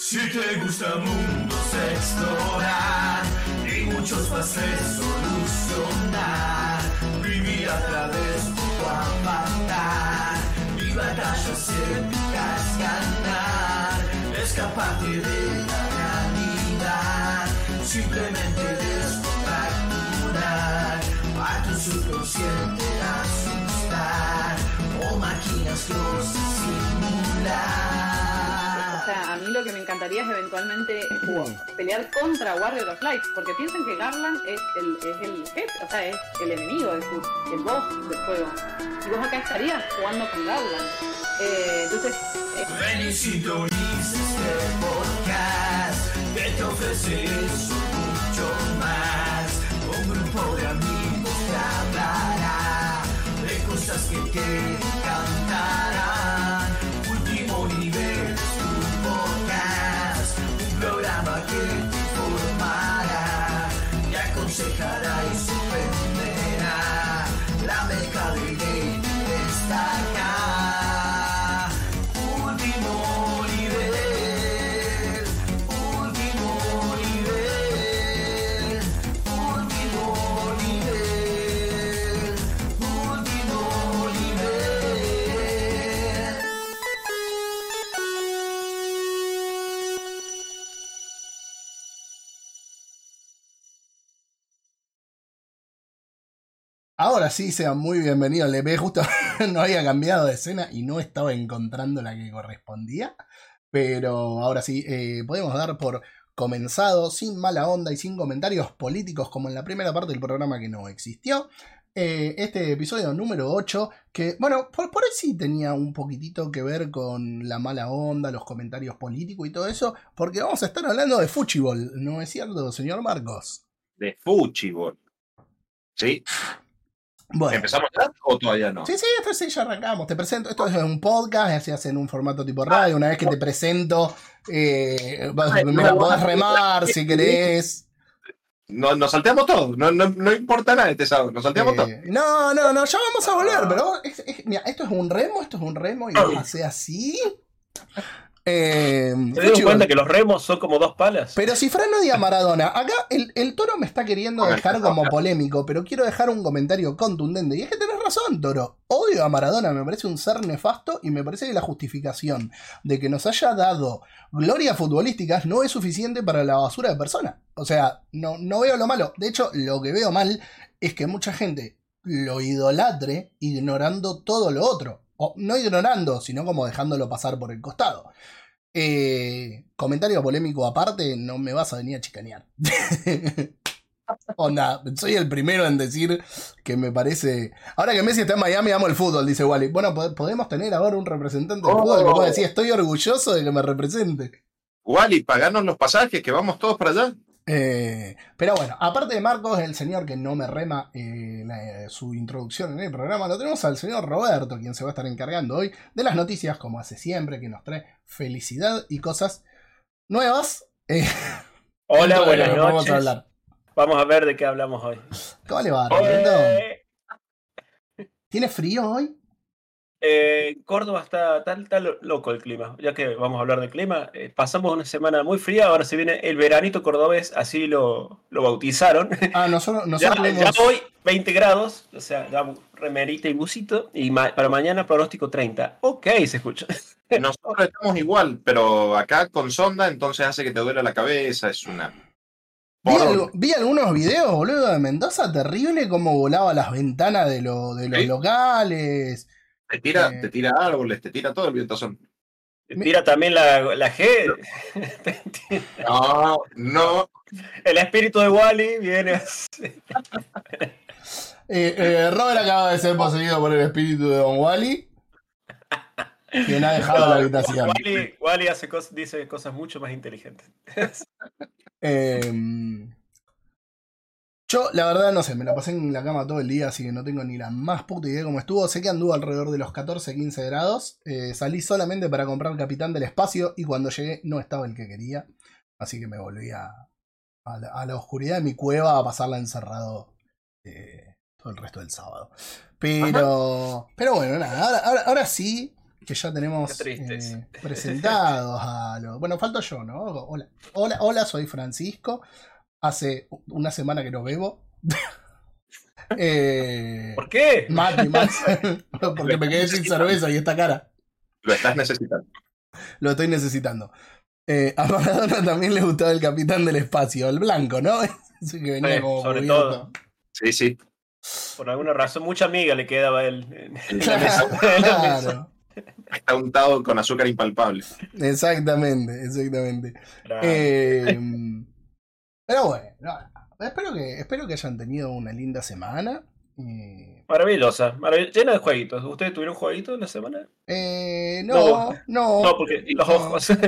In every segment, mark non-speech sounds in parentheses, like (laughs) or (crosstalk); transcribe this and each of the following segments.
Si te gusta mundos explorar y muchos más solucionar, vivir a través de tu avatar y batallas épicas ganar, escaparte de la realidad, simplemente descontracturar a tu subconsciente asustar o máquinas los simular. A mí lo que me encantaría es eventualmente pelear contra Warrior of Light, porque piensan que Garland es el, es el jefe, o sea, es el enemigo, es el, el boss del juego. Y vos acá estarías jugando con Garland. Eh, entonces, eh, Ven y sintoniza este podcast que te ofrece eso mucho más. Un grupo de amigos te hablará de cosas que te encantarán. Ahora sí, sean muy bienvenidos. Le ve justo (laughs) no había cambiado de escena y no estaba encontrando la que correspondía. Pero ahora sí, eh, podemos dar por comenzado, sin mala onda y sin comentarios políticos como en la primera parte del programa que no existió. eh, este episodio número 8, que bueno, por, por ahí sí tenía un poquitito que ver con la mala onda, los comentarios políticos y todo eso, porque vamos a estar hablando de fútbol, ¿no es cierto, señor Marcos? de Fuchibol. ¿Sí? Bueno. ¿Empezamos ya o todavía no? Sí, sí, esto sí, ya arrancamos. Te presento. Esto es un podcast, se hace en un formato tipo radio. Una vez que te presento, eh, vas- Ay, me no, podés remar si querés. No, nos salteamos todo. No, no, no importa nada este sábado. Nos salteamos todo. Eh, no, no, no, ya vamos a volver, pero es- es- mira, esto es un remo, esto es un remo y a hacer así. Eh, ¿Se dieron fútbol. cuenta que los remos son como dos palas? Pero si Fran no diga Maradona, acá el, el toro me está queriendo dejar como polémico, pero quiero dejar un comentario contundente. Y es que tenés razón, toro. Odio a Maradona, me parece un ser nefasto y me parece que la justificación de que nos haya dado glorias futbolísticas no es suficiente para la basura de persona. O sea, no, no veo lo malo. De hecho, lo que veo mal es que mucha gente lo idolatre ignorando todo lo otro. O no ignorando, sino como dejándolo pasar por el costado. Eh, comentario polémico aparte, no me vas a venir a chicanear. (laughs) Onda, soy el primero en decir que me parece. Ahora que Messi está en Miami, amo el fútbol, dice Wally. Bueno, po- podemos tener ahora un representante del Oh. fútbol que pueda decir: Estoy orgulloso de que me represente. Wally, paganos los pasajes que vamos todos para allá. Eh, pero bueno, aparte de Marcos, el señor que no me rema eh, la- su introducción en el programa, lo tenemos al señor Roberto, quien se va a estar encargando hoy de las noticias, como hace siempre, que nos trae felicidad y cosas nuevas. Eh, (laughs) Hola, buenas que vamos a noches. hablar. Vamos a ver de qué hablamos hoy. ¿Cómo le va, Roberto? Eh, ¿Tiene frío hoy? Eh, Córdoba está tan lo- loco el clima. Ya que vamos a hablar de clima, eh, pasamos una semana muy fría, ahora se viene el veranito cordobés, así lo, lo bautizaron. Ah, nosotros, (laughs) Ya, nosotros ya tuvimos- hoy 20 grados, o sea, ya remerita y busito, y ma- para mañana pronóstico 30. Ok, se escucha. (laughs) Nosotros estamos igual, pero acá con sonda, entonces hace que te duele la cabeza. Es una. Vi, algo- vi algunos videos, boludo, de Mendoza, terrible como volaba las ventanas de, lo- de los Sí. locales. Te tira, Eh. te tira árboles, te tira todo el viento son. Tira también la, la G. No, no. El espíritu de Wally viene así. Eh, eh, Robert acaba de ser poseído por el espíritu de Don Wally, quien ha dejado la habitación. (laughs) Wally, Wally hace cosas, dice cosas mucho más inteligentes. Eh, yo, la verdad, no sé, me la pasé en la cama todo el día, así que no tengo ni la más puta idea de cómo estuvo. Sé que anduvo alrededor de los 14, 15 grados. Eh, salí solamente para comprar Capitán del Espacio y cuando llegué no estaba el que quería. Así que me volví a, a, la, a la oscuridad de mi cueva a pasarla encerrado eh, todo el resto del sábado. Pero, pero bueno, nada, ahora, ahora, ahora sí que ya tenemos eh, (laughs) presentados a los. Bueno, falto yo, ¿no? Hola. Hola, hola, soy Francisco. Hace una semana que no bebo. (laughs) eh, ¿Por qué? Mati, Mati. (laughs) Porque me quedé sin cerveza y esta cara. Lo estás necesitando. Lo estoy necesitando. Eh, a Maradona también le gustaba el capitán del espacio, el blanco, ¿no? (laughs) Ese que venía Sí, como sobre cubierto. todo. Sí, sí. Por alguna razón, mucha amiga le quedaba a él. Claro. Está untado con azúcar impalpable. Exactamente, exactamente. Claro. Eh, pero bueno, no, espero que, espero que hayan tenido una linda semana. Eh, Maravillosa, marav- llena de jueguitos. ¿Ustedes tuvieron jueguitos en la semana? eh, no, no, No, porque los no, ojos. (laughs)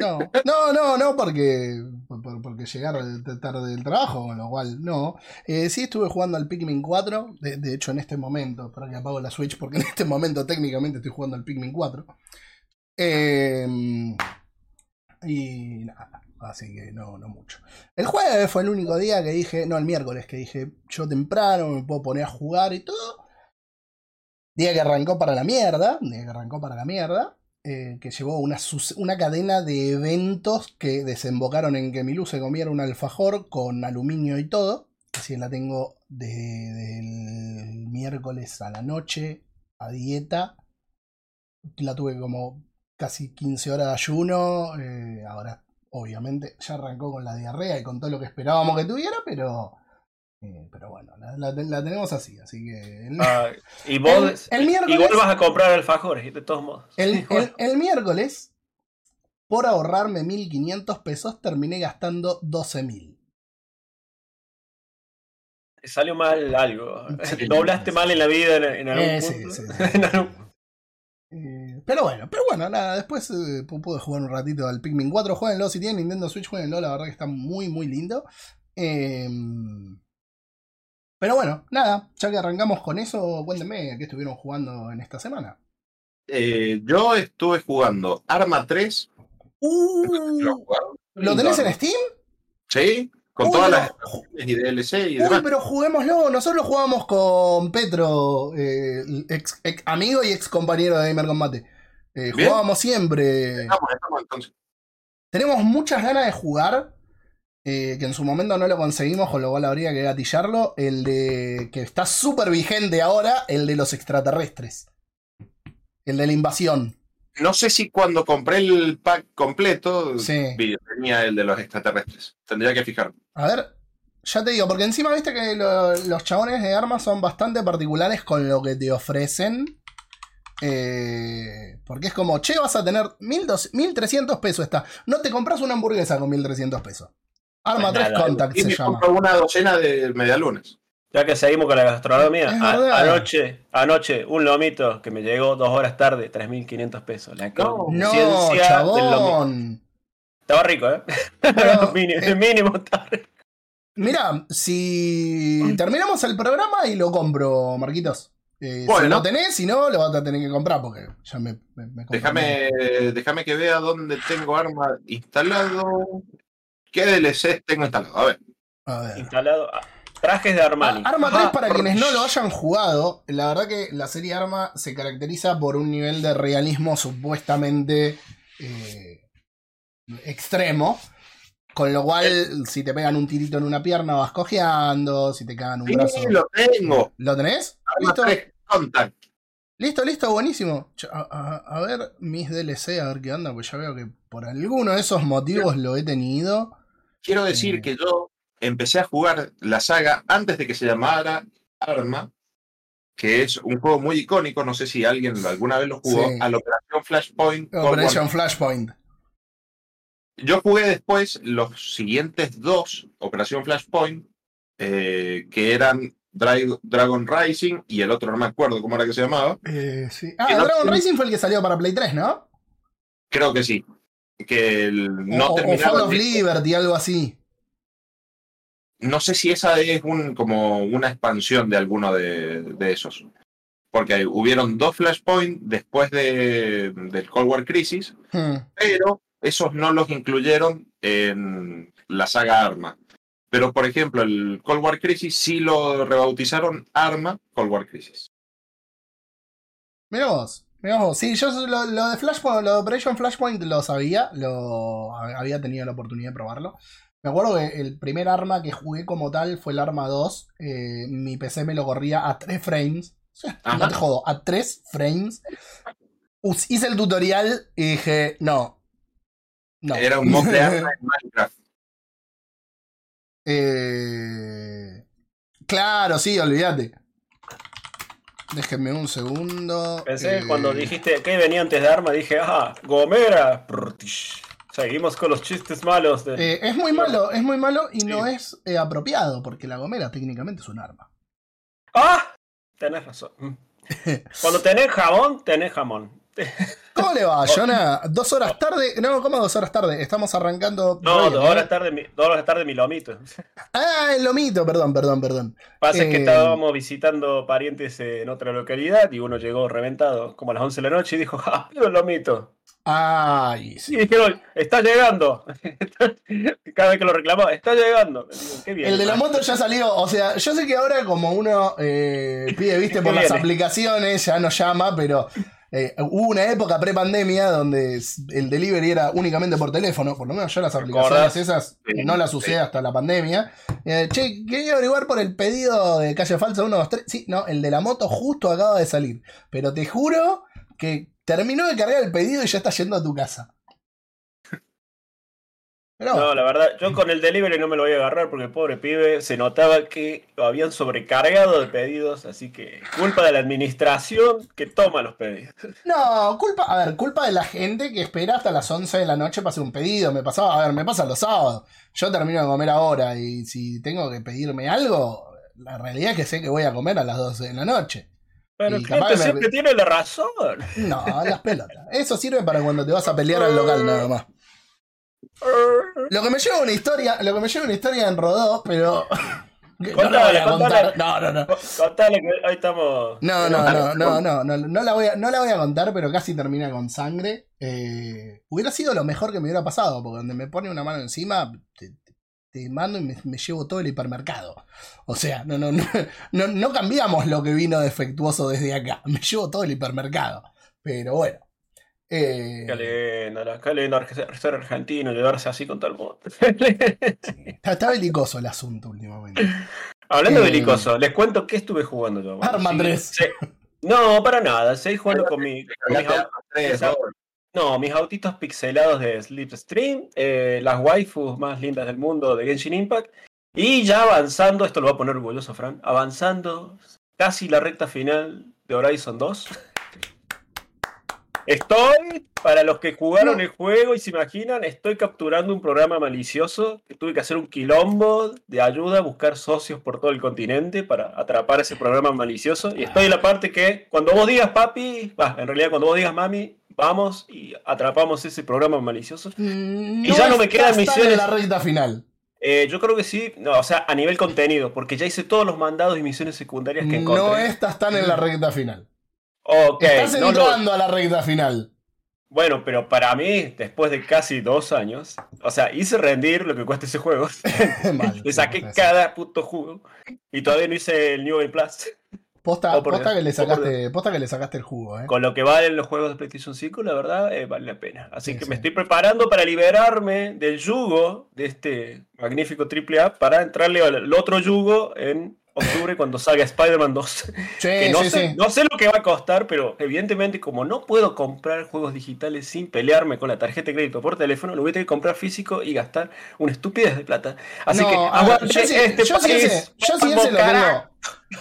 No, no, no, no, porque, por- porque llegaron tarde del trabajo, con lo cual no. Eh, sí estuve jugando al Pikmin 4, de, de hecho en este momento, para que apago la Switch, porque en este momento técnicamente estoy jugando al Pikmin 4. Eh, y nada, así que no, no mucho. El jueves fue el único día que dije, no, el miércoles, que dije, yo temprano me puedo poner a jugar y todo. Día que arrancó para la mierda, día que arrancó para la mierda eh, que llevó una, una cadena de eventos que desembocaron en que Milú se comiera un alfajor con aluminio y todo. Así la tengo desde el miércoles a la noche a dieta. La tuve como casi 15 horas de ayuno. eh, ahora, obviamente, ya arrancó con la diarrea y con todo lo que esperábamos que tuviera, pero. eh, pero bueno, la, la- la tenemos así, así que. El, Ah, y (laughs) vos el- el miércoles- igual vas a comprar alfajores, de todos modos. (laughs) (laughs) El, el- miércoles, por ahorrarme 1500 pesos, terminé gastando 12000. Te salió mal algo. Doblaste mal en la vida en, algún sí, punto. sí, sí. En algún- Eh, pero bueno, pero bueno, nada, después eh, pu- pude jugar un ratito al Pikmin 4. Jueguenlo, si tienen Nintendo Switch, jueguenlo, la verdad que está muy, muy lindo. Eh, pero bueno, nada, ya que arrancamos con eso, cuéntenme qué estuvieron jugando en esta semana. Eh, yo estuve jugando Arma 3. Uh, ¿Lo? ¿Lo tenés en Steam? Sí, con Uy, todas pero- las y DLC y Uy, demás. pero juguémoslo. Nosotros jugamos con Petro, eh, ex, ex amigo y ex compañero de Gamer Combate. Eh, jugábamos siempre. Estamos, estamos entonces. Tenemos muchas ganas de jugar. eh, que en su momento no lo conseguimos, con lo cual habría que gatillarlo. El de. que está súper vigente ahora, el de los extraterrestres. El de la invasión. No sé si cuando compré el pack completo Sí. venía el de los extraterrestres. Tendría que fijarme. A ver, ya te digo, porque encima viste que lo- los chabones de armas son bastante particulares con lo que te ofrecen. Eh, porque es como, che, vas a tener 1200 1300 pesos está. No te compras una hamburguesa con 1300 pesos. Arma Pues 3 nada, Contact Y se me llama. compro una docena de medialunas. Ya que seguimos con la gastronomía, a- anoche, anoche, un lomito que me llegó dos horas tarde, 3.500 pesos. La No. No, conciencia del lomito. chabón. Estaba rico, ¿eh? Bueno, (laughs) mínimo, eh, mínimo estaba rico. Mira, si terminamos el programa y lo compro, Marquitos. Eh, Si Bueno. lo tenés, si no, lo vas a tener que comprar porque ya me, me, me compré. Déjame, déjame que vea dónde tengo arma instalado. ¿Qué DLC tengo instalado? A ver. A ver. Instalado. ah, Trajes de Armani. Arma 3, Ajá. para quienes no lo hayan jugado, la verdad que la serie Arma se caracteriza por un nivel de realismo supuestamente eh, extremo. Con lo cual, si te pegan un tirito en una pierna, vas cojeando. Si te cagan un Sí, brazo. lo tengo. ¿Lo tenés? Arma ¿Listo? 3 Contact. Listo, listo, buenísimo. Ch- A, a- a ver mis DLC, a ver qué onda, pues ya veo que por alguno de esos motivos lo he tenido. Quiero decir Eh. que yo empecé a jugar la saga antes de que se llamara Arma, que es un juego muy icónico. No sé si alguien alguna vez lo jugó. Sí. A la Operación Flashpoint. Operation Flashpoint. Yo jugué después los siguientes dos, Operación Flashpoint, eh, que eran Dra- Dragon Rising y el otro no me acuerdo cómo era que se llamaba. Eh, sí. Ah, no Dragon Racing fue el que salió para Play 3, ¿no? Creo que sí. Que el- no o, o Fall of Liberty, algo así. No sé si esa es un, como una expansión de alguno de, de esos. Porque hubieron dos Flashpoint después de, del Cold War Crisis, Hmm. pero esos no los incluyeron en la saga Arma. Pero, por ejemplo, el Cold War Crisis sí lo rebautizaron Arma Cold War Crisis. Mira vos. Mirá vos, sí, yo lo, lo de Flashpoint, lo de Operation Flashpoint lo sabía, lo había tenido la oportunidad de probarlo. Me acuerdo que el primer arma que jugué como tal fue el arma 2. eh, mi PC me lo corría a 3 frames. (laughs) O sea, Ajá. no te jodo, a 3 frames. Us- hice el tutorial y dije, no. No. Era un mock de arma en (laughs) Minecraft. Eh, Claro, sí, olvídate. Déjenme un segundo. Pensé eh, cuando dijiste que venía antes de arma, dije, ah, Gomera. Seguimos con los chistes malos de. eh, es muy malo, es muy malo y no es eh, apropiado, porque la gomera técnicamente es un arma. ¡Ah! Tenés razón. (laughs) Cuando tenés jamón, tenés jamón. (laughs) ¿Cómo le va, Jonah? Dos horas tarde. No, ¿cómo dos horas tarde? Estamos arrancando. No, dos ¿eh? horas tarde, mi- dos horas tarde mi lomito. Ah, el lomito, perdón, perdón, perdón. Pasa que Eh, estábamos visitando parientes en otra localidad y uno llegó reventado como a las 11 de la noche y dijo, ¡ah, pido el lomito! Ay, Y sí. dijeron, está llegando. (laughs) Cada vez que lo reclamaba, está llegando. Digo, Qué bien. El de la moto ya salió. O sea, yo sé que ahora, como uno eh, pide, viste, (laughs) por ¿Qué las aplicaciones, ya no llama, pero eh, hubo una época pre-pandemia donde el delivery era únicamente por teléfono. Por lo menos yo las aplicaciones esas no las usé sí. hasta la pandemia. Eh, che, quería averiguar por el pedido de calle falsa 1, 2, 3. Sí, no, el de la moto justo acaba de salir. Pero te juro que terminó de cargar el pedido y ya está yendo a tu casa. Pero No, la verdad, yo con el delivery no me lo voy a agarrar porque el pobre pibe se notaba que lo habían sobrecargado de pedidos, así que culpa de la administración que toma los pedidos. No, culpa, a ver, culpa de la gente que espera hasta las 11 de la noche para hacer un pedido. Me pasaba, a ver, me pasa los sábados. Yo termino de comer ahora y si tengo que pedirme algo, la realidad es que sé que voy a comer a las 12 de la noche. Pero el cliente me- siempre tiene la razón. No, las pelotas. Eso sirve para cuando te vas a pelear al local nada más. (laughs) Lo que me lleva una historia, lo que me lleva una historia en Rodó, pero (laughs) no la voy a Contale, contar. contale. No, no, no. Contale que hoy estamos. No, no, no, no, no, no, no la voy a, no la voy a contar, pero casi termina con sangre. Eh, hubiera sido lo mejor que me hubiera pasado, porque donde me pone una mano encima, mando y me, llevo todo el hipermercado. O sea, no, no, no, no, no cambiamos lo que vino defectuoso desde acá. Me llevo todo el hipermercado. Pero bueno. Eh... Calena, la ser argentino, llevarse así con tal modo. está, está, belicoso el asunto últimamente. Hablando eh... belicoso, les cuento qué estuve jugando yo. Arma 3. No, para nada, seguí jugando con mi no, mis autitos pixelados de Slipstream, eh, las waifus más lindas del mundo de Genshin Impact, y ya avanzando, esto lo va a poner orgulloso Fran, avanzando casi la recta final de Horizon 2. Estoy, para los que jugaron el juego y se imaginan, estoy capturando un programa malicioso que tuve que hacer un quilombo de ayuda, buscar socios por todo el continente para atrapar ese programa malicioso. Y estoy en la parte que cuando vos digas papi, va, en realidad cuando vos digas mami, vamos y atrapamos ese programa malicioso. Mm, Y ya no me quedan misiones. en la recta final. Eh, yo creo que sí, no, o sea, a nivel contenido, porque ya hice todos los mandados y misiones secundarias que encontré. No estás tan en la recta final. Ok, Estás no lo- entrando a la recta final. Bueno, pero para mí, después de casi dos años, o sea, hice rendir lo que cuesta ese juego. (laughs) (laughs) Mal, Le saqué cada puto jugo. Y todavía no hice el New Game Plus. Posta, Oh, por posta Dios. que le Oh, por sacaste, posta que le sacaste el jugo, eh. Con lo que valen los juegos de PlayStation 5, la verdad, eh, vale la pena. Así Sí, que sí. me estoy preparando para liberarme del yugo de este magnífico AAA para entrarle al otro yugo en octubre cuando salga Spider-Man 2. Sí, que no, sí, sé, sí. no sé lo que va a costar, pero evidentemente como no puedo comprar juegos digitales sin pelearme con la tarjeta de crédito por teléfono, lo voy a tener que comprar físico y gastar una estupidez de plata. Así No, que aguante este yo país, ese- yo sí ese lo tengo.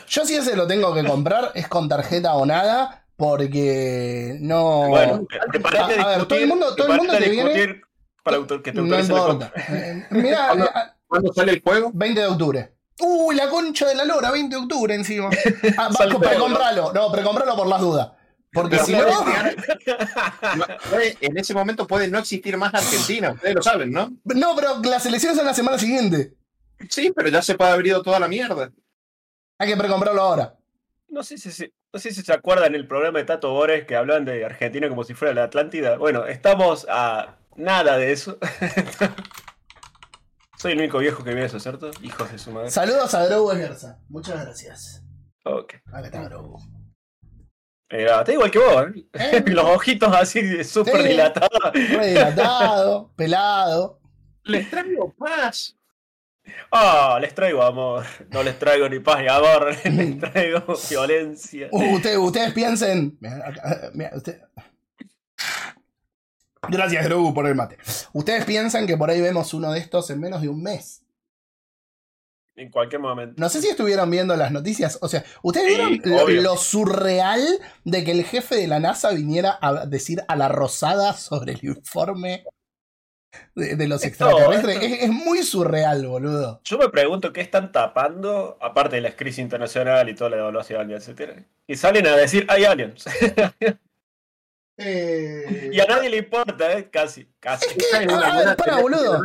Yo sí ese lo tengo que comprar, es con tarjeta o nada, porque no. Bueno, te a- a ver, discutir, todo el mundo- todo el mundo te viene- para autor- que te no importa. Eh, Mirá, ¿Cuándo? eh, ¿Cuándo sale el juego? 20 de octubre. Uy, la concha de la lora, 20 de octubre encima. (laughs) Ah, precompralo. No, precompralo por las dudas. Porque si no. en ese momento puede no existir más Argentina, ustedes lo saben, ¿no? No, pero las elecciones son la semana siguiente. Sí, pero ya se puede haber ido toda la mierda. Hay que precomprarlo ahora. No sé si se, no sé si se acuerdan el programa de Tato Bores que hablaban de Argentina como si fuera la Atlántida. Bueno, estamos a nada de eso. (laughs) Soy el único viejo que ve eso, ¿cierto? Hijos de su madre. Saludos a Drogo Gersa. Muchas gracias. Ok. Acá está Drogo. Era, está igual que vos, ¿eh? Eh. (laughs) Los ojitos así súper Sí. dilatados. Redactado, (laughs) pelado. Les traigo paz. Ah, les traigo amor. No les traigo ni paz ni amor. (laughs) Les traigo violencia. Uh, usted- ustedes piensen. Mira, acá, mira, usted- Gracias, Grogu, por el mate. Ustedes piensan que por ahí vemos uno de estos en menos de un mes. En cualquier momento. No sé si estuvieron viendo las noticias. O sea, ¿ustedes Sí, vieron lo, surreal de que el jefe de la NASA viniera a decir a la rosada sobre el informe de, de los Esto- extraterrestres? esto- Es, es muy surreal, boludo. Yo me pregunto qué están tapando, aparte de la crisis internacional y toda la devaluación, etcétera. Y salen a decir, hay aliens. (laughs) y a nadie le importa, ¿eh? Casi, casi. Es que, a ver, para, boludo.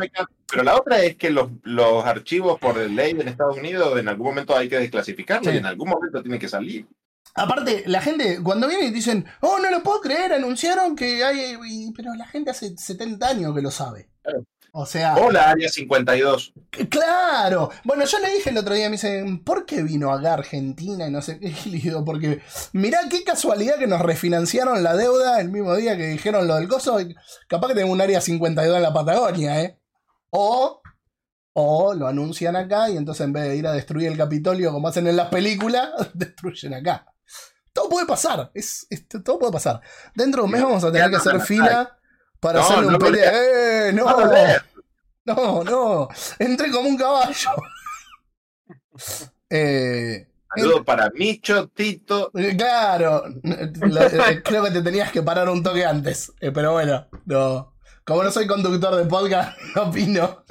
Pero la otra es que los, los archivos por ley en Estados Unidos en algún momento hay que desclasificarlos Sí. y en algún momento tienen que salir. Aparte, la gente, cuando vienen y dicen, oh, no lo puedo creer, anunciaron que hay. Pero la gente hace 70 años que lo sabe. Claro. O sea, Hola, Área 52. claro. Bueno, yo le dije el otro día, me dicen, ¿por qué vino acá a Argentina? Y no sé (laughs) qué. Y digo, porque mirá qué casualidad que nos refinanciaron la deuda el mismo día que dijeron lo del coso. Capaz que tengo un área 52 en la Patagonia, ¿eh? O. O lo anuncian acá y entonces en vez de ir a destruir el Capitolio como hacen en las películas, (laughs) destruyen acá. Todo puede pasar. Es, es- todo puede pasar. Dentro de un mes vamos a tener que hacer fila para No, hacerle un no pelea. ¡Eh! ¡No! No. No. Entré como un caballo. (laughs) Eh, Saludo para Micho, Tito. eh, claro. La- eh, creo que te tenías que parar un toque antes. Eh, pero bueno, no. Como no soy conductor de podcast, (laughs) no opino.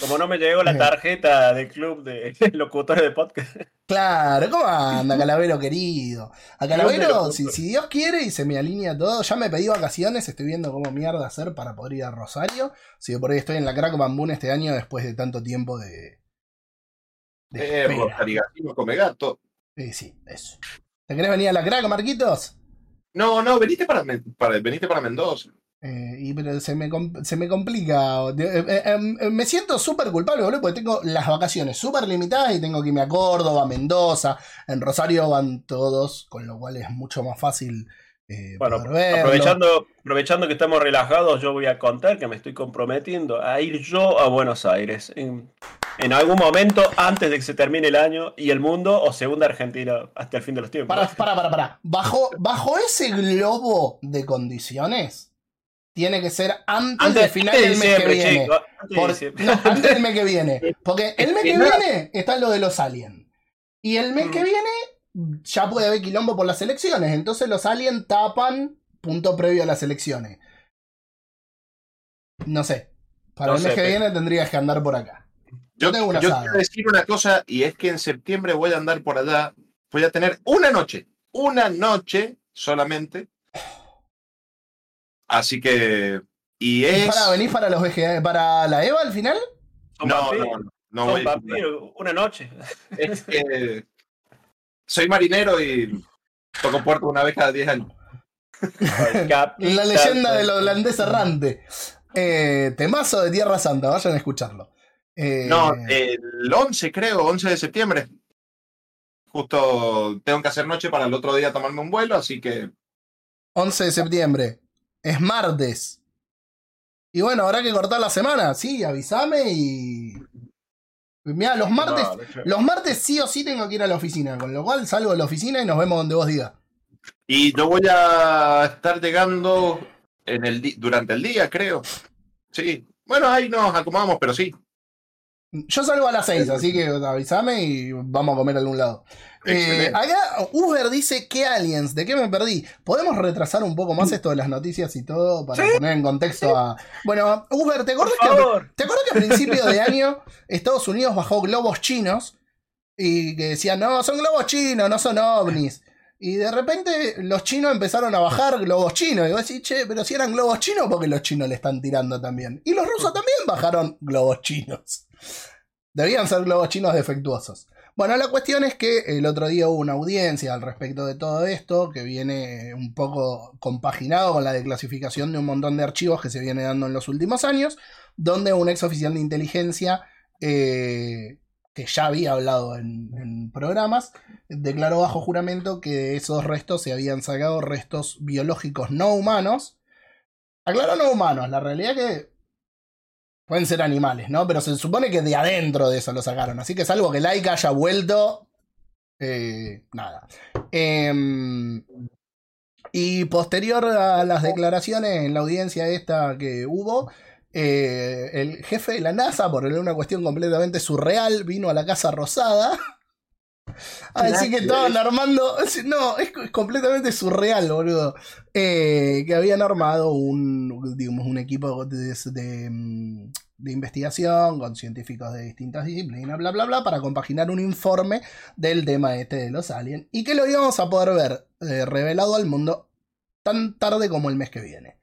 Como no me llegó la (laughs) tarjeta del club de (laughs) locutores de podcast. Claro, ¿cómo anda, Calavero querido? A Calavero, si, si Dios quiere y se me alinea todo, ya me pedí vacaciones, estoy viendo cómo mierda hacer para poder ir a Rosario. Si por ahí estoy en la Crack Bambún este año después de tanto tiempo de. de Eh, espera. Rosarigatino come gato. Sí, sí, eso. ¿Te querés venir a la Crack, Marquitos? No, no, veniste para, para, veniste para Mendoza. Eh, y pero se me, se me complica. Eh, eh, eh, me siento súper culpable, boludo, porque tengo las vacaciones súper limitadas y tengo que irme a Córdoba, a Mendoza. En Rosario van todos, con lo cual es mucho más fácil Bueno, aprovechando, aprovechando que estamos relajados, yo voy a contar que me estoy comprometiendo a ir yo a Buenos Aires. En, en algún momento antes de que se termine el año y el mundo, o segunda Argentina hasta el fin de los tiempos. Para, para, para, para. Bajo, bajo ese globo de condiciones, tiene que ser antes, Antes, del final antes de del mes que viene. antes de Por- diciembre. no, antes del mes que viene. (laughs) Porque el mes que viene está lo de los aliens. Y el mes que Mm. viene ya puede haber quilombo por las elecciones. Entonces los aliens tapan punto previo a las elecciones. No sé. Para No el mes sé, que pero- viene tendrías que andar por acá. Yo, tengo un yo quiero decir una cosa, y es que en septiembre voy a andar por allá. Voy a tener una noche. Una noche solamente. Así que. Y ¿Y es. para venir para los VGA, para la EVA al final? No, no, no. no voy- una noche. Es que soy marinero y toco puerto una vez cada 10 años. La leyenda del holandés errante. Eh, temazo de Tierra Santa, vayan a escucharlo. Eh, No, el 11 creo, 11 de septiembre. Justo tengo que hacer noche para el otro día tomarme un vuelo, así que 11 de septiembre. Es martes. Y bueno, habrá que cortar la semana. Sí, avísame y. Mira, los martes. Los martes sí o sí tengo que ir a la oficina. Con lo cual salgo de la oficina y nos vemos donde vos digas. Y yo voy a estar llegando en el durante el día, creo. Sí. Bueno, ahí nos acomodamos, pero sí. Yo salgo a las 6, así que avísame y vamos a comer a algún lado. Eh, acá Uber dice que aliens, ¿de qué me perdí? ¿Podemos retrasar un poco más esto de las noticias y todo para poner en contexto a. Bueno, Uber, ¿te acordás, que. ¿te que a principio de año Estados Unidos bajó globos chinos? Y que decían, no, son globos chinos, no son ovnis. Y de repente los chinos empezaron a bajar globos chinos. Y vos decís, che, pero si eran globos chinos, porque los chinos le están tirando también? Y los rusos también bajaron globos chinos. Debían ser globos chinos defectuosos. Bueno, la cuestión es que el otro día hubo una audiencia al respecto de todo esto, que viene un poco compaginado con la declasificación de un montón de archivos que se viene dando en los últimos años, donde un ex oficial de inteligencia eh, que ya había hablado en, en programas, declaró bajo juramento que esos restos se habían sacado restos biológicos no humanos. Aclaró no humanos, la realidad que pueden ser animales, ¿no? Pero se supone que de adentro de eso lo sacaron. Así que salvo que Laika haya vuelto, eh, nada. Em, y posterior a las declaraciones en la audiencia esta que hubo, eh, el jefe de la NASA, por una cuestión completamente surreal, vino a la Casa Rosada. Así que estaban armando. No, es, es completamente surreal, boludo. Eh, que habían armado un, digamos, un equipo de, de, mm, de investigación con científicos de distintas disciplinas, bla, bla, bla, para compaginar un informe del tema este de los aliens. Y que lo íbamos a poder ver eh, revelado al mundo tan tarde como el mes que viene.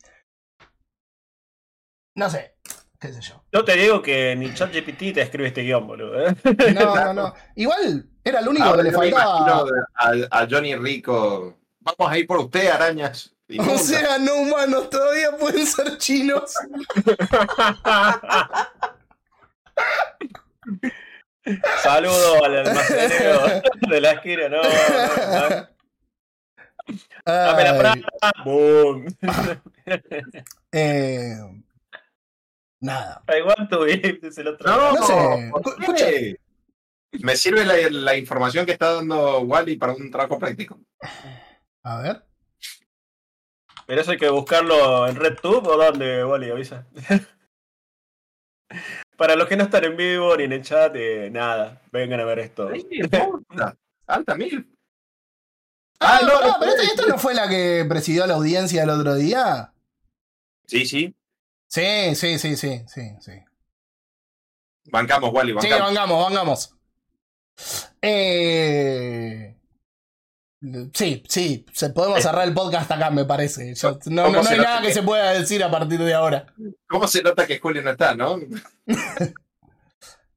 No sé, qué sé yo. Yo te digo que ni ChatGPT te escribe este guion, boludo. ¿eh? No, no, (laughs) no. Igual era el único Ahora que le faltaba. a, a Johnny Rico. Vamos a ir por usted, arañas. O inmundas". sea, no humanos todavía pueden ser chinos. (laughs) Saludo al almacenero (laughs) de la esquina, no. no, no. Dame la plata. Boom. (laughs) eh, nada. I want to dice el otro. No, No sé. ¿por Escu- qué? Me sirve la, la información que está dando Wally para un trabajo práctico. A ver. Pero eso hay que buscarlo en RedTube o dónde, Wally, avisa. (laughs) Para los que no están en vivo ni en el chat, eh, nada, vengan a ver esto. Alta, (laughs) alta mil. Ah, Ah, no, no, no, pero esta, esta no fue la que presidió la audiencia el otro día. Sí, sí. Sí, sí, sí, sí, sí, sí. Bancamos, Wally, Sí, bancamos. vangamos. Eh... Sí, sí, se, podemos cerrar el podcast acá, me parece. Yo- no, ¿Cómo no, no se hay nada que que- se pueda decir a partir de ahora. ¿Cómo se nota que Julio no está, no? (laughs)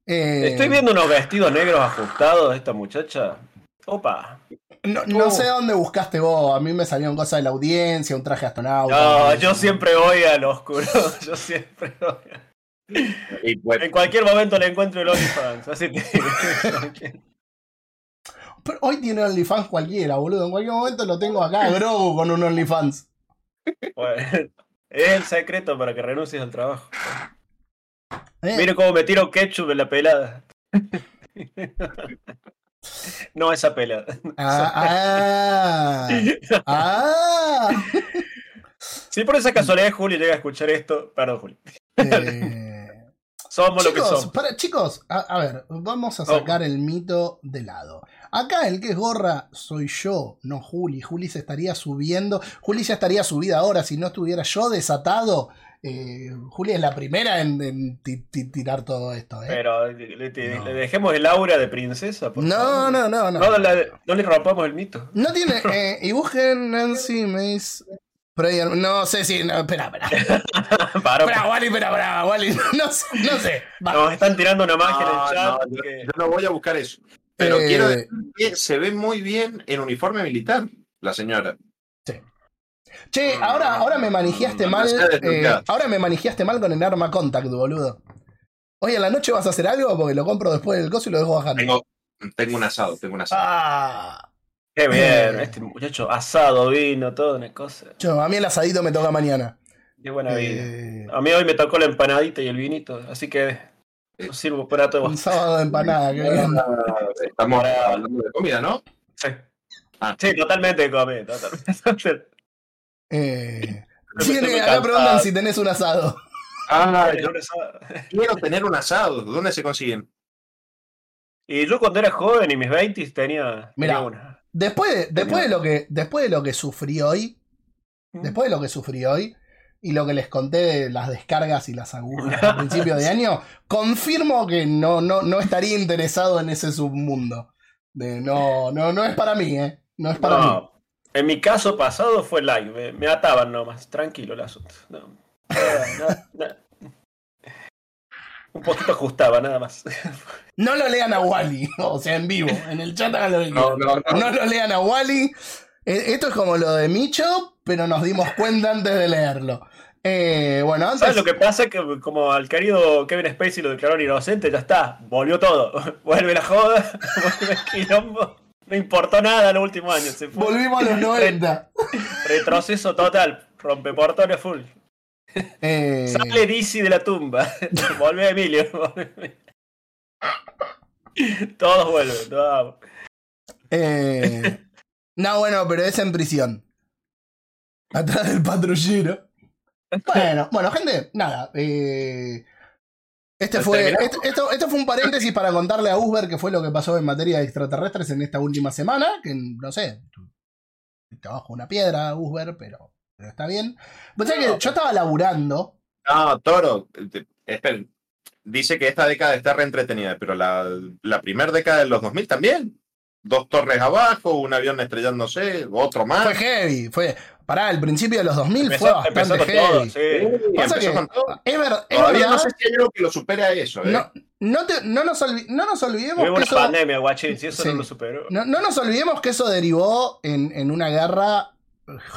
Eh, Estoy viendo unos vestidos negros ajustados de esta muchacha. Opa. No, no Oh. sé dónde buscaste vos. A mí me salieron cosas de la audiencia, un traje astronauta. No, (laughs) yo siempre voy al oscuro. Yo siempre voy. a- Y pues, En cualquier momento le encuentro el OnlyFans. Así te digo. (laughs) Pero hoy tiene OnlyFans cualquiera, boludo. En cualquier momento lo tengo acá, Grogu, con un OnlyFans. Bueno, es el secreto para que renuncies al trabajo. ¿eh? Mire cómo me tiro ketchup en la pelada. No esa pelada. Ah, ah, ah. Si por esa casualidad Julio llega a escuchar esto, perdón Julio. Eh, Somos lo que chicos, somos. para- chicos, a, a ver, vamos a sacar el mito de lado. Acá el que es gorra soy yo, no Juli. Juli se estaría subiendo. Juli ya estaría subida ahora si no estuviera yo desatado. Eh, Juli es la primera en, en ti- ti- tirar todo esto. ¿eh? Pero le, le- No. le dejemos el aura de princesa. por No, favor. no, no, no. No, le, no le rompamos el mito. No tiene. (laughs) eh, y busquen Nancy Mace. Prayer. No sé si. No, espera, espera. (laughs) Paró. Espera, Wally, espera, espera, Wally. (laughs) No sé, no sé. Va. Nos están tirando una magia en no, el chat. no, yo, que- yo no voy a buscar eso. Pero Eh, quiero decir que se ve muy bien en uniforme militar, la señora. Che, ahora, ahora me manijeaste mal. Demasiado eh, ahora me manijeaste mal con el arma contact, boludo. Hoy en la noche vas a hacer algo porque lo compro después del coso y lo dejo bajando. Tengo, tengo un asado, tengo un asado. Ah. Qué bien, Eh. este muchacho asado, vino, toda una cosa. Yo, a mí el asadito me toca mañana. Qué buena vida. Eh, A mí hoy me tocó la empanadita y el vinito, así que lo sirvo para todo. un sábado de empanada, qué bien. Estamos hablando de comida, ¿no? Sí, Ah. sí totalmente comí, totalmente. (laughs) Eh, sí, acá preguntan si tenés un asado. Ah, yo no quiero tener un asado. ¿Dónde se consiguen? Y yo cuando era joven y mis 20 tenía, Mirá. tenía una. Después de, después de lo que, después de lo que sufrí hoy, después de lo que sufrí hoy y lo que les conté de las descargas y las agujas a (laughs) principio de año, confirmo que no, no, no estaría interesado en ese submundo. De, no, no, no es para mí, ¿eh? No es para mí. No, en mi caso pasado fue live, me, me ataban nomás, tranquilo el asunto. No, nada, nada. (laughs) Un poquito ajustaba, nada más. No lo lean a Wally, (laughs) o sea, en vivo, en el chat hagan lo que No, no, no. No lo lean a Wally. E- Esto es como lo de Micho, pero nos dimos cuenta antes de leerlo. Eh, bueno, antes. ¿Sabes lo que pasa? Que como al querido Kevin Spacey lo declararon inocente, ya está, volvió todo. (laughs) Vuelve la joda, (laughs) vuelve el quilombo. No importó nada en los últimos años. Se fue. Volvimos a los 90. Retroceso total, rompe portones full. Eh, Sale DC de la tumba. Volve Emilio. volve. (laughs) Todos vuelven. todos. eh, (laughs) no, bueno, pero es en prisión. Atrás del patrullero. Bueno, bueno, gente, nada. eh, este ¿Ya fue, este- esto, esto fue un paréntesis para contarle a Uber qué fue lo que pasó en materia de extraterrestres en esta última semana. Que no sé, te bajo una piedra, Uber, pero, pero está bien. Pues que yo estaba laburando. No, Toro, esperen. Dice que esta década está reentretenida, pero la, la primera década de los 2000 también. Dos torres abajo, un avión estrellándose, otro más. Fue heavy, fue. Pará, el principio de los 2000 fue Empezó, empezó bastante con todo, heavy. sí. Y Pasa empezó que- con todo. Es, ver- es Todavía verdad. no sé si hay algo que lo supere a eso. ¿eh? No, no, te- no nos, olvi- no nos olvidemos Tuvimos que eso, pandemia, guachín, si eso Sí. no lo superó. no, no nos olvidemos que eso derivó en, en una guerra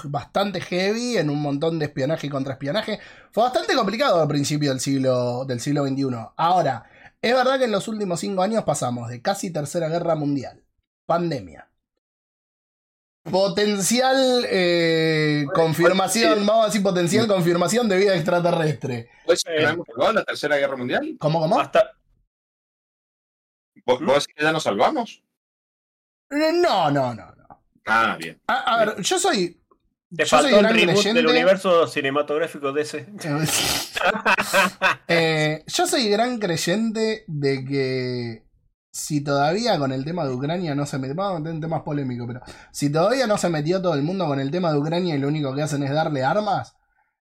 bastante heavy, en un montón de espionaje y contraespionaje. Fue bastante complicado al principio del siglo, del siglo XXI. Ahora, es verdad que en los últimos cinco años pasamos de casi tercera guerra mundial, pandemia. Potencial eh, confirmación, vamos a decir potencial confirmación de vida extraterrestre. ¿Puede ser que no hemos salvado la Tercera Guerra Mundial? ¿Cómo, cómo? Hasta, ¿Vos, vos decís que ya nos salvamos? No, no, no, no. Ah, bien. A, a ver, yo soy. Te yo soy faltó el gran reboot creyente. del universo cinematográfico de ese. (laughs) Eh, yo soy gran creyente de que si todavía con el tema de Ucrania no se metió, vamos a meter en temas polémicos, pero si todavía no se metió todo el mundo con el tema de Ucrania y lo único que hacen es darle armas,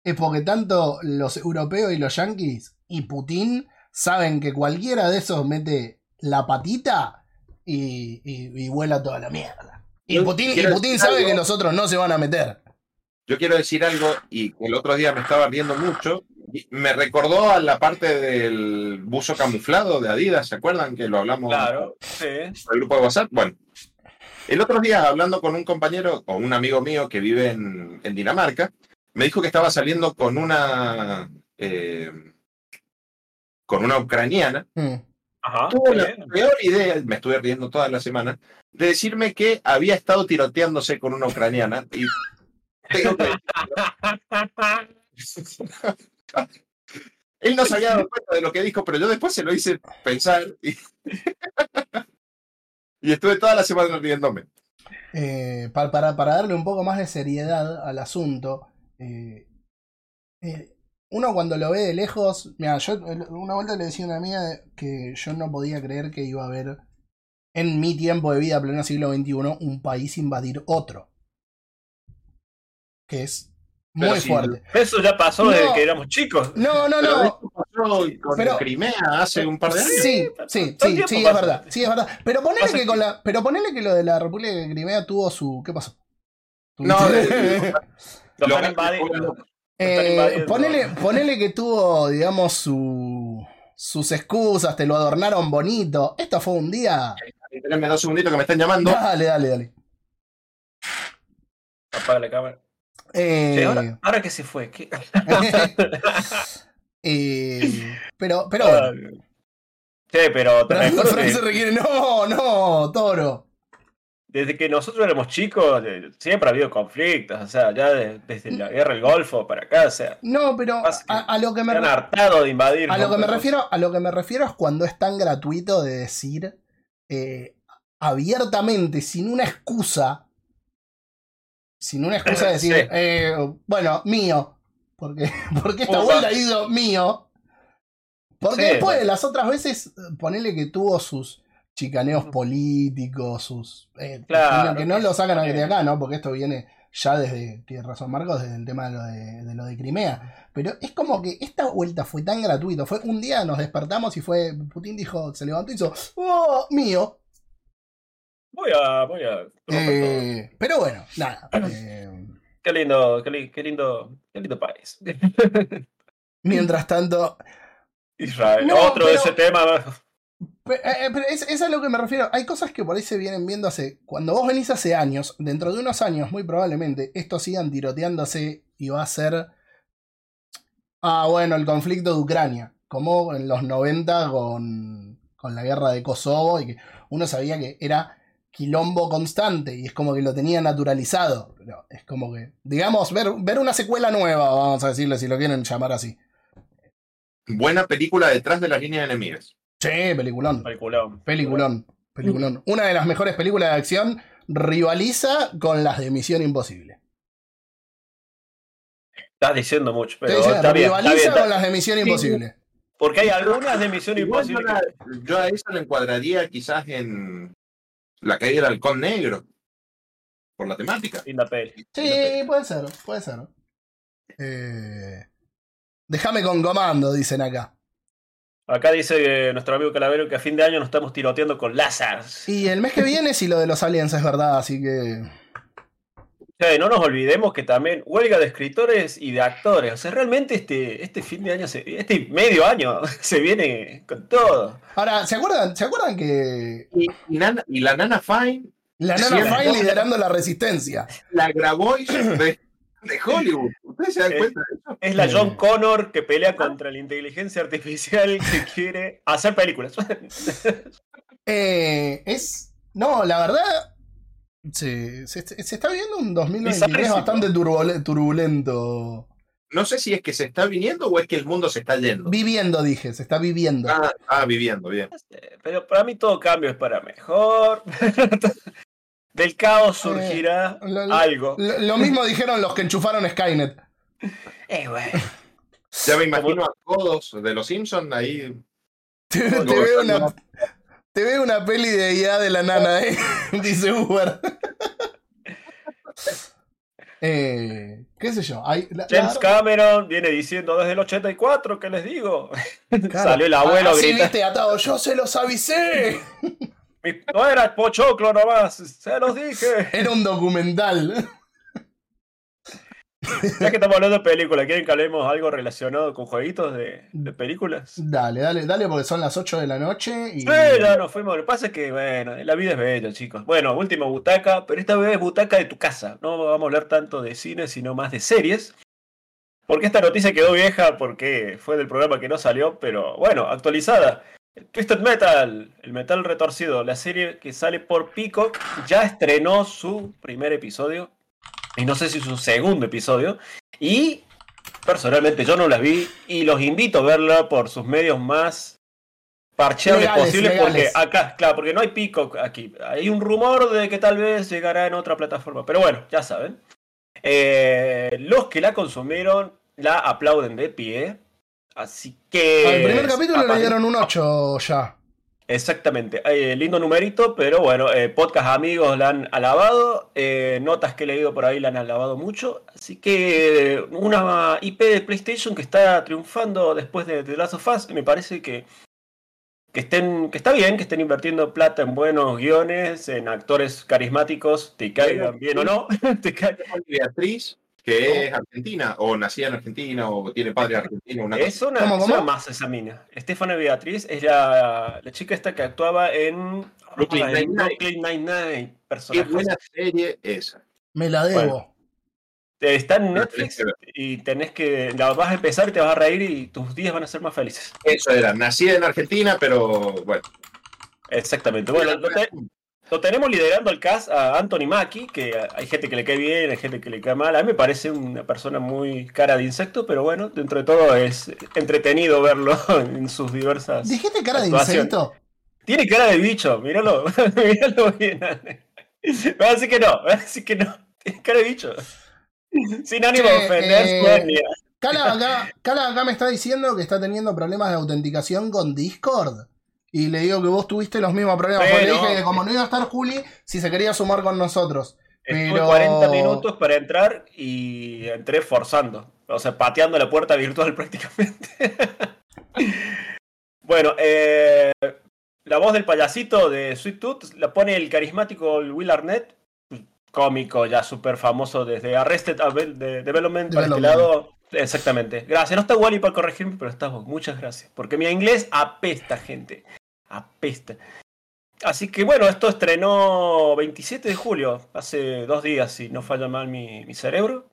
es porque tanto los europeos y los yanquis y Putin saben que cualquiera de esos mete la patita y, y- y vuela toda la mierda. Y Putin, y sabe algo. que los otros no se van a meter. Yo quiero decir algo y el otro día me estaba riendo mucho. y Me recordó a la parte del buzo camuflado de Adidas, ¿se acuerdan que lo hablamos Claro, sí. en el grupo de WhatsApp? Bueno, el otro día hablando con un compañero o un amigo mío que vive en, en Dinamarca, me dijo que estaba saliendo con una eh, con una ucraniana. Mm. Ajá. Tuvo la bien. peor idea, me estuve riendo toda la semana, de decirme que había estado tiroteándose con una ucraniana y (laughs) Él no se había dado cuenta de lo que dijo, pero yo después se lo hice pensar (laughs) y, estuve toda la semana riéndome. Eh, pa- para, para darle un poco más de seriedad al asunto, eh, eh, uno cuando lo ve de lejos, mira, yo una vuelta le decía a una amiga que yo no podía creer que iba a haber en mi tiempo de vida, pleno siglo XXI, un país invadir otro. Que es Pero muy si- fuerte. Eso ya pasó No. desde que éramos chicos. No, no, Pero no. pasó con Pero- Crimea hace un par de años. Sí, sí, sí, sí, es verdad, sí, es verdad. Pero ponele que con la, pero ponele que lo de la República de Crimea tuvo su, ¿qué pasó? No. (laughs) Eh, ponele, ponele que tuvo, digamos, su, sus excusas, te lo adornaron bonito. Esto fue un día. Espérenme dos segunditos que me están llamando. Dale, dale, dale. Apaga la cámara. Eh, Sí, ahora, ahora que se fue. ¿qué? (laughs) eh, pero, pero bueno. Sí, pero te Pero recuerdo Fran que se requiere. No, no, toro. desde que nosotros éramos chicos eh, siempre ha habido conflictos. O sea, ya de- desde la guerra del Golfo para acá, o sea, No, pero a, a lo que me se han re- hartado de invadir. a lo que me refiero, a lo que me refiero es cuando es tan gratuito de decir eh, abiertamente, sin una excusa. Sin una excusa de (laughs) decir, Sí. eh, bueno, mío. Porque, (laughs) porque esta vuelta ha ido mío. Porque Sí, después, bueno. las otras veces, ponele que tuvo sus chicaneos políticos, sus. eh, Claro, que no lo sacan sí. de acá, ¿no? Porque esto viene ya desde, tiene razón Marcos, desde el tema de lo de, de lo de Crimea. Pero es como que esta vuelta fue tan gratuito. Fue un día nos despertamos y fue. Putin dijo, se levantó y hizo. ¡Oh! Mío. Voy a. Voy a. Eh, pero bueno, nada. (clears throat) eh, Qué lindo, qué, li- qué lindo, qué lindo país. (laughs) mientras tanto. Israel. No, Otro de ese tema. Eh, eh, pero es, es a lo que me refiero. Hay cosas que por ahí se vienen viendo hace. Cuando vos venís hace años, dentro de unos años, muy probablemente, estos sigan tiroteándose y va a ser. Ah, bueno, el conflicto de Ucrania. Como en los 90 con, con la guerra de Kosovo, y que uno sabía que era quilombo constante y es como que lo tenía naturalizado. Pero es como que, digamos, ver, ver una secuela nueva, vamos a decirle si lo quieren llamar así. Buena película detrás de las líneas enemigas. Sí, peliculón. Peliculón. Peliculón, peliculón. Una de las mejores películas de acción rivaliza con las de Misión Imposible. Estás diciendo mucho, pero está bien, está rivaliza bien, está- con las de Misión Imposible. Porque hay algunas de Misión Imposible. yo a eso lo encuadraría quizás en la caída del halcón negro. Por la temática. Linda peli. Sí, puede ser, puede ser. Eh, Déjame con comando, dicen acá. Acá dice eh, nuestro amigo Calavero que a fin de año nos estamos tiroteando con láseres. Y el mes que viene, si lo de los aliens es verdad, así que. Che, no nos olvidemos que también huelga de escritores y de actores. O sea, realmente este, este fin de año, se- este medio año (laughs) se viene con todo. Ahora, ¿se acuerdan, ¿se acuerdan que Y, y Nana- y la Nana Fine la Nana Sí, Fine liderando la resistencia? la grabó de, de (coughs) Hollywood. ¿Ustedes se dan cuenta de eso? Es la. John Connor que pelea contra la inteligencia artificial que (laughs) quiere hacer películas. Eh, es. No, la verdad. Se, se, se está viendo un 2023 Bizarrísimo. bastante turbule- turbulento. No sé si es que se está viniendo o es que el mundo se está yendo. Viviendo, dije, se está viviendo. Ah, ah, viviendo, bien. Pero para mí todo cambio es para mejor. (laughs) Del caos surgirá lo- lo- algo. Lo, lo mismo dijeron los que enchufaron Skynet. Eh, güey. Ya me imagino a todos de los Simpsons ahí. (laughs) Te, te veo una, te veo una peli de IA de la nana, ¿eh? (laughs) Dice Uber. Eh, ¿Qué sé yo? Hay, la- James la- Cameron viene diciendo desde el 84, ¿qué les digo? claro, (laughs) Salió el abuelo así grita. viste atado, yo se los avisé. "Mi- No era pochoclo nomás, se los dije. Era un documental. (laughs) Ya que estamos hablando de películas, ¿quieren que hablemos algo relacionado con jueguitos de, de películas? Dale, dale, dale, porque son las 8 de la noche y. ya nos fuimos. Lo que pasa es que, bueno, la vida es bella, chicos. Bueno, última butaca, pero esta vez es butaca de tu casa. No vamos a hablar tanto de cine, sino más de series. Porque esta noticia quedó vieja porque fue del programa que no salió, pero bueno, actualizada. Twisted Metal, el metal retorcido, la serie que sale por Peacock, ya estrenó su primer episodio. Y no sé si su segundo episodio. Y personalmente yo no las vi y los invito a verla por sus medios más parcheables Legales, posibles. Porque acá, claro, porque no hay Peacock aquí. Hay un rumor de que tal vez llegará en otra plataforma. Pero bueno, ya saben. Eh, los que la consumieron la aplauden de pie. Así que. Al primer capítulo le dieron un 8 ya. Exactamente, eh, lindo numerito, pero bueno, eh, podcast amigos la han alabado, eh, notas que he leído por ahí la han alabado mucho, así que una IP de PlayStation que está triunfando después de The Last of Us, me parece que, que, estén, que está bien, que estén invirtiendo plata en buenos guiones, en actores carismáticos, te caigan bien o no, (laughs) te ca- Beatriz, que es argentina, o nacida en Argentina, o tiene padre argentino. Una es una, ¿Cómo, cómo? masa esa mina. Estefana Beatriz es la, la chica esta que actuaba en Brooklyn en Nine-Nine. Qué buena serie esa. Me la debo. Eh, Está en Netflix y tenés que. La vas a empezar y te vas a reír y tus días van a ser más felices. Eso era, nacida en Argentina, pero bueno. Exactamente. Bueno, lo, te- lo tenemos liderando el cast a Anthony Mackie, que hay gente que le cae bien, hay gente que le cae mal. A mí me parece una persona muy cara de insecto, pero bueno, dentro de todo es entretenido verlo (laughs) en sus diversas. ¿Dijiste cara de insecto? Tiene cara de bicho, míralo, (laughs) míralo bien. Me va a decir que no, me va a decir que no. Tiene cara de bicho. Sin ánimo de ofender, eh, Sonia. Cala acá, Cala acá me está diciendo que está teniendo problemas de autenticación con Discord. Y le digo que vos tuviste los mismos problemas. Porque le Pero- dije que como no iba a estar Juli, si se quería sumar con nosotros. Estuve Pero- 40 minutos para entrar y entré forzando. O sea, pateando la puerta virtual (laughs) prácticamente. (laughs) bueno, eh, la voz del payasito de Sweet Tooth la pone el carismático Will Arnett, cómico ya súper famoso desde Arrested de- Development, para este lado. Exactamente. Gracias. No está Wally para corregirme, pero está vos. Muchas gracias. Porque mi inglés apesta, gente. Apesta. Así que bueno, esto estrenó 27 de julio, hace dos días, si no falla mal mi, mi cerebro.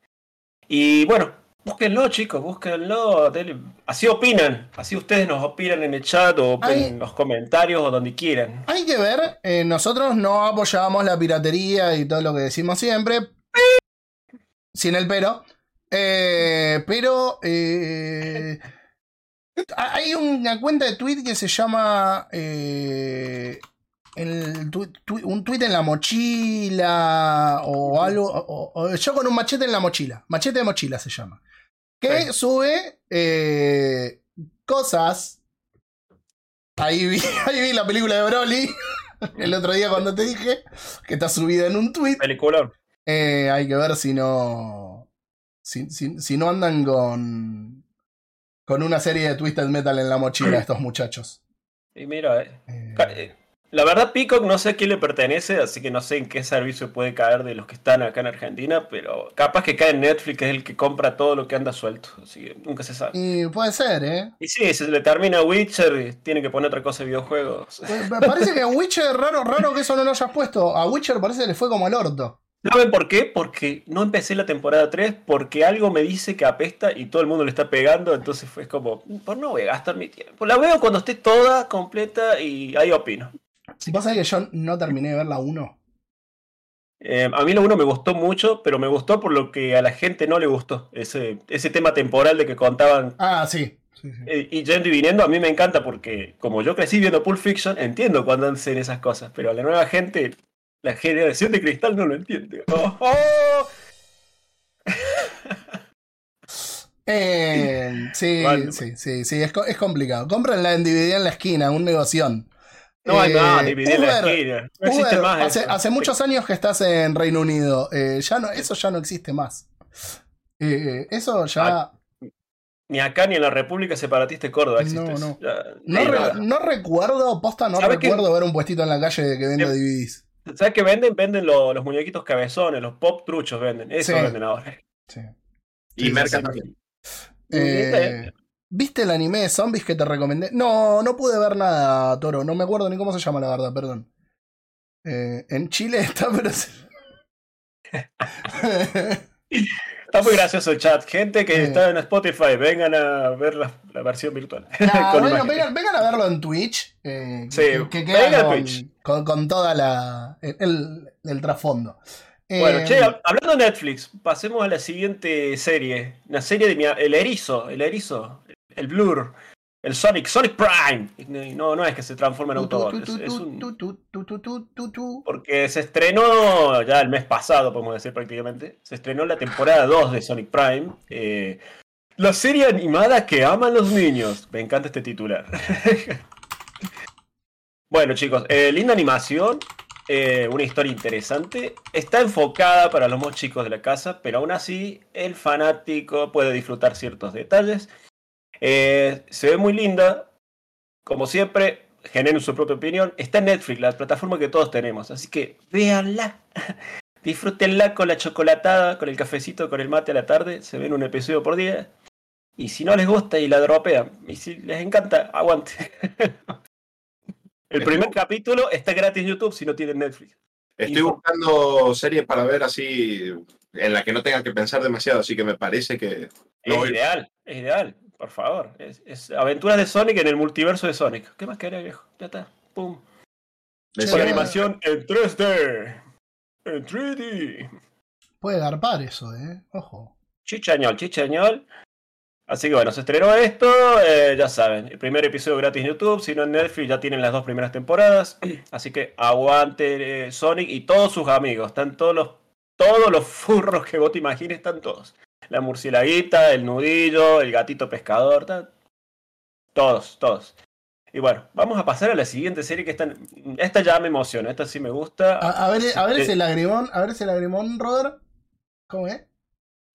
Y bueno, búsquenlo, chicos, búsquenlo. denle- Así opinan, así ustedes nos opinan en el chat o en los comentarios o donde quieran. Hay que ver, eh, nosotros no apoyamos la piratería y todo lo que decimos siempre. Sin el pero. Eh, pero eh, hay una cuenta de tweet que se llama eh, el tu- tu- un tweet en la mochila o algo. o- o- yo con un machete en la mochila. Machete de mochila se llama. Que Sí. sube eh, cosas. Ahí vi, (laughs) ahí vi la película de Broly. (laughs) El otro día cuando te dije que está subida en un tweet. Película. Eh, hay que ver si no. Si, si- si no andan con. Con una serie de Twisted Metal en la mochila estos muchachos. Y mira, eh, Eh, eh, la verdad Peacock no sé a quién le pertenece, así que no sé en qué servicio puede caer de los que están acá en Argentina, pero capaz que cae en Netflix, que es el que compra todo lo que anda suelto, así que nunca se sabe. y puede ser, ¿eh? Y sí, se le termina Witcher, y tiene que poner otra cosa de videojuegos. Me parece que a Witcher, raro, raro que eso no lo hayas puesto. A Witcher parece que le fue como el orto. ¿Saben por qué? Porque no empecé la temporada 3, porque algo me dice que apesta y todo el mundo le está pegando, entonces fue como, pues no voy a gastar mi tiempo. La veo cuando esté toda completa y ahí opino. Vos sabés que yo no terminé de ver la 1. Eh, a mí lo uno me gustó mucho, pero me gustó por lo que a la gente no le gustó. Ese, ese tema temporal de que contaban Ah, sí. sí, sí. eh, y yendo y viniendo, a mí me encanta porque como yo crecí viendo Pulp Fiction, entiendo cuando hacen esas cosas, pero a la nueva gente, la generación de cristal no lo entiende. Oh, oh. Eh, (laughs) sí, sí, sí, sí, es, es complicado. Cómprenla en DVD en la esquina, un negoción. No hay Eh, nada, dividir la Uber, esquina. No existe más hace, hace muchos años que estás en Reino Unido. eh, ya no, eso ya no existe más. Eh, eso ya. Ah, Ni acá ni en la República Separatista de Córdoba existe. No, no. Ya, no, re- no recuerdo, posta, no recuerdo ver un puestito en la calle que venda Sí. DVDs. ¿Sabes qué venden? Venden lo- los muñequitos cabezones, los pop truchos venden. Eso Sí. venden ahora. Sí. Y sí. también. Eh, ¿Viste el anime de zombies que te recomendé? No, no pude ver nada, Toro. No me acuerdo ni cómo se llama, la verdad, perdón. Eh, en Chile (laughs) está, pero. (laughs) Está muy gracioso el chat. Gente que Sí. está en Spotify, vengan a ver la, la versión virtual. (laughs) Nah, vengan, vengan a verlo en Twitch. eh, Sí, que, que vengan con, Twitch. con, con toda la. el, el- el trasfondo. Bueno, Eh, che, hab- hablando de Netflix, pasemos a la siguiente serie. La serie de mi, el erizo, el erizo, el blur, el Sonic, Sonic Prime. No, no es que se transforma en Autobot, es- un- porque se estrenó ya el mes pasado, podemos decir prácticamente. Se estrenó la temporada 2 de Sonic Prime. eh, la serie animada que aman los niños. Me encanta este titular. (laughs) bueno, chicos, eh, linda animación. eh, una historia interesante. Está enfocada para los más chicos de la casa, pero aún así el fanático puede disfrutar ciertos detalles. Eh, se ve muy linda. Como siempre, generen su propia opinión. Está en Netflix, la plataforma que todos tenemos. Así que véanla. (laughs) Disfrútenla con la chocolatada, con el cafecito, con el mate a la tarde. Se ven un episodio por día. Y si no les gusta y la dropean, y si les encanta, aguante. (laughs) el primer capítulo está gratis en YouTube si no tienen Netflix. Estoy buscando series para ver así, en la que no tenga que pensar demasiado, así que me parece que... Es No, ideal, es ideal, por favor. Es, es aventuras de Sonic en el multiverso de Sonic. ¿Qué más querés, viejo? Ya está. Pum. Con animación en 3D. En 3D. Puede garpar eso, eh. Ojo. Chichañol, chichañol. Así que bueno, se estrenó esto, eh, ya saben, el primer episodio gratis en YouTube, si no en Netflix ya tienen las dos primeras temporadas, (clears throat) así que aguante eh, Sonic y todos sus amigos, están todos los, todos los furros que vos te imagines, están todos. La murcielaguita, el nudillo, el gatito pescador, todos, todos. Y bueno, vamos a pasar a la siguiente serie que están, esta ya me emociona, esta sí me gusta. A, a ver, a ver Eh. ese lagrimón, a ver ese lagrimón, Robert. ¿Cómo es?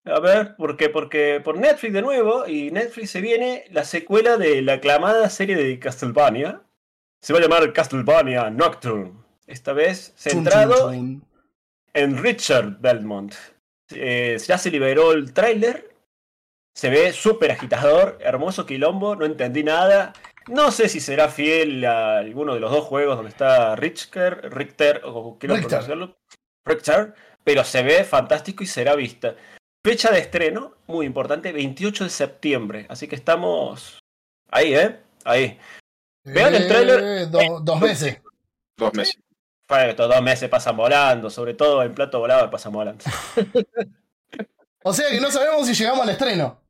A ver, ¿por qué? Porque por Netflix de nuevo, y Netflix se viene la secuela de la aclamada serie de Castlevania. Se va a llamar Castlevania Nocturne. Esta vez centrado en Richard Belmont. Eh, ya se liberó el tráiler. Se ve súper agitador, hermoso quilombo, no entendí nada. No sé si será fiel a alguno de los dos juegos donde está Richter, Richter, o quiero Richter. pronunciarlo, Richter, pero se ve fantástico y será vista. Fecha de estreno, muy importante, 28 de septiembre. Así que estamos ahí, ¿eh? Ahí. Vean el tráiler. Eh, do- dos veces. Dos meses. Fue, estos dos meses pasan volando, sobre todo en plato volado pasan volando. (laughs) O sea que no sabemos si llegamos al estreno.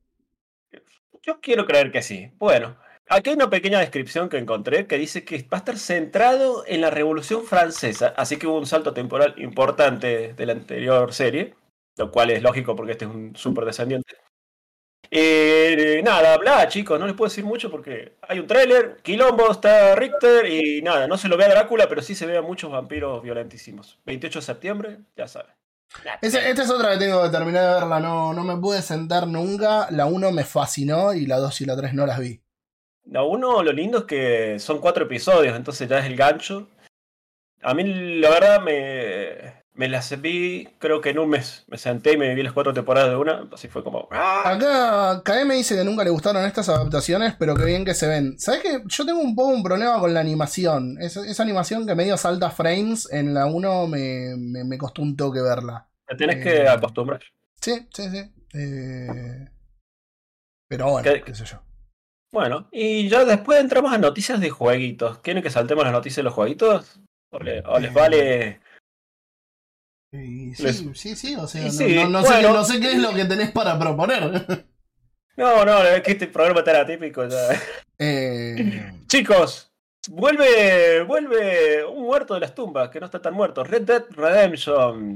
Yo quiero creer que sí. Bueno, aquí hay una pequeña descripción que encontré que dice que va a estar centrado en la Revolución Francesa, así que hubo un salto temporal importante de la anterior serie, lo cual es lógico porque este es un super descendiente. Eh, nada, bla, chicos, no les puedo decir mucho porque hay un tráiler, Quilombo, está Richter y nada, no se lo ve a Drácula, pero sí se ve a muchos vampiros violentísimos. 28 de septiembre, ya saben. Esta es otra que tengo que terminar de verla. No, no me pude sentar nunca. La 1 me fascinó y la 2 y la 3 no las vi. La uno, lo lindo es que son cuatro episodios, entonces ya es el gancho. A mí, la verdad, me, me las vi, creo que en un mes. Me senté y me vi las cuatro temporadas de una, así fue como. ¡ah! Acá KM dice que nunca le gustaron estas adaptaciones, pero que bien que se ven. ¿Sabes qué? Yo tengo un poco un problema con la animación. Es- esa animación que medio salta frames en la 1 me, me, me costó un toque verla. Te tienes Eh, que acostumbrar. Sí, sí, sí. Eh, Pero bueno, ¿Qué- qué sé yo. Bueno, y ya después entramos a noticias de jueguitos. ¿Quieren que saltemos las noticias de los jueguitos? ¿O, le- o les vale.? Y sí, Les- sí, sí, o sea, no, sé, qué- no sé qué es lo que tenés para proponer. No, no, es que este programa está típico ya. Eh, (laughs) Chicos, vuelve, vuelve un muerto de las tumbas, que no está tan muerto. Red Dead Redemption.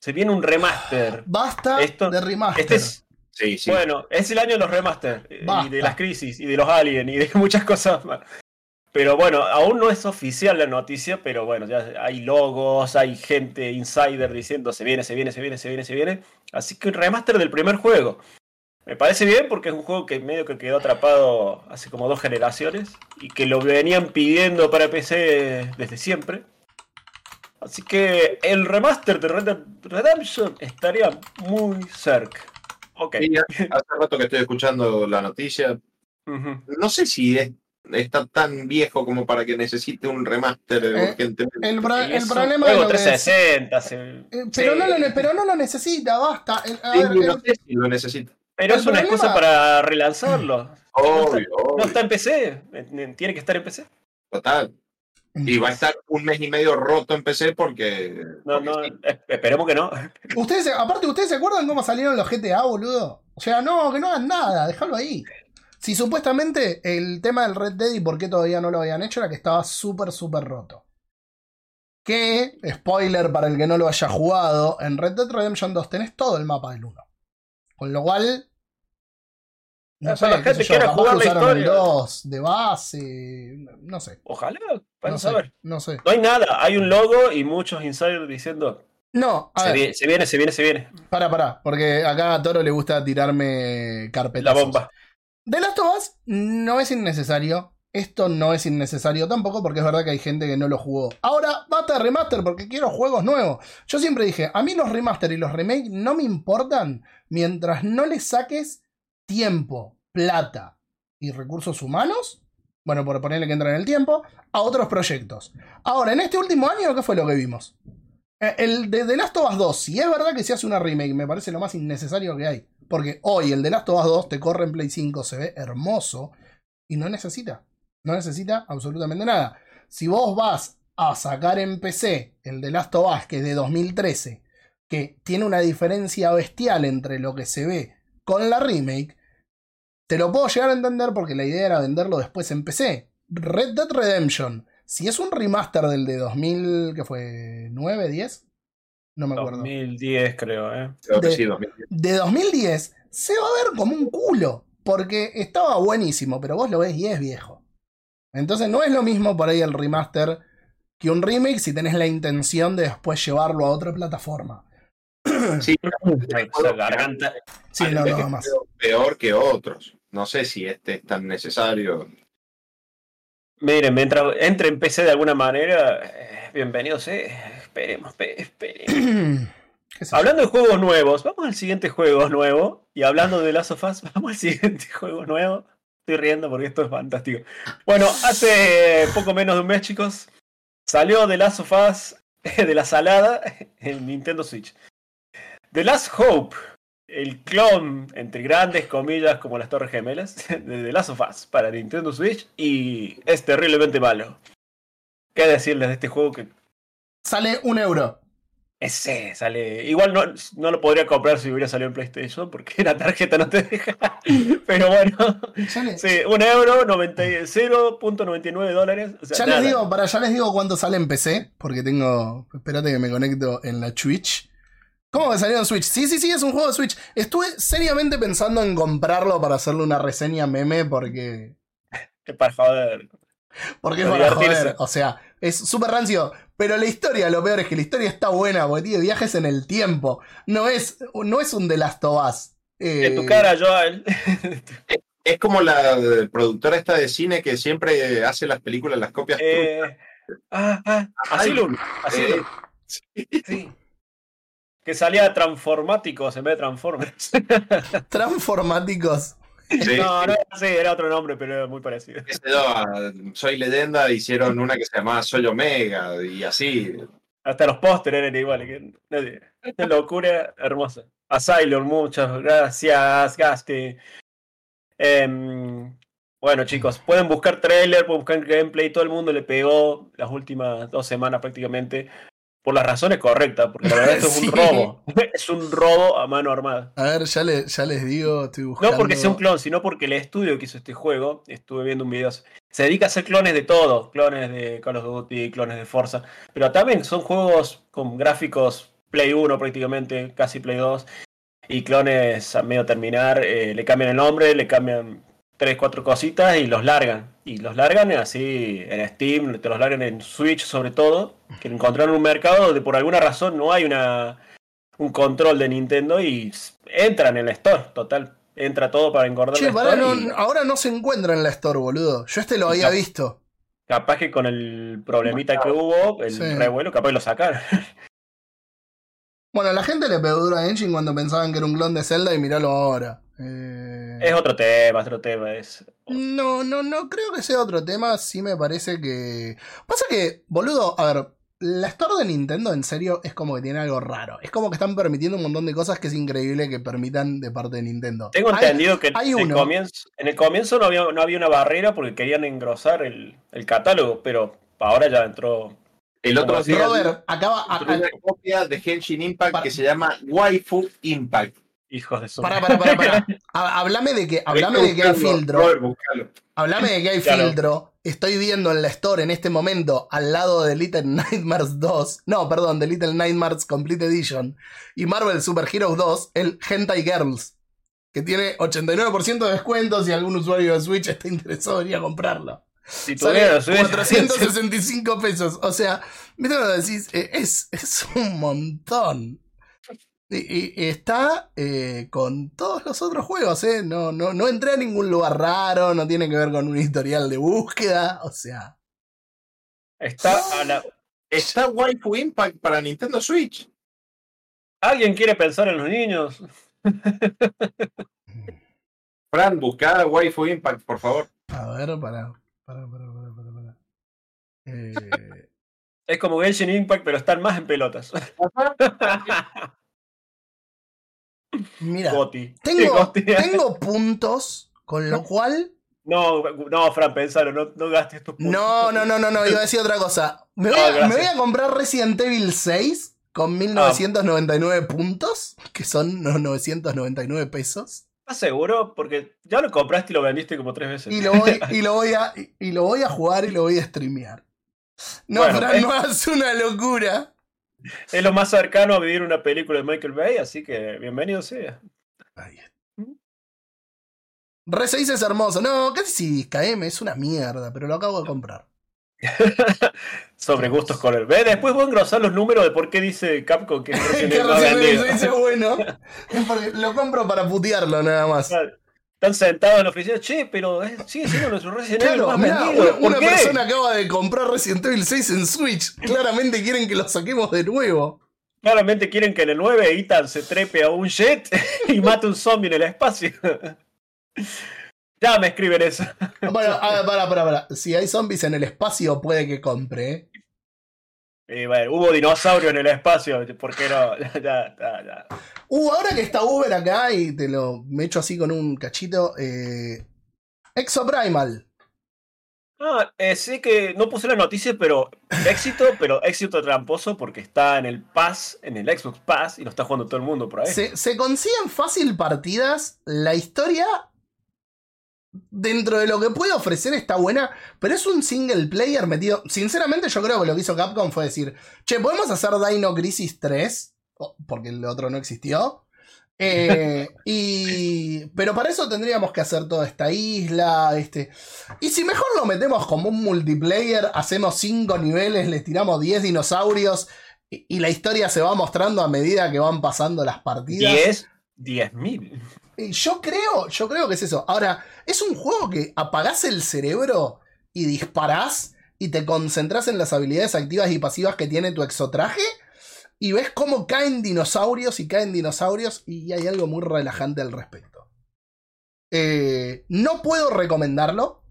Se viene un remaster. (gasps) basta Esto- de remaster. Este es, Sí, sí. bueno, es el año de los remaster. eh, Basta. Y de las crisis, y de los aliens, y de (laughs) muchas cosas más. Pero bueno, aún no es oficial la noticia, pero bueno, ya hay logos, hay gente insider diciendo se viene, se viene, se viene, se viene, se viene. Así que un remaster del primer juego. Me parece bien porque es un juego que medio que quedó atrapado hace como dos generaciones y que lo venían pidiendo para PC desde siempre. Así que el remaster de Red Dead Redemption estaría muy cerca. Ok. Sí, hace rato que estoy escuchando la noticia. No sé si es- está tan viejo como para que necesite un remaster Eh, urgentemente. el, el es problema que 360. se- Eh, pero, sí. no lo, pero no lo necesita, basta. El- a Sí, ver, no el- sé si lo necesita. Pero el es una problema- excusa para relanzarlo. Obvio, No obvio, está en PC. Tiene que estar en PC. total. Y va a estar un mes y medio roto en PC porque. No, porque no, sí. esperemos que no. Ustedes, aparte, ¿ustedes se acuerdan cómo salieron los GTA, boludo? O sea, no, que no hagan nada, déjalo ahí. Si supuestamente el tema del Red Dead y por qué todavía no lo habían hecho era que estaba súper, súper roto. Que, spoiler para el que no lo haya jugado, en Red Dead Redemption 2 tenés todo el mapa del 1. Con lo cual. No Ah, sé, la gente capaz jugar la usaron el historia. 2 de base. No sé. Ojalá. No Vamos a sé, ver. no sé. No hay nada. Hay un logo y muchos insiders diciendo No, a se ver. viene, se viene, se viene, se viene. Para, para, porque acá a Toro le gusta tirarme La carpetazos. bomba. De Last of Us no es innecesario. Esto no es innecesario tampoco porque es verdad que hay gente que no lo jugó. Ahora, basta de remaster porque quiero juegos nuevos. Yo siempre dije, a mí los remaster y los remake no me importan mientras no le saques tiempo, plata y recursos humanos. Bueno, por ponerle que entra en el tiempo, a otros proyectos. Ahora, en este último año, ¿qué fue lo que vimos? Eh, El de The Last of Us 2, si es verdad que se hace una remake, me parece lo más innecesario que hay. Porque hoy el The Last of Us 2 te corre en Play 5, se ve hermoso y no necesita. No necesita absolutamente nada. Si vos vas a sacar en PC el The Last of Us, que es de 2013, que tiene una diferencia bestial entre lo que se ve con la remake, te lo puedo llegar a entender porque la idea era venderlo después en PC. Red Dead Redemption, si es un remaster del de 2000, ¿qué fue? ¿9, 10? No me acuerdo. 2010 creo, ¿eh? Creo que de- sí, 2010. de 2010 se va a ver como un culo. Porque estaba buenísimo, pero vos lo ves y es viejo. Entonces no es lo mismo por ahí el remaster que un remake si tenés la intención de después llevarlo a otra plataforma. Sí, (coughs) esa garganta. Sí, no, no, que más. peor que otros. No sé si este es tan necesario. Miren, mientras entre en PC de alguna manera, eh, bienvenidos, eh. Esperemos, pe- esperemos. (clears throat) Hablando de juegos nuevos, vamos al siguiente juego nuevo. Y hablando de Last of Us, (laughs) vamos al siguiente juego nuevo. estoy riendo porque esto es fantástico. Bueno, hace poco menos de un mes, chicos, salió The Last of Us (laughs) de la salada (laughs) en Nintendo Switch. The Last Hope, el clon, entre grandes comillas, como las Torres Gemelas, de The Last of Us para Nintendo Switch y es terriblemente malo. ¿Qué decirles de este juego que Sale un euro. ese sale? Igual no, no lo podría comprar si hubiera salido en PlayStation porque la tarjeta no te deja. (laughs) Pero bueno, sí, un euro, 90 y- 0.99 dólares. o sea, ya nada. les digo, para, ya les digo cuándo sale en PC, porque tengo. Espérate que me conecto en la Twitch. ¿Cómo que salió en Switch? Sí, sí, sí, es un juego de Switch. Estuve seriamente pensando en comprarlo para hacerle una reseña meme porque. Es para joder. Porque es Para joder. O sea, es súper rancio. Pero la historia, lo peor es que la historia está buena, porque tiene viajes en el tiempo. No es, no es un The Last of Us. Eh, En tu cara, Joel. (laughs) Es como la productora esta de cine que siempre hace las películas, las copias. Eh, ah, ah, Asylum. Asylum. Eh, Sí. Que salía Transformáticos en vez de Transformers. (laughs) Transformáticos. Sí. No, no, sí, era otro nombre, pero era muy parecido. Soy Leyenda hicieron una que se llamaba Soy Omega y así. Hasta los pósteres eran iguales. Una locura hermosa. Asylum, muchas gracias, Gasti. Em, bueno, chicos, pueden buscar trailer, pueden buscar gameplay. Todo el mundo le pegó las últimas dos semanas prácticamente. Por las razones correctas, porque la verdad esto es (laughs) Sí. un robo. (laughs) Es un robo a mano armada. A ver, ya, le- ya les digo, estoy buscando. No porque sea un clon, sino porque el estudio que hizo este juego, estuve viendo un video, se dedica a hacer clones de todo, clones de Call of Duty, clones de Forza, pero también son juegos con gráficos Play 1 prácticamente, casi Play 2, y clones a medio terminar, eh, le cambian el nombre, le cambian tres, cuatro cositas y los largan. Y los largan así en Steam, te los largan en Switch sobre todo, que encontraron un mercado donde por alguna razón no hay una un control de Nintendo y entran en la Store, total. Entra todo para engordar Che, la pará, Store no- y ahora no se encuentra en la Store, boludo. Yo este lo había visto. capaz que con el problemita que hubo, el Sí. revuelo, capaz que lo sacaron. Bueno, la gente le pegó duro a Engine cuando pensaban que era un clon de Zelda y miralo ahora. Eh, es otro tema, otro tema. Es... No, no, no creo que sea otro tema. Sí me parece que. Pasa que, boludo, a ver, la Store de Nintendo en serio es como que tiene algo raro. Es como que están permitiendo un montón de cosas que es increíble que permitan de parte de Nintendo. Tengo Hay- entendido que hay en, el uno. comienzo, en el comienzo no había, no había una barrera porque querían engrosar el, el catálogo, pero ahora ya entró. El otro día Robert, acaba. a- encontré a- una copia de Genshin Impact Para- que se llama Waifu Impact. Hijos de su. Pará, pará, pará, pará. (laughs) Ha- Hablame de que, hablame de que hay filtro. Hablame de que hay Claro. filtro. Estoy viendo en la store en este momento, al lado de Little (laughs) Nightmares 2. No, perdón, de Little Nightmares Complete Edition. Y Marvel Super Heroes 2, el Hentai Girls. Que tiene 89% de descuento. Si algún usuario de Switch está interesado, debería comprarlo. si Sale tuviera, si hubiera- 465 pesos. O sea, ¿viste lo que decís? Eh, Es, es un montón. Y, está eh, con todos los otros juegos, ¿eh? No, no, no entré a ningún lugar raro, no tiene que ver con un historial de búsqueda, o sea. Está a la. Está Waifu Impact para Nintendo Switch. ¿Alguien quiere pensar en los niños? Fran, buscá Waifu Impact, por favor. A ver, para. Para, para, para, para. para. Eh, Es como Genshin Impact, pero están más en pelotas. (laughs) mira, Goti. tengo, Goti. (laughs) tengo puntos, con lo cual No, no, Fran, pensalo, no, no gastes tus puntos. No, no, no, no, no, iba a decir otra cosa. Me voy, Ah, a, gracias. me voy a comprar Resident Evil 6 con 1999 puntos, que son los 999 pesos. ¿Estás seguro? Porque ya lo compraste y lo vendiste como tres veces. Y lo voy, (laughs) y lo voy, a, y lo voy a jugar y lo voy a streamear. No, Bueno, Fran, no hagas una locura. Es lo más cercano a vivir una película de Michael Bay, así que bienvenido sea. Ahí está. Re 6 es hermoso. No, casi si KM es una mierda, pero lo acabo de comprar. (laughs) Sobre gustos con el B. Después voy a engrosar los números de por qué dice Capcom que (laughs) Que. 6 es bueno. Es (laughs) porque lo compro para putearlo nada más. Están sentados en la oficina, che, pero es- sigue siendo nuestro Resident Evil Claro, más mirá, vendido. una, persona acaba de comprar Resident Evil 6 en Switch. Claramente quieren que lo saquemos de nuevo. Claramente quieren que en el 9 Ethan se trepe a un jet (laughs) y mate un zombie en el espacio. (laughs) Ya me escriben eso. Bueno, a ver, para, para, para. Si hay zombies en el espacio, puede que compre. ¿eh? Y bueno, hubo dinosaurio en el espacio, ¿por qué no? (laughs) ya, ya, ya. Uh, ahora que está Uber acá y te lo me echo así con un cachito. Eh, Exoprimal. Ah, eh, sé que no puse la noticia, pero éxito, pero éxito tramposo porque está en el Pass, en el Xbox Pass y lo está jugando todo el mundo por ahí. Se, se consiguen fácil partidas. La historia, dentro de lo que puede ofrecer, está buena. Pero es un single player metido. Sinceramente, yo creo que lo que hizo Capcom fue decir: Che, ¿podemos hacer Dino Crisis 3? Oh, Porque el otro no existió. Eh, (laughs) y, pero para eso tendríamos que hacer toda esta isla. Este, y si mejor lo metemos como un multiplayer, hacemos 5 niveles, les tiramos 10 dinosaurios y, y la historia se va mostrando a medida que van pasando las partidas. 10, 10 mil. Y Yo creo, yo creo que es eso. Ahora, es un juego que apagás el cerebro y disparás y te concentras en las habilidades activas y pasivas que tiene tu exotraje y ves cómo caen dinosaurios y caen dinosaurios y hay algo muy relajante al respecto. Eh, no puedo recomendarlo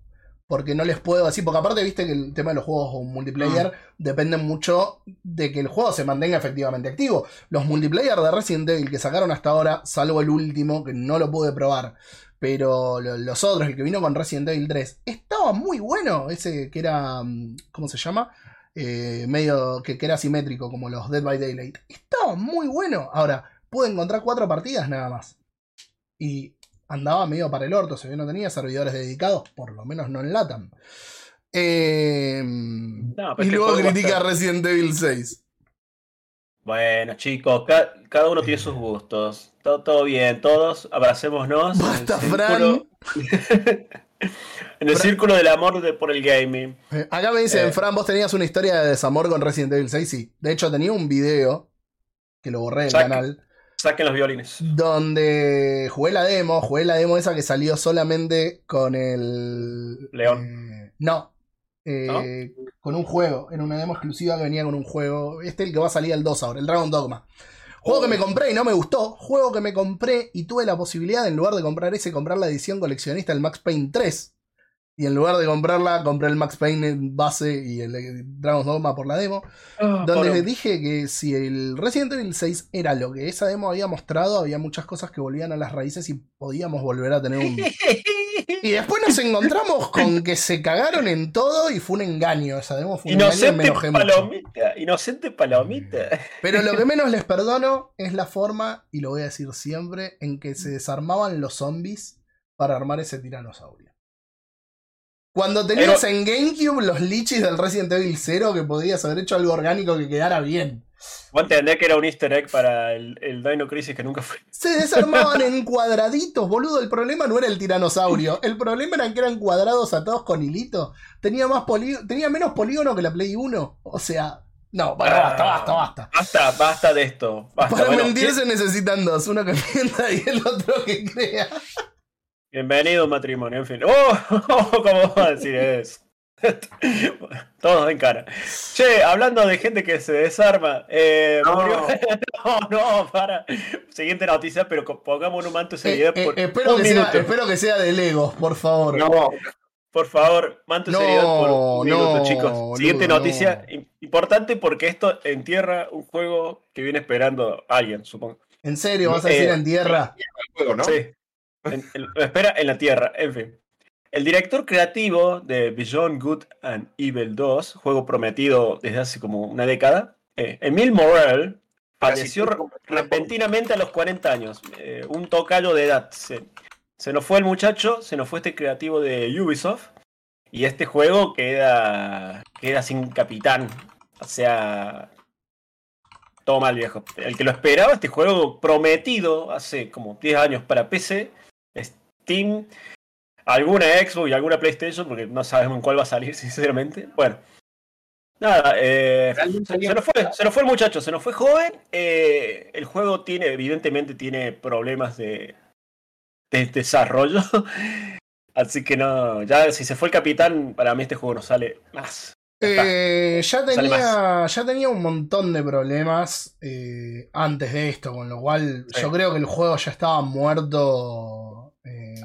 porque no les puedo decir, porque aparte viste que el tema de los juegos multiplayer depende mucho de que el juego se mantenga efectivamente activo. Los multiplayer de Resident Evil que sacaron hasta ahora, salvo el último que no lo pude probar, pero lo- los otros, el que vino con Resident Evil 3, estaba muy bueno. Ese que era, mm, ¿cómo se llama? Eh, medio que, que era simétrico, como los Dead by Daylight. Estaba muy bueno. Ahora, pude encontrar cuatro partidas nada más. Y andaba medio para el orto, se ve no tenía servidores dedicados, por lo menos no en LATAM. Eh, No, pero y este luego critica está- Resident Evil 6. Bueno, chicos, ca- cada uno tiene sus gustos. Todo, todo bien, todos abracémonos. en Basta, círculo- (laughs) en el Fran- círculo del amor de, por el gaming. Eh, acá me dicen, Eh. Fran, vos tenías una historia de desamor con Resident Evil 6, sí. De hecho, tenía un video, que lo borré del canal, Saquen los violines. donde jugué la demo, jugué la demo esa que salió solamente con el... León. eh, no. eh, Con un juego, en una demo exclusiva que venía con un juego. Este es el que va a salir el 2 ahora, el Dragon Dogma. Juego que me compré y no me gustó. Juego que me compré y tuve la posibilidad, en lugar de comprar ese, comprar la edición coleccionista del Max Payne 3. Y en lugar de comprarla, compré el Max Payne base y el eh, Dragon Dogma por la demo. Ah, Donde les dije que si el Resident Evil 6 era lo que esa demo había mostrado, había muchas cosas que volvían a las raíces y podíamos volver a tener un. (laughs) Y después nos encontramos con (laughs) que se cagaron en todo y fue un engaño. Esa demo fue un engaño y me Inocente enojé mucho. palomita, inocente palomita. Pero lo que (laughs) menos les perdono es la forma, y lo voy a decir siempre, en que se desarmaban los zombies para armar ese tiranosaurio. Cuando tenías en GameCube los lichis del Resident Evil 0 que podías haber hecho algo orgánico que quedara bien. Vos entendés que era un easter egg para el, el Dino Crisis que nunca fue. Se desarmaban en cuadraditos, boludo. El problema no era el tiranosaurio. El problema era que eran cuadrados atados con hilito. Tenía, más polí- tenía menos polígono que la Play 1. O sea, no, bueno, basta, basta, basta. Basta, basta de esto. Basta. Para Bueno, mentir se necesitan dos, uno que mienta y el otro que crea. Bienvenido matrimonio, en fin. ¡Oh! (laughs) ¿Cómo va a decir eso? (laughs) Todos en cara. Che, hablando de gente que se desarma. Eh, No. murió- (laughs) no, no, para. Siguiente noticia, pero pongamos un manto de Eh, seriedad eh, por espero, un que sea, minuto. espero que sea de Legos, por favor. No, Por favor, manto No, seriedad por un minuto, no, chicos. Siguiente noticia. no. im- Importante porque esto entierra un juego que viene esperando alguien, supongo. ¿En serio vas a decir Eh, en tierra? el juego, ¿no? Sí. En- espera en la Tierra, en fin. El director creativo de Beyond Good and Evil 2, juego prometido desde hace como una década, eh, Emil Morel, falleció re- repentinamente a los 40 años. eh, un tocayo de edad. Se, se nos fue el muchacho, se nos fue este creativo de Ubisoft. Y este juego queda, queda sin capitán. O sea, todo mal, viejo. El que lo esperaba, este juego prometido hace como 10 años para PC, Steam, alguna Xbox y alguna PlayStation, porque no sabemos en cuál va a salir, (laughs) sinceramente. Bueno, nada, eh, se, nos fue, se nos fue el muchacho, se nos fue joven. eh, el juego tiene, evidentemente, tiene problemas de, de desarrollo. (laughs) Así que no, ya si se fue el capitán, para mí este juego no sale más. Eh, ya, Sale tenía, ya tenía un montón de problemas eh, antes de esto, con lo cual Sí. yo creo que el juego ya estaba muerto eh,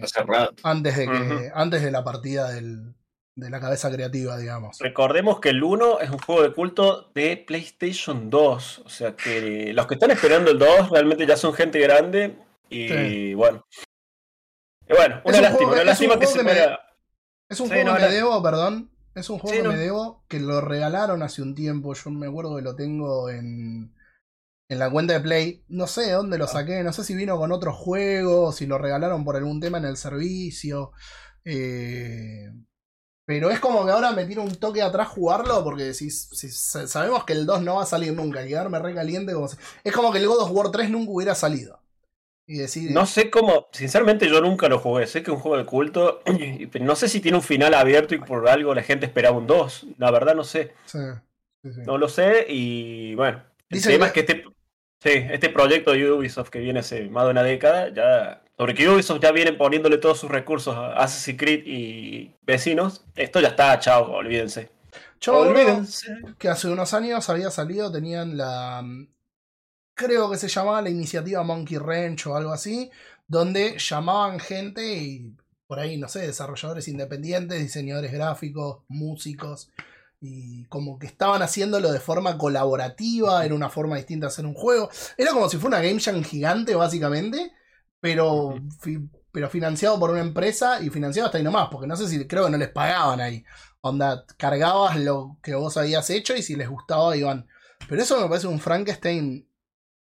Hace rato. antes de que, antes de la partida del- de la cabeza creativa, digamos. Recordemos que el 1 es un juego de culto de PlayStation 2. O sea que los que están esperando el 2 realmente ya son gente grande. Y Sí. bueno. Y bueno, Es una un lástima, juego- una es un lástima que juego se que me- muera. Es un Sí, juego no, que la- debo, perdón. Es un juego Sí, que no. me debo, que lo regalaron hace un tiempo. Yo me acuerdo que lo tengo en, en la cuenta de Play. No sé de dónde Ah. lo saqué. No sé si vino con otro juego, si lo regalaron por algún tema en el servicio. Eh, pero es como que ahora me tiro un toque atrás jugarlo porque si, si sa- sabemos que el 2 no va a salir nunca. Y quedarme re caliente como si- Es como que el God of War 3 nunca hubiera salido. Y decir... No sé cómo, sinceramente yo nunca lo jugué, sé que es un juego de culto, (clears throat) pero no sé si tiene un final abierto y por algo la gente esperaba un 2, la verdad no sé, Sí, sí, sí. no lo sé y bueno, el tema que- es que este, sí, este proyecto de Ubisoft que viene hace más de una década, ya, sobre que Ubisoft ya viene poniéndole todos sus recursos a Assassin's Creed y vecinos, esto ya está, chao, olvídense. Acuerdo- olvídense. que hace unos años había salido, tenían la. mm, Creo que se llamaba la iniciativa Monkey Ranch o algo así, donde llamaban gente y por ahí, no sé, desarrolladores independientes, diseñadores gráficos, músicos, y como que estaban haciéndolo de forma colaborativa, era una forma distinta de hacer un juego. Era como si fuera una Game Jam gigante, básicamente, pero, fi- pero financiado por una empresa y financiado hasta ahí nomás, porque no sé si creo que no les pagaban ahí. Onda, cargabas lo que vos habías hecho y si les gustaba iban. Pero eso me parece un Frankenstein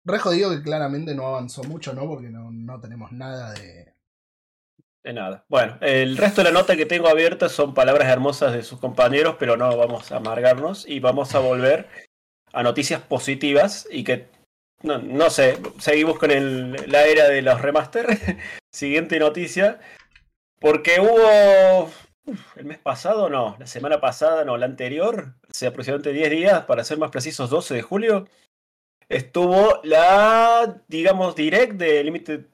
re jodido que claramente no avanzó mucho, ¿no? Porque no, no tenemos nada de. De nada. Bueno, el resto de la nota que tengo abierta son palabras hermosas de sus compañeros, pero no vamos a amargarnos y vamos a volver a noticias positivas y que, no, no sé, seguimos con el- la era de los remaster. (laughs) Siguiente noticia, porque hubo el mes pasado, no, la semana pasada, no, la anterior, hace aproximadamente 10 días, para ser más precisos, 12 de julio, estuvo la, digamos, direct de Limited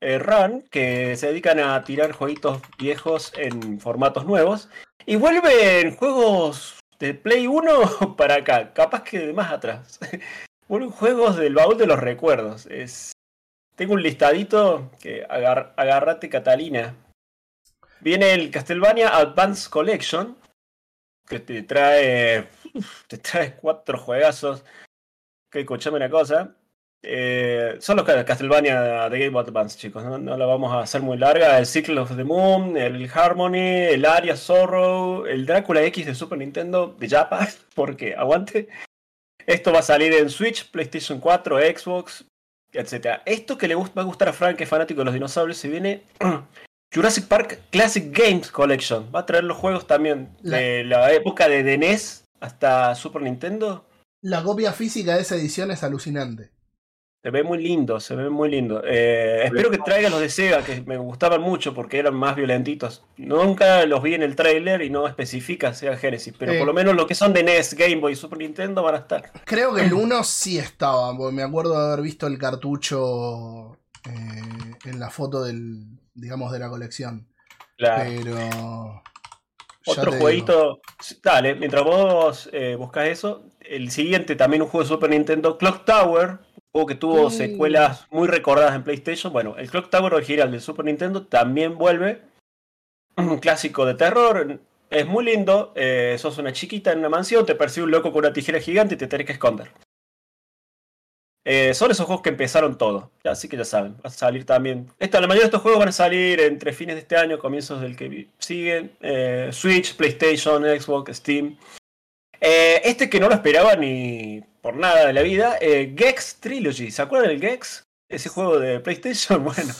eh, Run, que se dedican a tirar jueguitos viejos en formatos nuevos. Y vuelven juegos de Play 1 (laughs) para acá, capaz que de más atrás. (laughs) vuelven juegos del baúl de los recuerdos. Es... Tengo un listadito que agar- agarrate Catalina. Viene el Castlevania Advance Collection, que te trae, (laughs) te trae cuatro juegazos. Que escuchame una cosa. Eh, son los ca- Castlevania de Game Boy Advance, chicos. No, no la vamos a hacer muy larga. El Cycle of the Moon, el Harmony, el Aria Sorrow, el Drácula X de Super Nintendo de Japa, (laughs) porque aguante. Esto va a salir en Switch, PlayStation 4, Xbox, etc. Esto que le va a gustar a Frank, que es fanático de los dinosaurios, se viene (clears throat) Jurassic Park Classic Games Collection. Va a traer los juegos también de la época de de NES hasta Super Nintendo. La copia física de esa edición es alucinante. Se ve muy lindo, se ve muy lindo. Eh, espero que traigan los de Sega, que me gustaban mucho porque eran más violentitos. Nunca los vi en el trailer y no especifica Sega Genesis, pero Sí. por lo menos lo que son de NES, Game Boy y Super Nintendo van a estar. Creo que el 1 sí estaba, porque me acuerdo de haber visto el cartucho eh, en la foto del, digamos, de la colección. La- Pero. otro jueguito. Dale, mientras vos eh, buscas eso, el siguiente también un juego de Super Nintendo, Clock Tower. Juego que tuvo Mm. secuelas muy recordadas en PlayStation. Bueno, el Clock Tower original de Super Nintendo también vuelve. (clears throat) Un clásico de terror. Es muy lindo. eh, sos una chiquita en una mansión, te persigue un loco con una tijera gigante y te tenés que esconder. Eh, son esos juegos que empezaron todo. Así que ya saben, va a salir también. Esta, la mayoría de estos juegos van a salir entre fines de este año, comienzos del que siguen. eh, Switch, PlayStation, Xbox, Steam. Eh, este que no lo esperaba ni por nada de la vida, eh, Gex Trilogy. ¿Se acuerdan del Gex? Ese juego de PlayStation. (laughs) Bueno,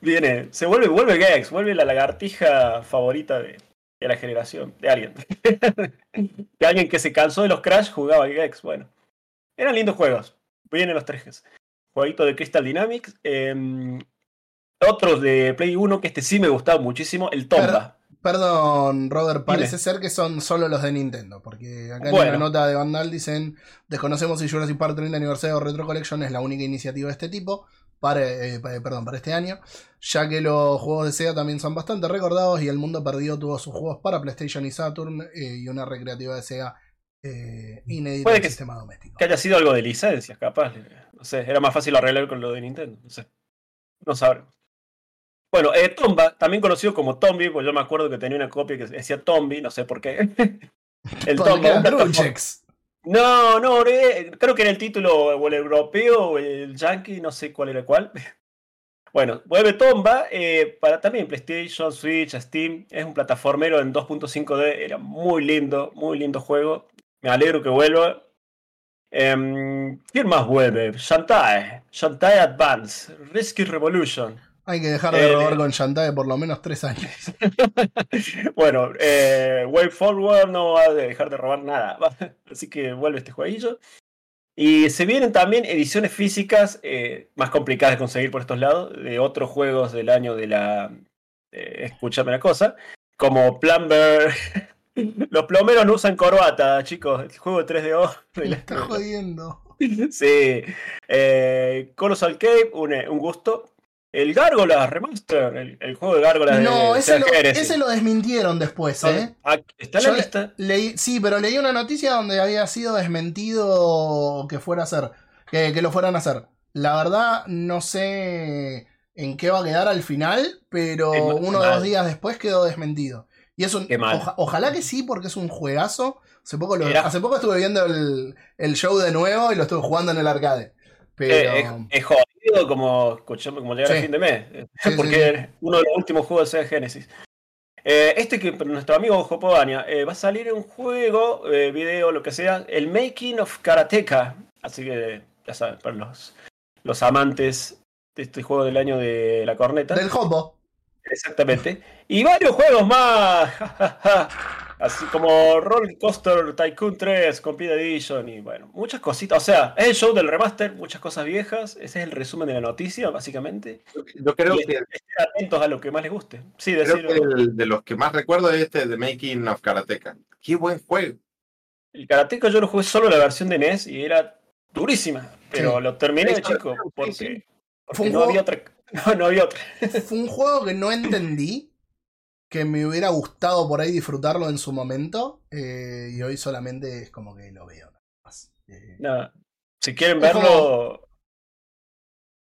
viene, se vuelve, vuelve Gex, vuelve la lagartija favorita de, de la generación, de alguien. (laughs) de alguien que se cansó de los Crash jugaba Gex. Bueno, eran lindos juegos. Vienen los tres. Jueguito de Crystal Dynamics. eh, otros de Play 1 que este sí me gustaba muchísimo, el Tomba. Perdón, Robert, parece Dime. ser que son solo los de Nintendo, porque acá en la nota de Vandal dicen, desconocemos si Jurassic Park 30 aniversario Retro Collection es la única iniciativa de este tipo, para, eh, pa- perdón, para este año, ya que los juegos de Sega también son bastante recordados y El Mundo Perdido tuvo sus juegos para PlayStation y Saturn eh, y una recreativa de Sega eh, inédita Puede en que- sistema doméstico. Que haya sido algo de licencias, capaz. No sé, era más fácil arreglar con lo de Nintendo. No sé. No sabremos. Bueno, eh, Tomba, también conocido como Tombi, pues yo me acuerdo que tenía una copia que decía Tombi, no sé por qué. (laughs) El Tomba. No, no, eh, creo que en el título, o el europeo, o el yankee, no sé cuál era cuál. (laughs) Bueno, vuelve Tomba eh, para también PlayStation, Switch, Steam. Es un plataformero en 2.5D. Era muy lindo, muy lindo juego. Me alegro que vuelva. Em, ¿Quién más vuelve? Shantae. Shantae Advance. Risky Revolution. Hay que dejar de Eh, robar con Shantae por lo menos tres años. (laughs) bueno, eh, Way Forward no va a dejar de robar nada. (laughs) Así que vuelve este jueguillo. Y se vienen también ediciones físicas eh, más complicadas de conseguir por estos lados, de otros juegos del año de la. eh, escúchame una cosa, como Plumber. (laughs) Los plomeros no usan corbata, chicos. El juego de 3DO. de Me la- está jodiendo. Sí. Eh, Colossal Cave, un, un gusto. El Gárgolas Remaster, el, el juego de Gárgolas No, de ese lo, ese lo desmintieron después, ¿eh? Ah, Está en la lista. leí- sí, pero leí una noticia donde había sido desmentido que fuera a ser, que, que lo fueran a hacer. La verdad, no sé en qué va a quedar al final, pero uno o dos días después quedó desmentido. Y es un, Qué mal. oja- ojalá que sí, porque es un juegazo. Hace poco, lo- Era- hace poco estuve viendo el, el show de nuevo y lo estuve jugando en el arcade. Pero Eh, es, es jodido como, como llegar Sí. a fin de mes. eh, Sí, porque sí. uno de los últimos juegos de Sega Genesis. Eh, este que nuestro amigo Jopodania eh, va a salir en un juego, eh, video, lo que sea, el Making of Karateka. Así que, ya saben, para los, los amantes de este juego del año de la corneta. del Hopo. Exactamente. Y varios juegos más. (laughs) Así como Roller Coaster Tycoon 3, Complete Edition y bueno, muchas cositas. O sea, es el show del remaster, muchas cosas viejas. Ese es el resumen de la noticia, básicamente. Yo creo Y que, estén atentos a lo que más les guste. Sí, creo que el de los que más recuerdo es este de Making of Karateka. Qué buen juego. el Karateka yo lo jugué solo la versión de NES y era durísima. Pero Sí. lo terminé, Sí, chico, porque, sí. porque no había otra. (laughs) No, no había otra. Fue un juego que no entendí, que me hubiera gustado por ahí disfrutarlo en su momento, eh, y hoy solamente es como que lo veo. nada más. Eh, Nada. Si quieren verlo.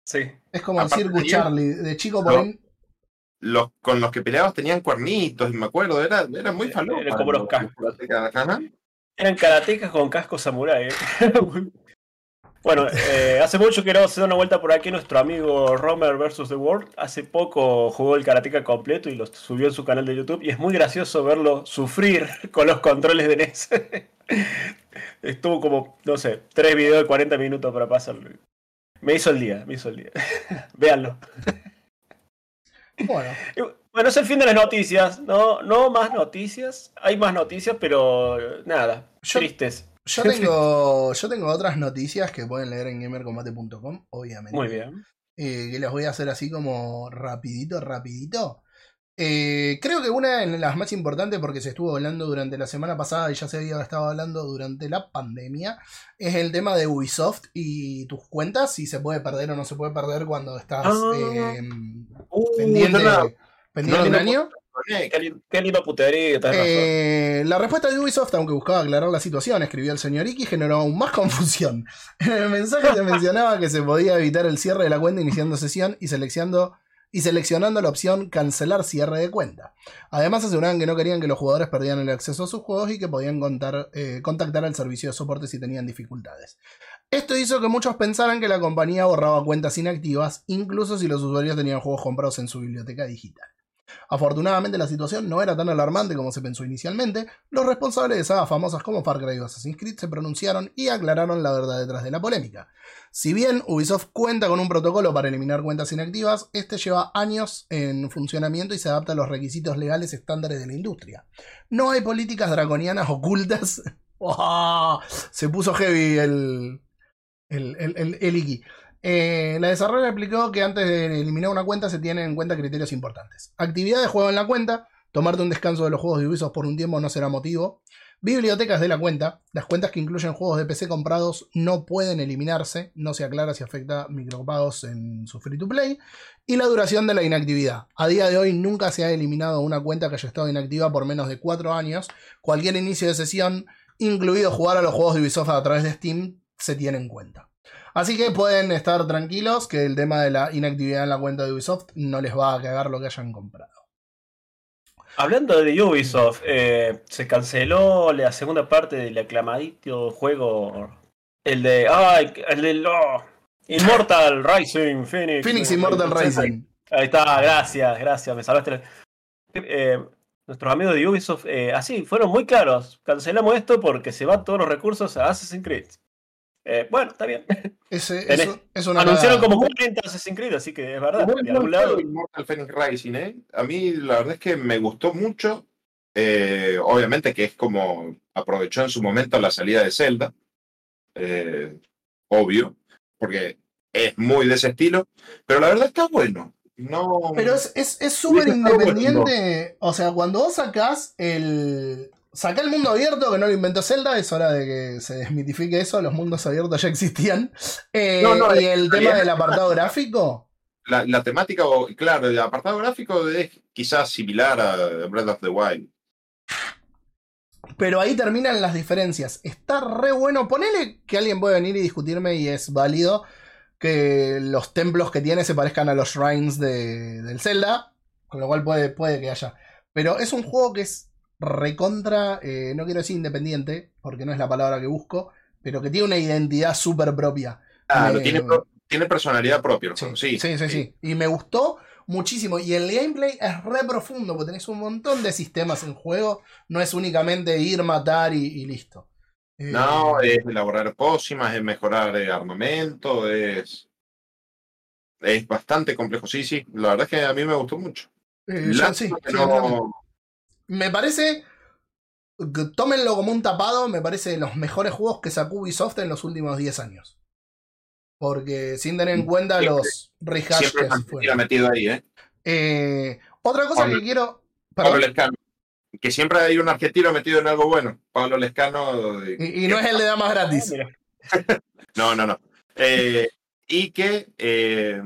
Sí. es como el Aparte Circus tenía- Charlie, de chico por No. ahí. Los con los que peleabas tenían cuernitos, me acuerdo, era, era muy falopa. Era como los cascos. Eran karatecas con casco samurái. ¿eh? (laughs) bueno, eh, hace mucho que no se da una vuelta por aquí nuestro amigo Romer vs. The World. Hace poco jugó el karateka completo y lo subió en su canal de YouTube. Y es muy gracioso verlo sufrir (laughs) con los controles de NES. (laughs) Estuvo como, no sé, tres videos de 40 minutos para pasarlo. Me hizo el día, me hizo el día. (laughs) Véanlo. Bueno, Bueno, es el fin de las noticias. No, no más noticias. Hay más noticias, pero nada. Yo- Tristes. Yo tengo, yo tengo otras noticias que pueden leer en gamercombate.com, obviamente. Muy bien. eh, que las voy a hacer así como rapidito, rapidito. Eh, creo que una de las más importantes, porque se estuvo hablando durante la semana pasada y ya se había estado hablando durante la pandemia, es el tema de Ubisoft y tus cuentas, si se puede perder o no se puede perder cuando estás Ah. eh, Uh, pendiente, no, pendiente no, un no, año. Eh, la respuesta de Ubisoft, aunque buscaba aclarar la situación, escribió el señor Iki, generó aún más (laughs) confusión. En el mensaje se mencionaba que se podía evitar el cierre de la cuenta iniciando sesión y seleccionando, la opción cancelar cierre de cuenta. Además aseguraban que no querían que los jugadores perdieran el acceso a sus juegos y que podían eh, contactar al servicio de soporte si tenían dificultades. Esto hizo que muchos pensaran que la compañía borraba cuentas inactivas, incluso si los usuarios tenían juegos comprados en su biblioteca digital. Afortunadamente la situación no era tan alarmante como se pensó inicialmente, los responsables de sagas famosas como Far Cry o Assassin's Creed se pronunciaron y aclararon la verdad detrás de la polémica. Si bien Ubisoft cuenta con un protocolo para eliminar cuentas inactivas, este lleva años en funcionamiento y se adapta a los requisitos legales estándares de la industria. No hay políticas draconianas ocultas. (laughs) ¡Oh! Se puso heavy el, el, el, el-. Eh, la desarrolladora explicó que antes de eliminar una cuenta se tienen en cuenta criterios importantes. Actividad de juego en la cuenta, tomarte un descanso de los juegos de Ubisoft por un tiempo no será motivo. Bibliotecas de la cuenta, las cuentas que incluyen juegos de PC comprados no pueden eliminarse, no se aclara si afecta micropagos en su free to play. Y la duración de la inactividad. A día de hoy nunca se ha eliminado una cuenta que haya estado inactiva por menos de 4 años. Cualquier inicio de sesión, incluido jugar a los juegos de Ubisoft a través de Steam, se tiene en cuenta. Así que pueden estar tranquilos que el tema de la inactividad en la cuenta de Ubisoft no les va a cagar lo que hayan comprado. Hablando de Ubisoft, eh, se canceló la segunda parte del aclamadito juego. El de. ¡Ay! El de. oh, Immortal Rising Phoenix. Phoenix Immortal Rising. Ahí está, gracias, gracias, me salvaste. Eh, nuestros amigos de Ubisoft, eh, así, fueron muy claros. Cancelamos esto porque se van todos los recursos a Assassin's Creed. Eh, bueno, está bien. Ese, Tenés- eso- es una Anunciaron cagada. como 40 Assassin's Creed, así que es verdad. Muy De buen algún lado. juego Immortal Phoenix Rising, ¿eh? A mí la verdad es que me gustó mucho. Eh, obviamente que es como aprovechó en su momento la salida de Zelda. eh, obvio, porque es muy de ese estilo. Pero la verdad está bueno. No, Pero es es- es súper Está bueno. independiente. O sea, cuando vos sacás el. Sacá el mundo abierto, que no lo inventó Zelda, es hora de que se desmitifique eso, los mundos abiertos ya existían. Eh, No, no, y el en tema del apartado (laughs) gráfico, la, la temática, claro, el apartado gráfico es quizás similar a Breath of the Wild. pero ahí terminan las diferencias. Está re bueno. Ponele que alguien puede venir y discutirme y es válido que los templos que tiene se parezcan a los shrines de, del Zelda, con lo cual puede, puede que haya. Pero es un juego que es recontra, eh, no quiero decir independiente, porque no es la palabra que busco, pero que tiene una identidad súper propia. Ah, Me- tiene, personalidad propia. el Sí, sí, sí, sí. Y me gustó muchísimo. Y el gameplay es re profundo, porque tenés un montón de sistemas en juego. No es únicamente ir, matar y, y listo. Eh, No, es elaborar pócimas, es mejorar eh, armamento, es. Es bastante complejo. Sí, sí. La verdad es que a mí me gustó mucho. eh, yo sí, que no-. Me parece. Tómenlo como un tapado, me parece de los mejores juegos que sacó Ubisoft en los últimos 10 años. Porque sin tener en cuenta Siempre- los rehash siempre metido ahí, ¿eh? Eh, otra cosa Pablo- que quiero. Pablo Lescano. Que siempre hay un argentino metido en algo bueno. Pablo Lescano. eh, y, y no es el de damas (laughs) Ah, gratis. (laughs) No, no, no. Eh, y que eh,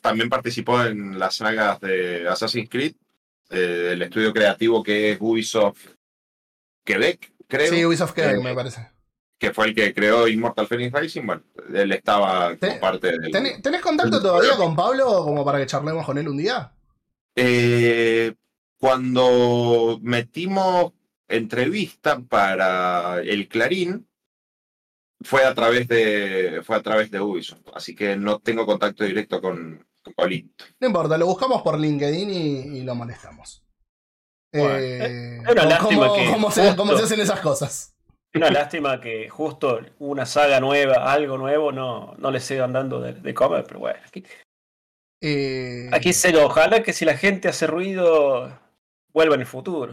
también participó en las sagas de Assassin's Creed, eh, el estudio creativo que es Ubisoft Quebec, creo, Sí, Ubisoft Quebec, Eh, me parece. que fue el que creó Immortal Phoenix Rising. Bueno, él estaba como Te- parte del. ¿Tenés, tenés contacto todavía con Pablo como para que charlemos con él un día? Eh, cuando metimos entrevista para el Clarín, fue a través de fue a través de Ubisoft, así que no tengo contacto directo con, con Paulito. No importa, lo buscamos por LinkedIn y, y lo molestamos. Bueno, Eh, es una ¿cómo- lástima que cómo se, cómo se hacen esas cosas? Una lástima que justo una saga nueva, algo nuevo, no, no le sigan dando de, de comer, pero bueno. Aquí, Eh, aquí ojalá que si la gente hace ruido, vuelva en el futuro.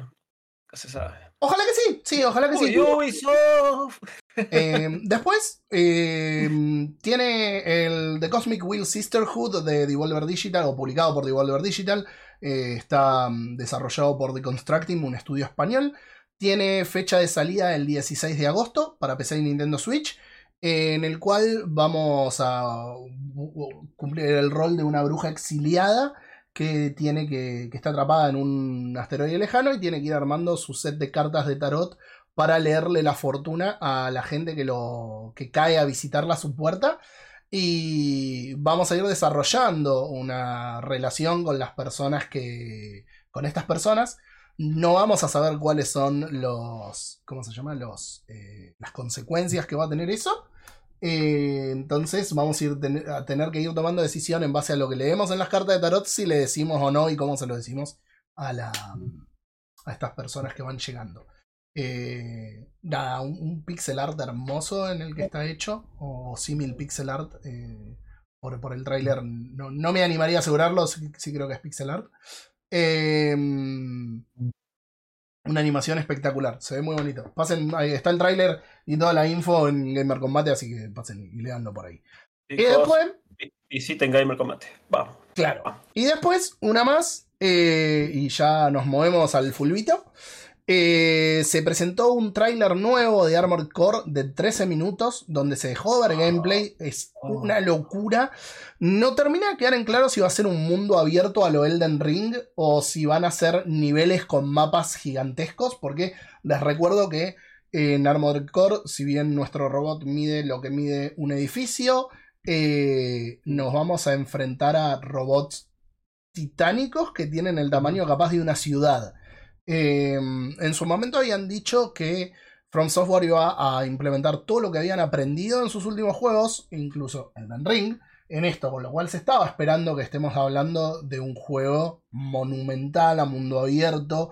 No se sabe. Ojalá que sí, sí, ojalá que sí. Uy, Ubisoft. Eh, después eh, tiene el The Cosmic Wheel Sisterhood de Devolver Digital o publicado por Devolver Digital. Eh, está mm, desarrollado por The Constructing, un estudio español. Tiene fecha de salida el 16 de agosto para PC y Nintendo Switch. En el cual vamos a cumplir el rol de una bruja exiliada que tiene que, que está atrapada en un asteroide lejano y tiene que ir armando su set de cartas de tarot para leerle la fortuna a la gente que lo que cae a visitarla a su puerta. Y vamos a ir desarrollando una relación con las personas que con estas personas. No vamos a saber cuáles son los cómo se llama los eh, las consecuencias que va a tener eso. Eh, entonces vamos a, ir a tener que ir tomando decisión en base a lo que leemos en las cartas de tarot si le decimos o no y cómo se lo decimos a la a estas personas que van llegando eh, nada, un, un pixel art hermoso en el que está hecho, o símil pixel art. eh, por, por el tráiler no, no me animaría a asegurarlo, sí, sí creo que es pixel art. Eh, una animación espectacular, se ve muy bonito. Pasen, ahí está el tráiler y toda la info en Gamer Combate, así que pasen y leanlo por ahí. Y Chicos, después, vi- visiten Gamer Combate. Vamos. Claro. Y después, una más, eh, y ya nos movemos al fulbito. Eh, se presentó un tráiler nuevo de Armored Core de 13 minutos, donde se dejó ver gameplay. Es una locura. No termina de quedar en claro si va a ser un mundo abierto a lo Elden Ring o si van a ser niveles con mapas gigantescos, porque les recuerdo que En Armored Core, si bien nuestro robot mide lo que mide un edificio, eh, nos vamos a enfrentar a robots titánicos que tienen el tamaño capaz de una ciudad. Eh, en su momento habían dicho que From Software iba a implementar todo lo que habían aprendido en sus últimos juegos, incluso en Ring, en esto, con lo cual se estaba esperando que estemos hablando de un juego monumental a mundo abierto.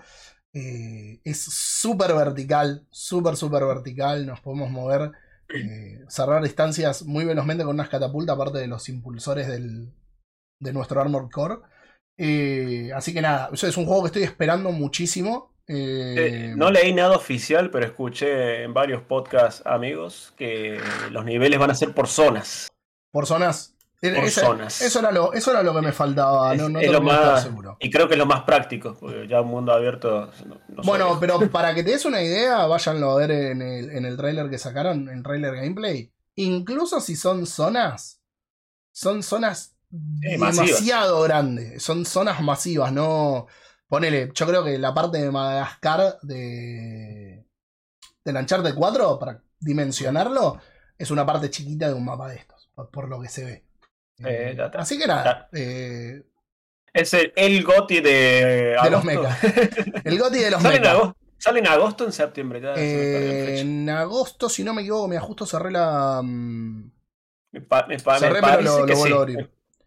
Eh, es súper vertical, súper, súper vertical. Nos podemos mover, eh, cerrar distancias muy velozmente con unas catapultas, aparte de los impulsores del, de nuestro Armor Core. Eh, así que nada, es un juego que estoy esperando muchísimo. no leí nada oficial, pero escuché en varios podcasts amigos que los niveles van a ser por zonas. Por zonas. Por zonas. Eso era, lo, eso era lo que me faltaba, no, no lo más, seguro. Y creo que es lo más práctico, porque ya un mundo abierto. bueno, pero para que te des una idea, váyanlo a ver en el, en el trailer que sacaron, en trailer gameplay. Incluso si son zonas, son zonas demasiado grandes, son zonas masivas, no. Ponele, yo creo que la parte de Madagascar de. de Uncharted 4, para dimensionarlo, es una parte chiquita de un mapa de estos, por lo que se ve. Eh, así que nada. Eh, es el, el, GOTI de, de los mechas. (laughs) El GOTI de los mechas. ¿Sale en agosto o en septiembre? Eh, en agosto, si no me equivoco, me justo cerré la. Mm, me, parece que sí.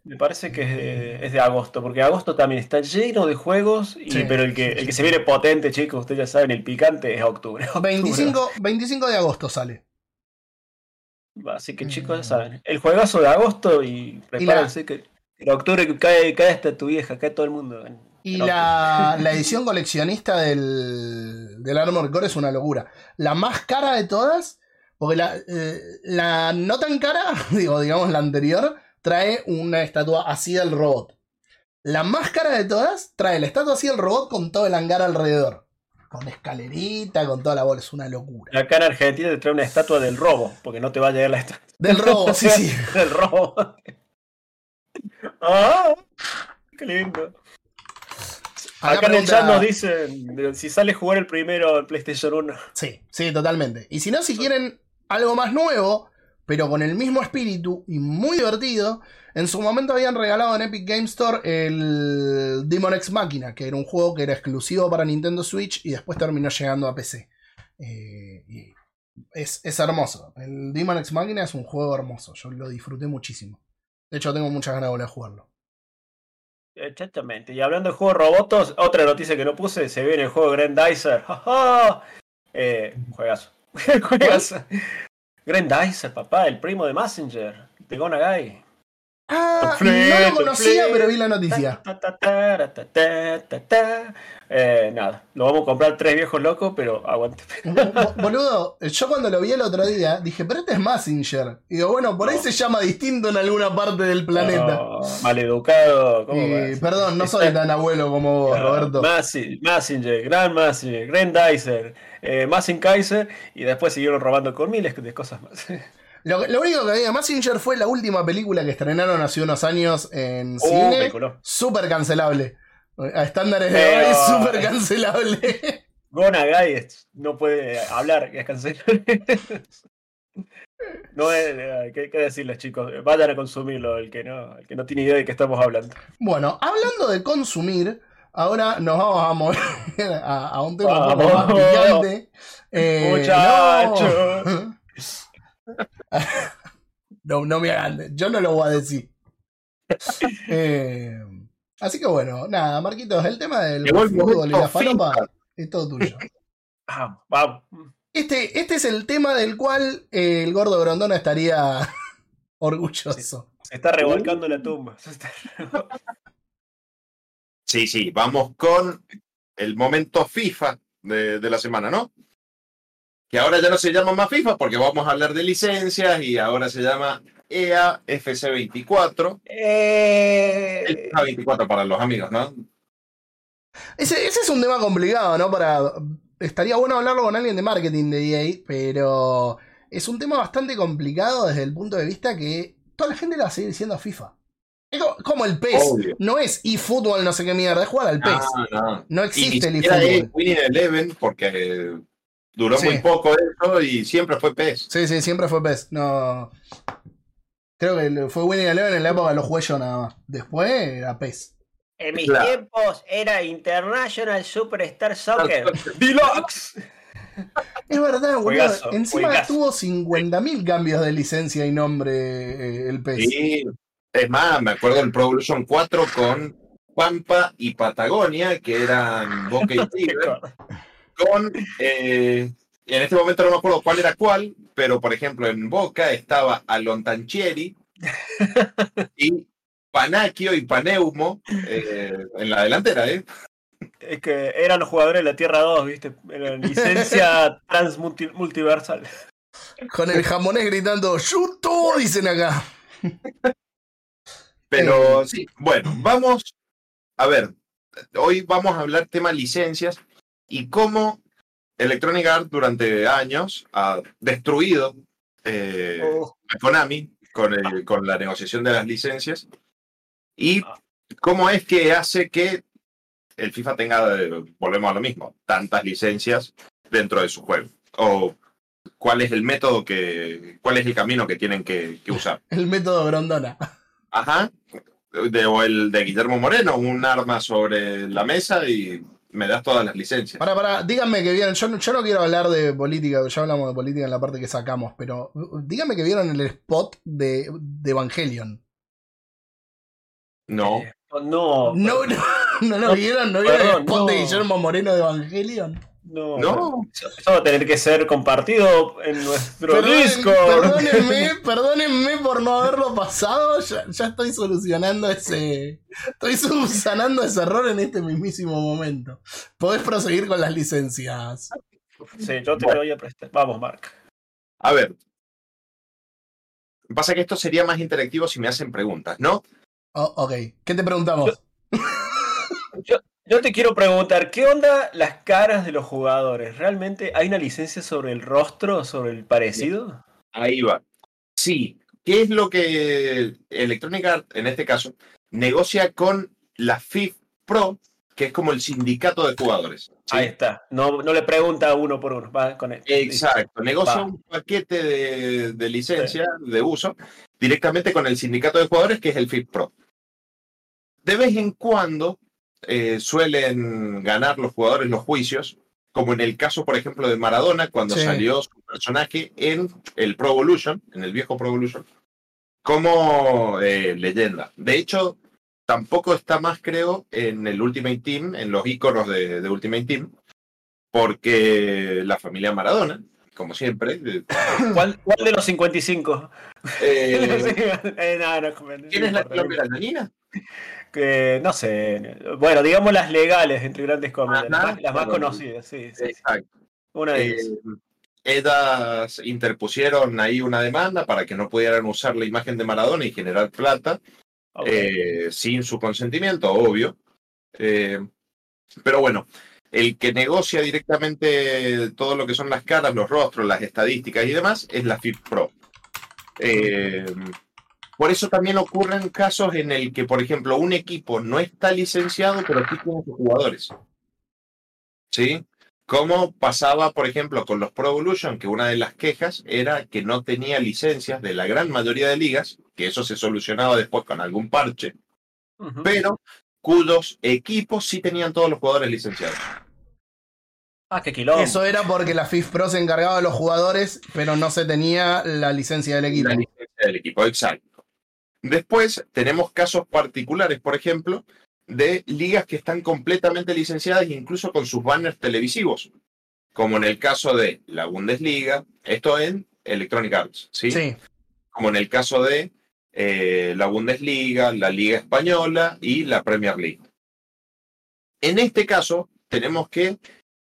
Me parece que es de, agosto, porque agosto también está lleno de juegos, y, pero el que, el que se viene potente, chicos, ustedes ya saben, el picante es octubre. 25, 25 de agosto sale. Así que chicos, ya saben, el juegazo de agosto y prepárense que en octubre cae, cae hasta tu vieja, cae todo el mundo. y (laughs) la, edición coleccionista del, del Armor Core es una locura. La más cara de todas, porque la, eh, la no tan cara, (laughs) digo, digamos la anterior, trae una estatua así del robot. La más cara de todas trae la estatua así del robot con todo el hangar alrededor con escalerita, con toda la bola, es una locura. Acá en Argentina te trae una estatua del robo, porque no te va a llegar la estatua. Del robo, (laughs) sí, sí. del robo. ¡Ah! ¡Qué lindo! Acá, en el chat nos dicen si sale a jugar el primero en PlayStation 1. Sí, sí, totalmente. Y si no, si quieren algo más nuevo, pero con el mismo espíritu y muy divertido, en su momento habían regalado en Epic Game Store el Demon X Máquina, que era un juego que era exclusivo para Nintendo Switch y después terminó llegando a PC. Eh, es, hermoso. El Demon X Máquina es un juego hermoso. Yo lo disfruté muchísimo. De hecho, tengo muchas ganas de volver a jugarlo. Exactamente. Y hablando de juegos robotos, otra noticia que no puse, se viene el juego Grandizer. (laughs) ¡Ja, eh, juegazo. (laughs) juegazo. Grandizer, papá, el primo de Messenger, de Gonagai. Ah, no lo conocía, pero vi la noticia. Eh, nada, lo vamos a comprar tres viejos locos, pero aguante. Boludo, yo cuando lo vi el otro día dije, pero este es Massinger. Y digo, bueno, por ahí se llama distinto en alguna parte del planeta. maleducado. perdón, no soy tan abuelo como vos, Roberto. Massinger, Grand Massinger, Grand Dicer, eh, Kaiser, y después siguieron robando con miles de cosas más. (laughs) Lo, único que había Massinger fue la última película que estrenaron hace unos años en uh, cine. Súper cancelable. A estándares de hoy, súper cancelable. (laughs) Gonagai no puede hablar, es cancelable. No hay ¿qué, decirles, chicos? Vayan a consumirlo, el que, no, el que no tiene idea de qué estamos hablando. Bueno, hablando de consumir, ahora nos vamos a mover (laughs) a, un tema un poco más picante. Eh, Muchachos. no, (laughs) (laughs) no me hagan. Yo no lo voy a decir. (laughs) Eh, así que bueno, nada, Marquitos, el tema del fútbol y la falopa es todo tuyo. (laughs) vamos. Este, este es el tema del cual el gordo Grondona estaría orgulloso. Se, está revolcando la tumba. Sí, sí, vamos con el momento FIFA de, de la semana, ¿no? Que ahora ya no se llama más FIFA porque vamos a hablar de licencias y ahora se llama EA FC 24. Eh... 24 para los amigos, ¿no? Ese, ese, es un tema complicado, ¿no? Para, estaría bueno hablarlo con alguien de marketing de EA, pero es un tema bastante complicado desde el punto de vista que toda la gente le va a seguir diciendo FIFA. Es como el PES. No es eFootball, no sé qué mierda, es jugar al PES. No, existe el eFootball. Winning Eleven porque Duró Sí. muy poco eso y siempre fue PES. Sí, sí, siempre fue PES. No. Creo que fue Winning Eleven en la época lo jugué yo nada más. Después era PES. En mis Claro. tiempos era International Superstar Soccer. (laughs) Deluxe. (laughs) Es verdad, boludo. Juegazo, Encima juegazo. tuvo 50.000 cambios de licencia y nombre eh, el PES. Sí. Es más, me acuerdo del Pro Evolution 4 con Pampa y Patagonia, que eran Boca y (laughs) River. Con eh, en este momento no me acuerdo cuál era cuál, pero por ejemplo en Boca estaba Alontanchieri (laughs) y Panacchio y Paneumo eh, en la delantera, ¿eh? Es que eran los jugadores de la Tierra 2, ¿viste? Era licencia (laughs) transmultiversal. Con el jamonés gritando ¡Yuto! Dicen acá. Pero sí, bueno, vamos a ver, hoy vamos a hablar tema licencias y cómo Electronic Arts durante años ha destruido eh, Oh, a Konami con, el- con la negociación de las licencias y cómo es que hace que el FIFA tenga, volvemos a lo mismo, tantas licencias dentro de su juego. O cuál es el método que, cuál es el camino que tienen que, que usar. (laughs) El método Grondona. Ajá. De, o el de Guillermo Moreno, un arma sobre la mesa y me das todas las licencias. Para, para, díganme que vieron. Yo, no- yo no quiero hablar de política, ya hablamos de política en la parte que sacamos, pero díganme que vieron el spot de, de Evangelion. No. eh, no, No, no, (laughs) no lo No, vieron, no vieron el spot de. Guillermo Moreno de Evangelion. No, No. Eso, va a tener que ser compartido en nuestro Perdonen- Discord. Perdónenme, (laughs) perdónenme por no haberlo pasado. Ya, ya estoy solucionando ese. Estoy subsanando ese error en este mismísimo momento. Podés proseguir con las licencias. Sí, yo te Bueno. lo voy a prestar. Vamos, Mark. A ver. Pasa que esto sería más interactivo si me hacen preguntas, ¿no? Oh, ok. ¿Qué te preguntamos? Yo (laughs) te quiero preguntar, ¿qué onda las caras de los jugadores? ¿Realmente hay una licencia sobre el rostro, sobre el parecido? Ahí va. Sí. ¿Qué es lo que Electronic Arts, en este caso, negocia con la FIF Pro, que es como el sindicato de jugadores? ¿sí? Ahí está. No, no le pregunta uno por uno. Va con él. Exacto, negocia Va. un paquete de, de licencia, de uso, directamente con el sindicato de jugadores, que es el FIF Pro. De vez en cuando eh, suelen ganar los jugadores los juicios, como en el caso, por ejemplo, de Maradona, cuando Sí. salió su personaje en el Pro Evolution, en el viejo Pro Evolution, como eh, leyenda. De hecho, tampoco está más, creo, en el Ultimate Team, en los iconos de, de Ultimate Team, porque la familia Maradona, como siempre, (coughs) ¿Cuál, cuál de los 55? eh, (laughs) Eh, no, no, no ¿quién es la Danina? Que, no sé. Bueno, digamos las legales, entre grandes comillas. Las más, las más conocidas, sí. sí, sí. Exacto. Una de ellas. Eh, ellas interpusieron ahí una demanda para que no pudieran usar la imagen de Maradona y generar plata eh, sin su consentimiento, obvio. Eh, pero bueno, el que negocia directamente todo lo que son las caras, los rostros, las estadísticas y demás es la FIF Pro. Eh, por eso también ocurren casos en el que, por ejemplo, un equipo no está licenciado, pero sí tiene sus jugadores. ¿Sí? Como pasaba, por ejemplo, con los Pro Evolution, que una de las quejas era que no tenía licencias de la gran mayoría de ligas, que eso se solucionaba después con algún parche, Ujú. pero cuyos equipos sí tenían todos los jugadores licenciados. Ah, qué quilombo. Eso era porque la FIF Pro se encargaba de los jugadores, pero no se tenía la licencia del equipo. La licencia del equipo, exacto. Después tenemos casos particulares, por ejemplo, de ligas que están completamente licenciadas, incluso con sus banners televisivos, como en el caso de la Bundesliga, esto en Electronic Arts, ¿sí? Sí. Como en el caso de eh, la Bundesliga, la Liga Española y la Premier League. En este caso, tenemos que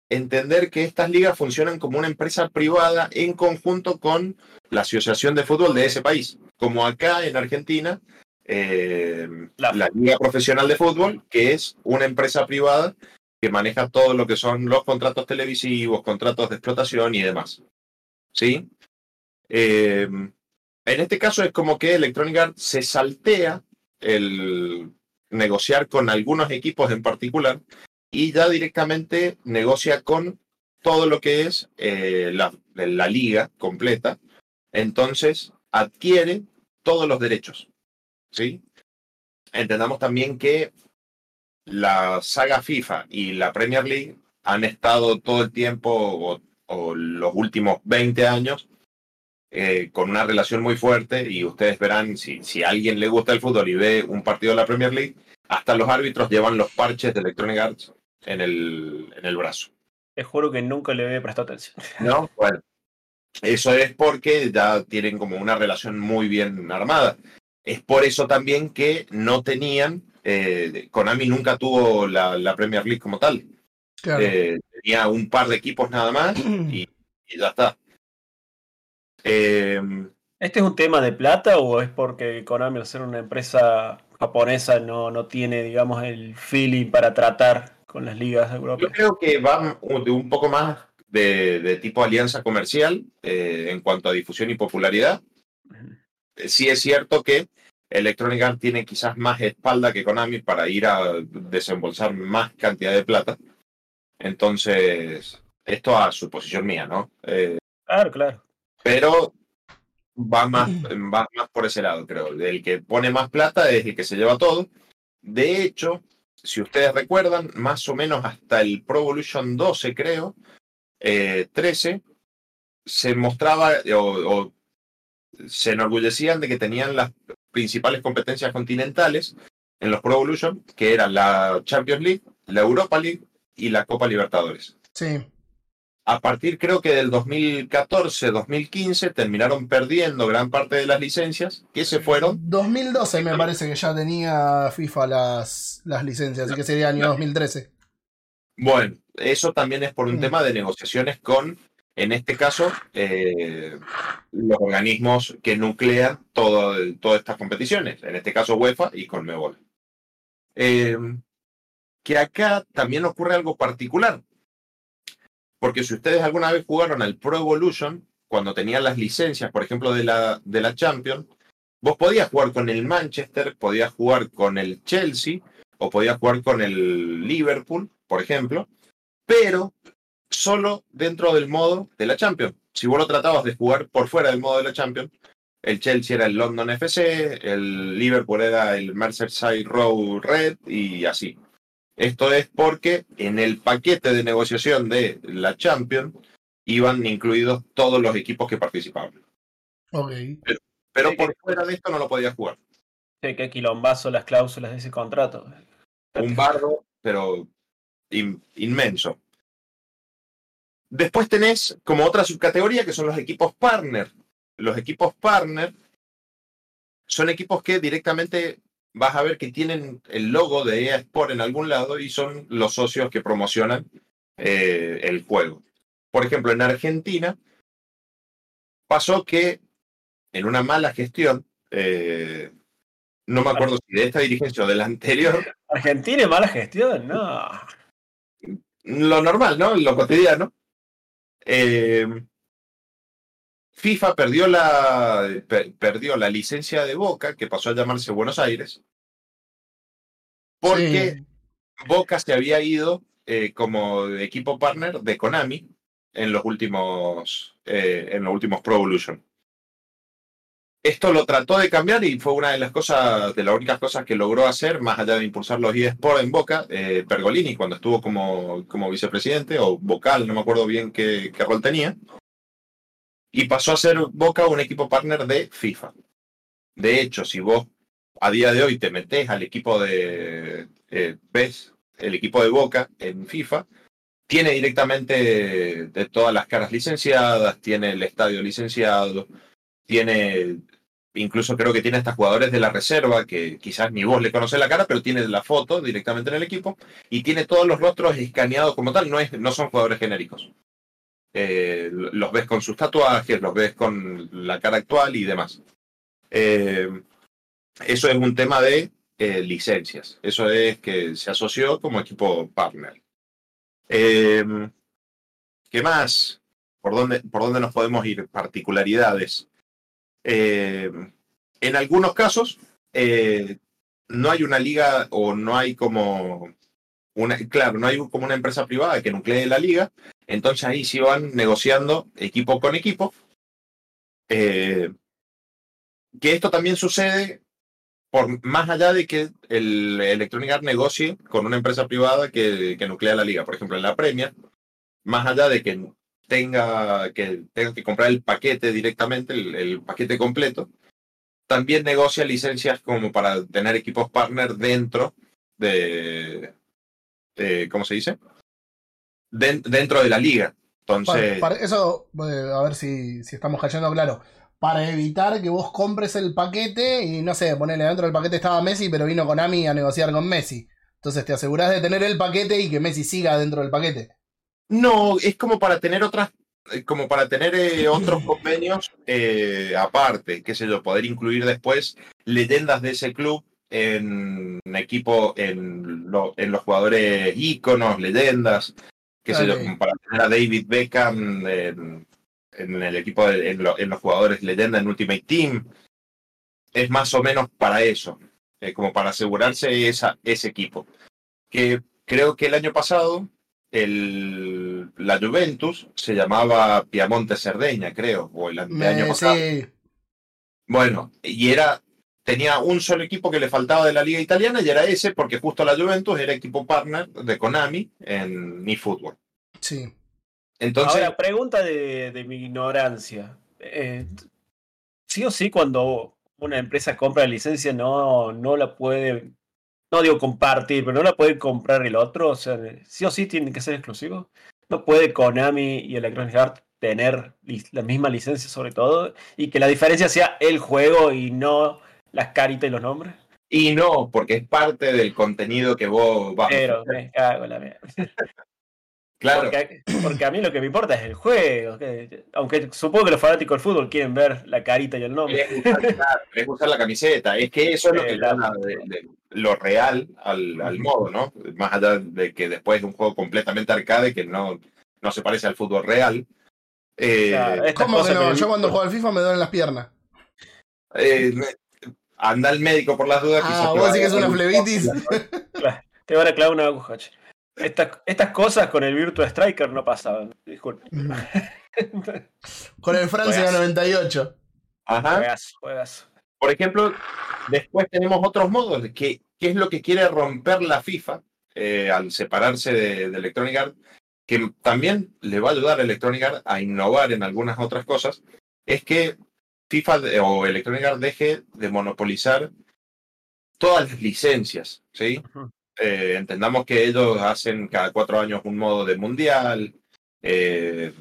entender que estas ligas funcionan como una empresa privada en conjunto con la Asociación de Fútbol de ese país, como acá en Argentina, eh, La- la Liga Profesional de Fútbol, que es una empresa privada que maneja todo lo que son los contratos televisivos, contratos de explotación y demás. ¿Sí? Eh, en este caso es como que Electronic Arts se saltea el negociar con algunos equipos en particular y ya directamente negocia con todo lo que es eh, la, la liga completa. Entonces, adquiere todos los derechos. ¿sí? Entendamos también que la saga FIFA y la Premier League han estado todo el tiempo o, o los últimos 20 años eh, con una relación muy fuerte y ustedes verán, si, si a alguien le gusta el fútbol y ve un partido de la Premier League, hasta los árbitros llevan los parches de Electronic Arts en el, en el brazo. Te juro que nunca le había prestado atención. ¿No? Bueno, eso es porque ya tienen como una relación muy bien armada. Es por eso también que no tenían, eh, Konami nunca tuvo la, la, Premier League como tal. Claro. Eh, tenía un par de equipos nada más (clears throat) y, y ya está. Eh, ¿Este es un tema de plata o es porque Konami, al ser una empresa japonesa, no, no tiene, digamos, el feeling para tratar con las ligas europeas? yo creo que va de un poco más de, de tipo alianza comercial eh, en cuanto a difusión y popularidad. Sí es cierto que Electronic Arts tiene quizás más espalda que Konami para ir a desembolsar más cantidad de plata. Entonces, esto a suposición mía, ¿no? Eh, Claro, claro. pero va más, va más por ese lado, creo. El que pone más plata es el que se lleva todo. De hecho, si ustedes recuerdan, más o menos hasta el Pro Evolution 12, creo, eh, 13, se mostraba o, o se enorgullecían de que tenían las principales competencias continentales en los Pro Evolution, que eran la Champions League, la Europa League y la Copa Libertadores. Sí. A partir creo que del 2014-2015 terminaron perdiendo gran parte de las licencias que se fueron 2012 me parece que ya tenía FIFA las, las licencias, así que sería año 2013. Bueno, eso también es por un Mm. tema de negociaciones con, en este caso, eh, los organismos que nuclean todo, todas estas competiciones, en este caso UEFA y Conmebol. Eh, que acá también ocurre algo particular, porque si ustedes alguna vez jugaron al Pro Evolution, cuando tenían las licencias, por ejemplo, de la, de la Champions, vos podías jugar con el Manchester, podías jugar con el Chelsea o podías jugar con el Liverpool, por ejemplo, pero solo dentro del modo de la Champions. Si vos lo tratabas de jugar por fuera del modo de la Champions, el Chelsea era el London FC, el Liverpool era el Merseyside Row Red y así. Esto es porque en el paquete de negociación de la Champions iban incluidos todos los equipos que participaban. Ok. Pero por fuera de esto no lo podías jugar. Sí, qué quilombazo las cláusulas de ese contrato. Un bardo, pero in- inmenso. Después tenés como otra subcategoría que son los equipos partner. Los equipos partner son equipos que directamente vas a ver que tienen el logo de EA Sport en algún lado y son los socios que promocionan eh, el juego. Por ejemplo, en Argentina pasó que en una mala gestión, eh, no me acuerdo si de esta dirigencia o de la anterior, (laughs) Argentina y mala gestión, no. lo normal, ¿no? Lo cotidiano. Eh, FIFA perdió la, per- perdió la licencia de Boca, que pasó a llamarse Buenos Aires, porque Sí. Boca se había ido eh, como equipo partner de Konami en los últimos, eh, en los últimos Pro Evolution. Esto lo trató de cambiar y fue una de las cosas, de las únicas cosas que logró hacer, más allá de impulsar los eSports en Boca, eh, Pergolini, cuando estuvo como, como vicepresidente o vocal, no me acuerdo bien qué, rol tenía, y pasó a ser Boca un equipo partner de FIFA. De hecho, si vos a día de hoy te metes al equipo de, eh, ves el equipo de Boca en FIFA, tiene directamente de todas las caras licenciadas, tiene el estadio licenciado, tiene, incluso creo que tiene hasta jugadores de la reserva, que quizás ni vos le conocés la cara, pero tiene la foto directamente en el equipo, y tiene todos los rostros escaneados como tal, no, es, no son jugadores genéricos. Eh, los ves con sus tatuajes, los ves con la cara actual y demás. Eh, eso es un tema de eh, licencias. Eso es que se asoció como equipo partner. ¿Qué más? ¿Por dónde, ¿Por dónde nos podemos ir? Particularidades. Eh, en algunos casos, eh, no hay una liga o no hay como una, claro, no hay como una empresa privada que nuclee la liga Entonces ahí sí van negociando equipo con equipo. Eh, que esto también sucede por más allá de que el Electronic Arts negocie con una empresa privada que, que nuclea la liga. Por ejemplo, en la Premier, más allá de que tenga que, tenga que comprar el paquete directamente, el, el paquete completo, también negocia licencias como para tener equipos partner dentro de, de ¿cómo se dice? Den- dentro de la liga. Entonces, Para- para- eso, eh, a ver si, si estamos cayendo claro. Para evitar que vos compres el paquete y no sé, ponele dentro del paquete estaba Messi, pero vino Konami a negociar con Messi. Entonces te asegurás de tener el paquete y que Messi siga dentro del paquete. No, es como para tener otras, eh, como para tener eh, otros (clears throat) convenios eh, aparte, qué sé yo, poder incluir después leyendas de ese club en equipo, en, lo- en los jugadores íconos, leyendas, qué sé yo, como para tener a David Beckham en, en el equipo, de- en, lo- en los jugadores leyenda en Ultimate Team. Es más o menos para eso, eh, como para asegurarse esa, ese equipo. Que creo que el año pasado el, la Juventus se llamaba Piamonte Cerdeña, creo, o el Me- año pasado. sí, Bueno, y era tenía un solo equipo que le faltaba de la liga italiana y era ese porque justo la Juventus era equipo partner de Konami en eFootball. sí. Entonces, Ahora, pregunta de, de mi ignorancia. Eh, sí o sí, cuando una empresa compra licencia, no, no la puede, no digo compartir, pero no la puede comprar el otro. O sea, sí o sí tiene que ser exclusivo. No puede Konami y Electronic Arts tener la misma licencia sobre todo y que la diferencia sea el juego y no las caritas y los nombres. y no, porque es parte del contenido que vos vas a Pero me cago la mierda. (laughs) Claro, Porque, porque a mí lo que me importa es el juego. que- aunque supongo que los fanáticos del fútbol quieren ver la carita y el nombre. es usar, es usar la camiseta. Es que eso es lo que de- de- lo real al, al modo, ¿no? Más allá de que después es un juego completamente arcade que no, no se parece al fútbol real. Eh, Claro, estas ¿Cómo que no? me- Yo cuando juego al FIFA me duelen las piernas. eh, anda al médico por las dudas. Ah, vos decís que es una flebitis. Claro, te van a clavar una aguja. che. Estas, estas cosas con el Virtua Striker no pasaban. Disculpe. (laughs) Con el Francia Juegazo. 98. Ajá. Juegazo, juegazo. Por ejemplo, después tenemos otros modos. que ¿Qué es lo que quiere romper la FIFA eh, al separarse de, de Electronic Arts? Que también le va a ayudar a Electronic Arts a innovar en algunas otras cosas. Es que FIFA de- o Electronic Arts deje de monopolizar todas las licencias. ¿sí? Eh, entendamos que ellos hacen cada cuatro años un modo de mundial eh,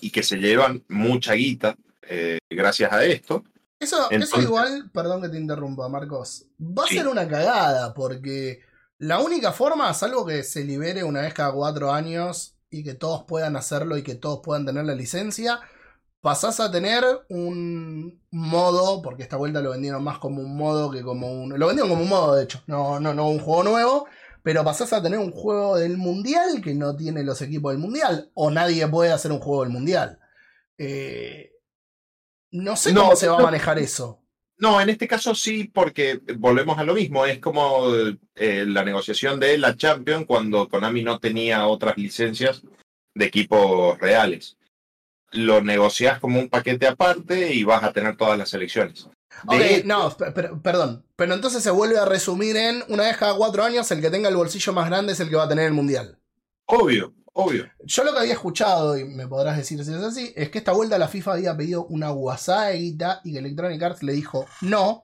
y que se llevan mucha guita eh, gracias a esto. Eso, eso igual, perdón que te interrumpa, Marcos. Va a Sí. ser una cagada, porque la única forma, salvo que se libere una vez cada cuatro años y que todos puedan hacerlo y que todos puedan tener la licencia, pasás a tener un modo, porque esta vuelta lo vendieron más como un modo que como un. Lo vendieron como un modo, de hecho, no, no, no un juego nuevo. Pero pasás a tener un juego del mundial que no tiene los equipos del mundial. O nadie puede hacer un juego del mundial. Eh, no sé No, cómo se va a manejar eso. No, en este caso sí, porque volvemos a lo mismo. Es como eh, la negociación de la Champions cuando Konami no tenía otras licencias de equipos reales. Lo negocias como un paquete aparte y vas a tener todas las selecciones. Ok, hecho, no, per- per- perdón. Pero entonces se vuelve a resumir en una vez cada cuatro años, el que tenga el bolsillo más grande es el que va a tener el mundial. Obvio, obvio. Yo lo que había escuchado, y me podrás decir si es así, es que esta vuelta la FIFA había pedido una guasada de guita y que Electronic Arts le dijo no.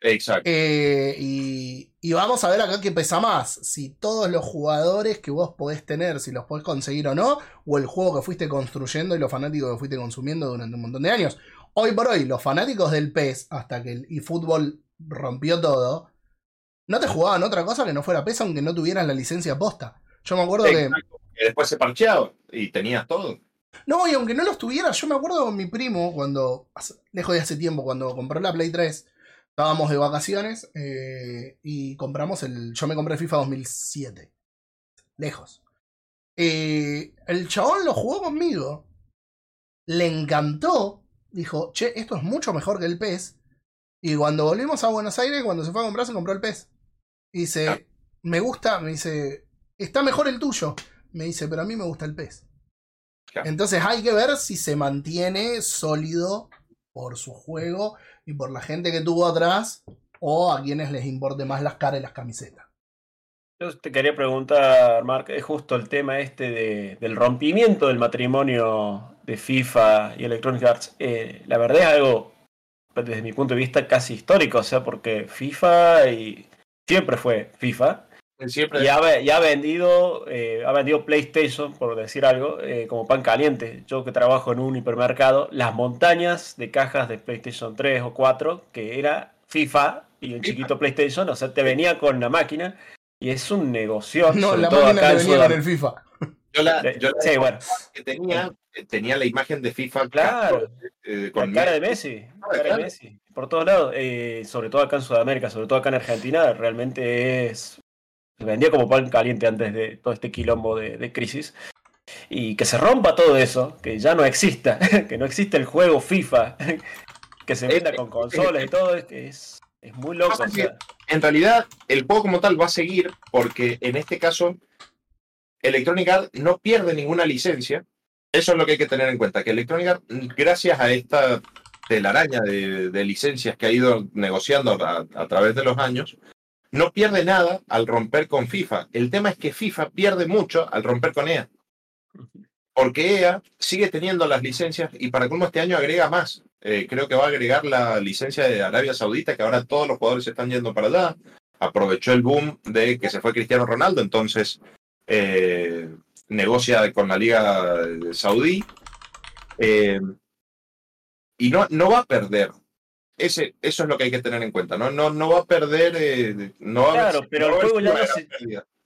Exacto. Eh, y, y vamos a ver acá qué pesa más. Si todos los jugadores que vos podés tener, si los podés conseguir o no, o el juego que fuiste construyendo y los fanáticos que fuiste consumiendo durante un montón de años. Hoy por hoy, los fanáticos del PES, hasta que el eFootball rompió todo, no te jugaban otra cosa que no fuera PES aunque no tuvieras la licencia posta. Yo me acuerdo. Exacto. Que después se parcheaba y tenías todo. No, y aunque no los tuviera, yo me acuerdo con mi primo cuando, lejos de hace tiempo, cuando compró la Play 3, estábamos de vacaciones eh, y compramos el. Yo me compré FIFA 2007. Lejos. Eh, el chabón lo jugó conmigo. Le encantó. Dijo, che, esto es mucho mejor que el PES. Y cuando volvimos a Buenos Aires, cuando se fue a comprar, se compró el PES. Y dice, Ah. me gusta, me dice, está mejor el tuyo. Me dice, pero a mí me gusta el. Claro. Entonces hay que ver si se mantiene sólido por su juego y por la gente que tuvo atrás o a quienes les importe más las caras y las camisetas. Yo te quería preguntar, Mark, es justo el tema este de- del rompimiento del matrimonio de FIFA y Electronic Arts. Eh, la verdad es algo, desde mi punto de vista, casi histórico, o sea, porque FIFA y siempre fue FIFA Siempre y ha, ve- y ha vendido, eh, ha vendido PlayStation, por decir algo, eh, como pan caliente. Yo que trabajo en un hipermercado, las montañas de cajas de PlayStation 3 o 4, que era FIFA y un FIFA. chiquito PlayStation, o sea, te venía con la máquina y es un negocio. No, la todo máquina acá en venía con el FIFA. yo la, yo la Sí, bueno, que tenía, eh, tenía la imagen de FIFA Claro. eh, con con cara de Messi, Ah, cara de. Messi, por todos lados, eh, sobre todo acá en Sudamérica, sobre todo acá en Argentina, realmente es vendía como pan caliente antes de todo este quilombo de, de crisis. Y que se rompa todo eso, que ya no exista, (laughs) que no existe el juego FIFA, (laughs) que se venda con consolas y todo, es, es, es muy loco. o sea, En realidad, el juego como tal va a seguir porque en este caso Electronic Arts no pierde ninguna licencia. Eso es lo que hay que tener en cuenta, que Electronic Arts, gracias a esta telaraña de, de licencias que ha ido negociando a, a través de los años, no pierde nada al romper con FIFA. El tema es que FIFA pierde mucho al romper con EA. Porque EA sigue teniendo las licencias y para colmo este año agrega más. Eh, creo que va a agregar la licencia de Arabia Saudita, que ahora todos los jugadores se están yendo para allá. Aprovechó el boom de que se fue Cristiano Ronaldo, entonces eh, negocia con la Liga Saudí. Eh, y no, no va a perder. Ese, eso es lo que hay que tener en cuenta. No, no, no va a perder. eh, no va a Claro, haber- pero el va a juego ya no se-.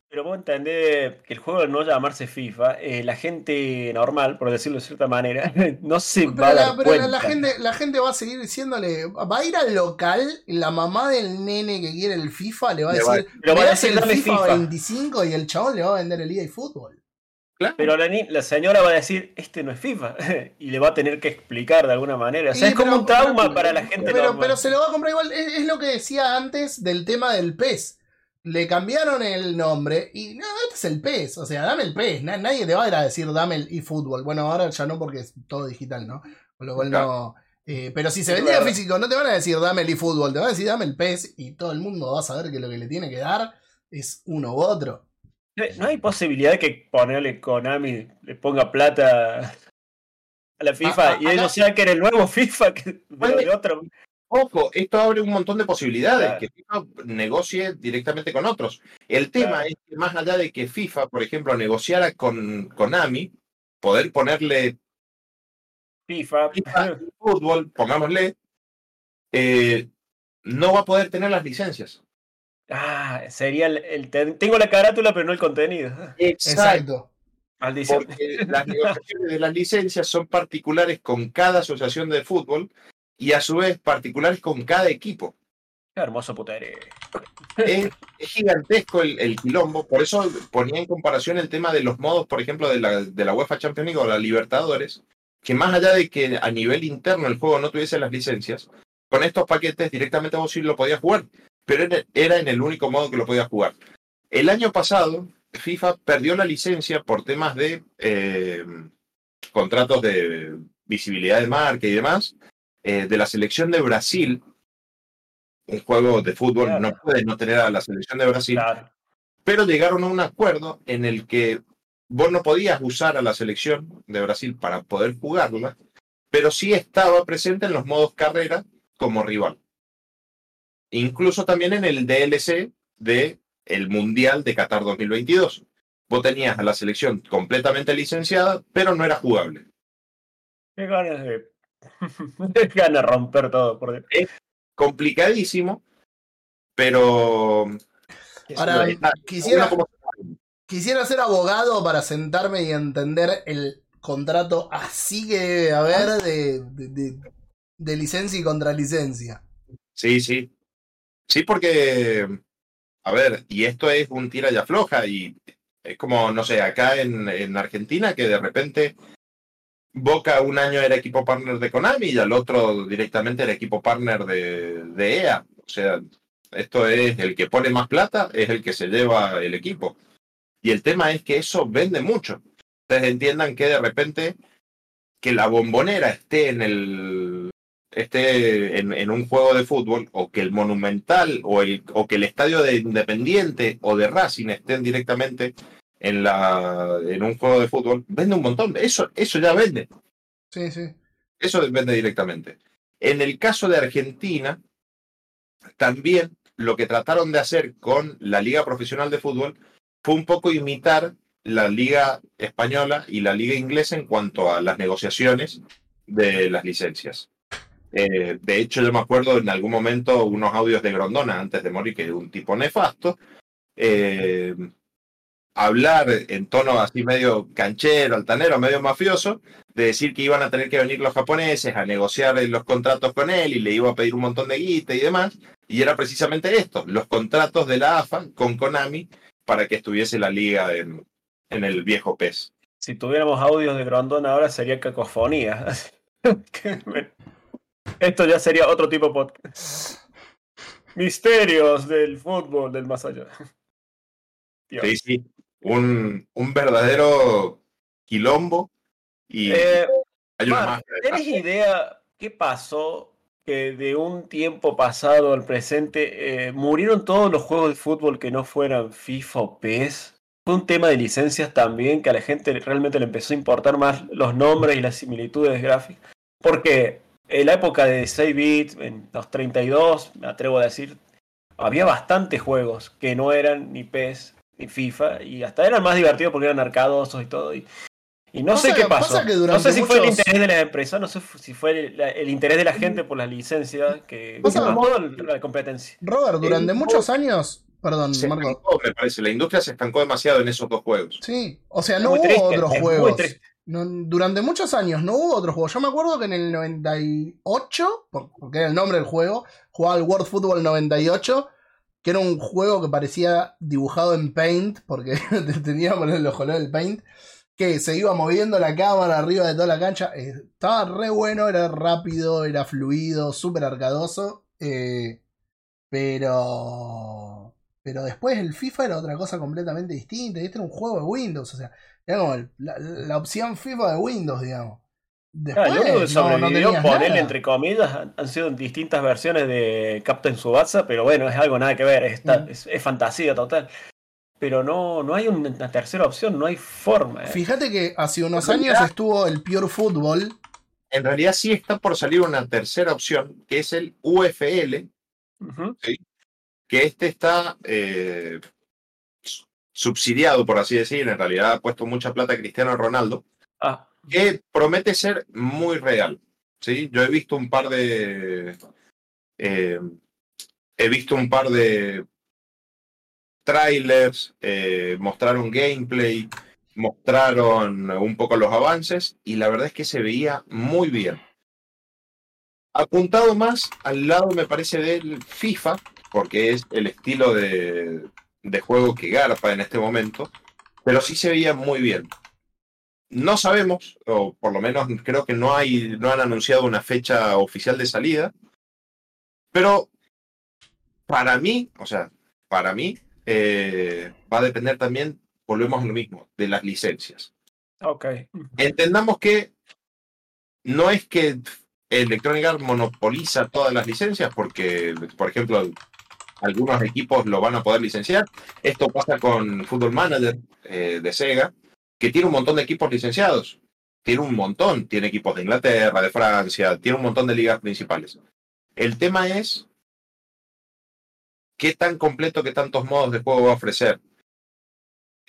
Pero vos entendés que el juego no llamarse FIFA, eh, la gente normal, por decirlo de cierta manera, (laughs) no se va a la, dar pero la- cuenta. la gente, la gente va a seguir diciéndole, va a ir al local, la mamá del nene que quiere el FIFA le va a Le va- decir, Pero va "Me a decir, el "Dame FIFA, FIFA". 25 y el chabón le va a vender el EA Fútbol. Claro. Pero la, ni- la señora va a decir, este no es FIFA, (laughs) y le va a tener que explicar de alguna manera. O sea, Y es como un trauma para la gente Pero, normal. pero se lo va a comprar igual. Es, es lo que decía antes del tema del PES. Le cambiaron el nombre y no, este es el PES. O sea, dame el PES. Na- nadie te va a ir a decir dame el eFootball. Bueno, ahora ya no porque es todo digital, ¿no? Con lo cual no. eh, pero si se vendía físico, no te van a decir dame el eFootball, te van a decir dame el PES y todo el mundo va a saber que lo que le tiene que dar es uno u otro. No hay posibilidad de que ponerle Konami le ponga plata a la FIFA Ah, ah, y ellos sean que era el nuevo FIFA que de otro. Ojo, esto abre un montón de posibilidades, Claro. que FIFA negocie directamente con otros. El tema Claro. es que más allá de que FIFA, por ejemplo, negociara con Konami, poder ponerle FIFA. FIFA fútbol, pongámosle, eh, no va a poder tener las licencias. Ah, sería el, el- ten- tengo la carátula pero no el contenido. (laughs) Exacto. Maldición. Porque las negociaciones de las licencias son particulares con cada asociación de fútbol y a su vez particulares con cada equipo. Qué hermoso putere. es, es gigantesco el, el quilombo. Por eso ponía en comparación el tema de los modos, por ejemplo, de la, de la UEFA Champions League o la Libertadores, que más allá de que a nivel interno el juego no tuviese las licencias, con estos paquetes directamente vos sí lo podías jugar, pero era, en el único modo que lo podías jugar. El año pasado, FIFA perdió la licencia por temas de eh, contratos de visibilidad de marca y demás, eh, de la selección de Brasil, un juego de fútbol Claro. no puede no tener a la selección de Brasil, Claro. pero llegaron a un acuerdo en el que vos no podías usar a la selección de Brasil para poder jugarla, pero sí estaba presente en los modos carrera como rival. Incluso también en el DLC de el Mundial de Qatar 2022. Vos tenías a la selección completamente licenciada, pero no era jugable. Qué ganas de. (laughs) Qué ganas de romper todo. Por... Dios. Complicadísimo, pero... Ahora, Está- quisiera- como- Quisiera ser abogado para sentarme y entender el contrato así que debe haber de, de, de- de licencia y contralicencia. Sí, sí. Sí, porque, a ver, y esto es un tira y afloja, y es como, no sé, acá en, en Argentina, que de repente Boca un año era equipo partner de Konami y al otro directamente era equipo partner de, de EA. O sea, esto es el que pone más plata, es el que se lleva el equipo. Y el tema es que eso vende mucho. Ustedes entiendan que de repente que la bombonera esté en el esté en, en un juego de fútbol o que el monumental o el o que el estadio de Independiente o de Racing estén directamente en la en un juego de fútbol vende un montón eso eso ya vende Sí, sí. eso vende directamente en el caso de Argentina también lo que trataron de hacer con la liga profesional de fútbol fue un poco imitar la liga española y la liga inglesa en cuanto a las negociaciones de las licencias. Eh, de hecho, yo me acuerdo en algún momento unos audios de Grondona antes de morir, que es un tipo nefasto, eh, hablar en tono así medio canchero, altanero, medio mafioso, de decir que iban a tener que venir los japoneses a negociar los contratos con él y le iba a pedir un montón de guita y demás. Y era precisamente esto, los contratos de la AFA con Konami para que estuviese la liga en, el viejo PES. Si tuviéramos audios de Grondona ahora sería cacofonía. (laughs) Esto ya sería otro tipo de podcast. Misterios del fútbol del más allá. Dios. Sí, sí, un, un verdadero quilombo y Eh, hay una Mar, mafia ¿Tienes idea qué pasó que de un tiempo pasado al presente eh, murieron todos los juegos de fútbol que no fueran FIFA o PES? Fue un tema de licencias también que a la gente realmente le empezó a importar más los nombres y las similitudes gráficas. Porque en la época de 6 bits, en los 32, me atrevo a decir, había bastantes juegos que no eran ni PES ni FIFA y hasta eran más divertidos porque eran arcadosos y todo. Y, y no sé qué pasó. pasa que no sé si fue el interés de la empresa, no sé si fue el, la- el interés de la gente por las licencias que, tomó la competencia. Robert, durante El- muchos años. Perdón, Se Marco. estancó, me parece. La industria se estancó demasiado en esos dos juegos. Sí, o sea, no hubo triste, otros juegos. Durante muchos años no hubo otros juegos. Yo me acuerdo que en el 98, por- porque era el nombre del juego, jugaba el World Football 98, que era un juego que parecía dibujado en Paint, porque (laughs) tenía poner los colores del Paint, que se iba moviendo la cámara arriba de toda la cancha. Eh, estaba re bueno, era rápido, era fluido, súper arcadoso. eh, pero... Pero después el FIFA era otra cosa completamente distinta. Y este era un juego de Windows, o sea, era como el- la, la opción FIFA de Windows, digamos. Después, Claro, lo único que no- no sobrevivió, tenías ponerle nada. entre comillas, han, han sido distintas versiones de Captain Subasa, pero bueno, es algo nada que ver, está- Mm. es, es fantasía total. Pero no, no hay una tercera opción, no hay forma. eh. Fíjate que hace unos En años realidad- estuvo el Pure Football. En realidad sí está por salir una tercera opción, que es el UFL, que este está eh, subsidiado, por así decir. En realidad ha puesto mucha plata Cristiano Ronaldo, Ah, que promete ser muy real. ¿sí? Yo he visto un par de. eh, he visto un par de trailers, eh, mostraron gameplay, mostraron un poco los avances y la verdad es que se veía muy bien. Apuntado más al lado, me parece, del FIFA, porque es el estilo de, de juego que garpa en este momento, pero sí se veía muy bien. No sabemos, o por lo menos creo que no hay, no han anunciado una fecha oficial de salida, pero para mí, o sea, para mí, eh, va a depender también, volvemos a lo mismo, de las licencias. ok. Entendamos que no es que Electronic Arts monopoliza todas las licencias, porque, por ejemplo, algunos equipos lo van a poder licenciar. Esto pasa con Football Manager eh, de Sega, que tiene un montón de equipos licenciados. Tiene un montón. Tiene equipos de Inglaterra, de Francia, tiene un montón de ligas principales. El tema es qué tan completo, qué tantos modos de juego va a ofrecer.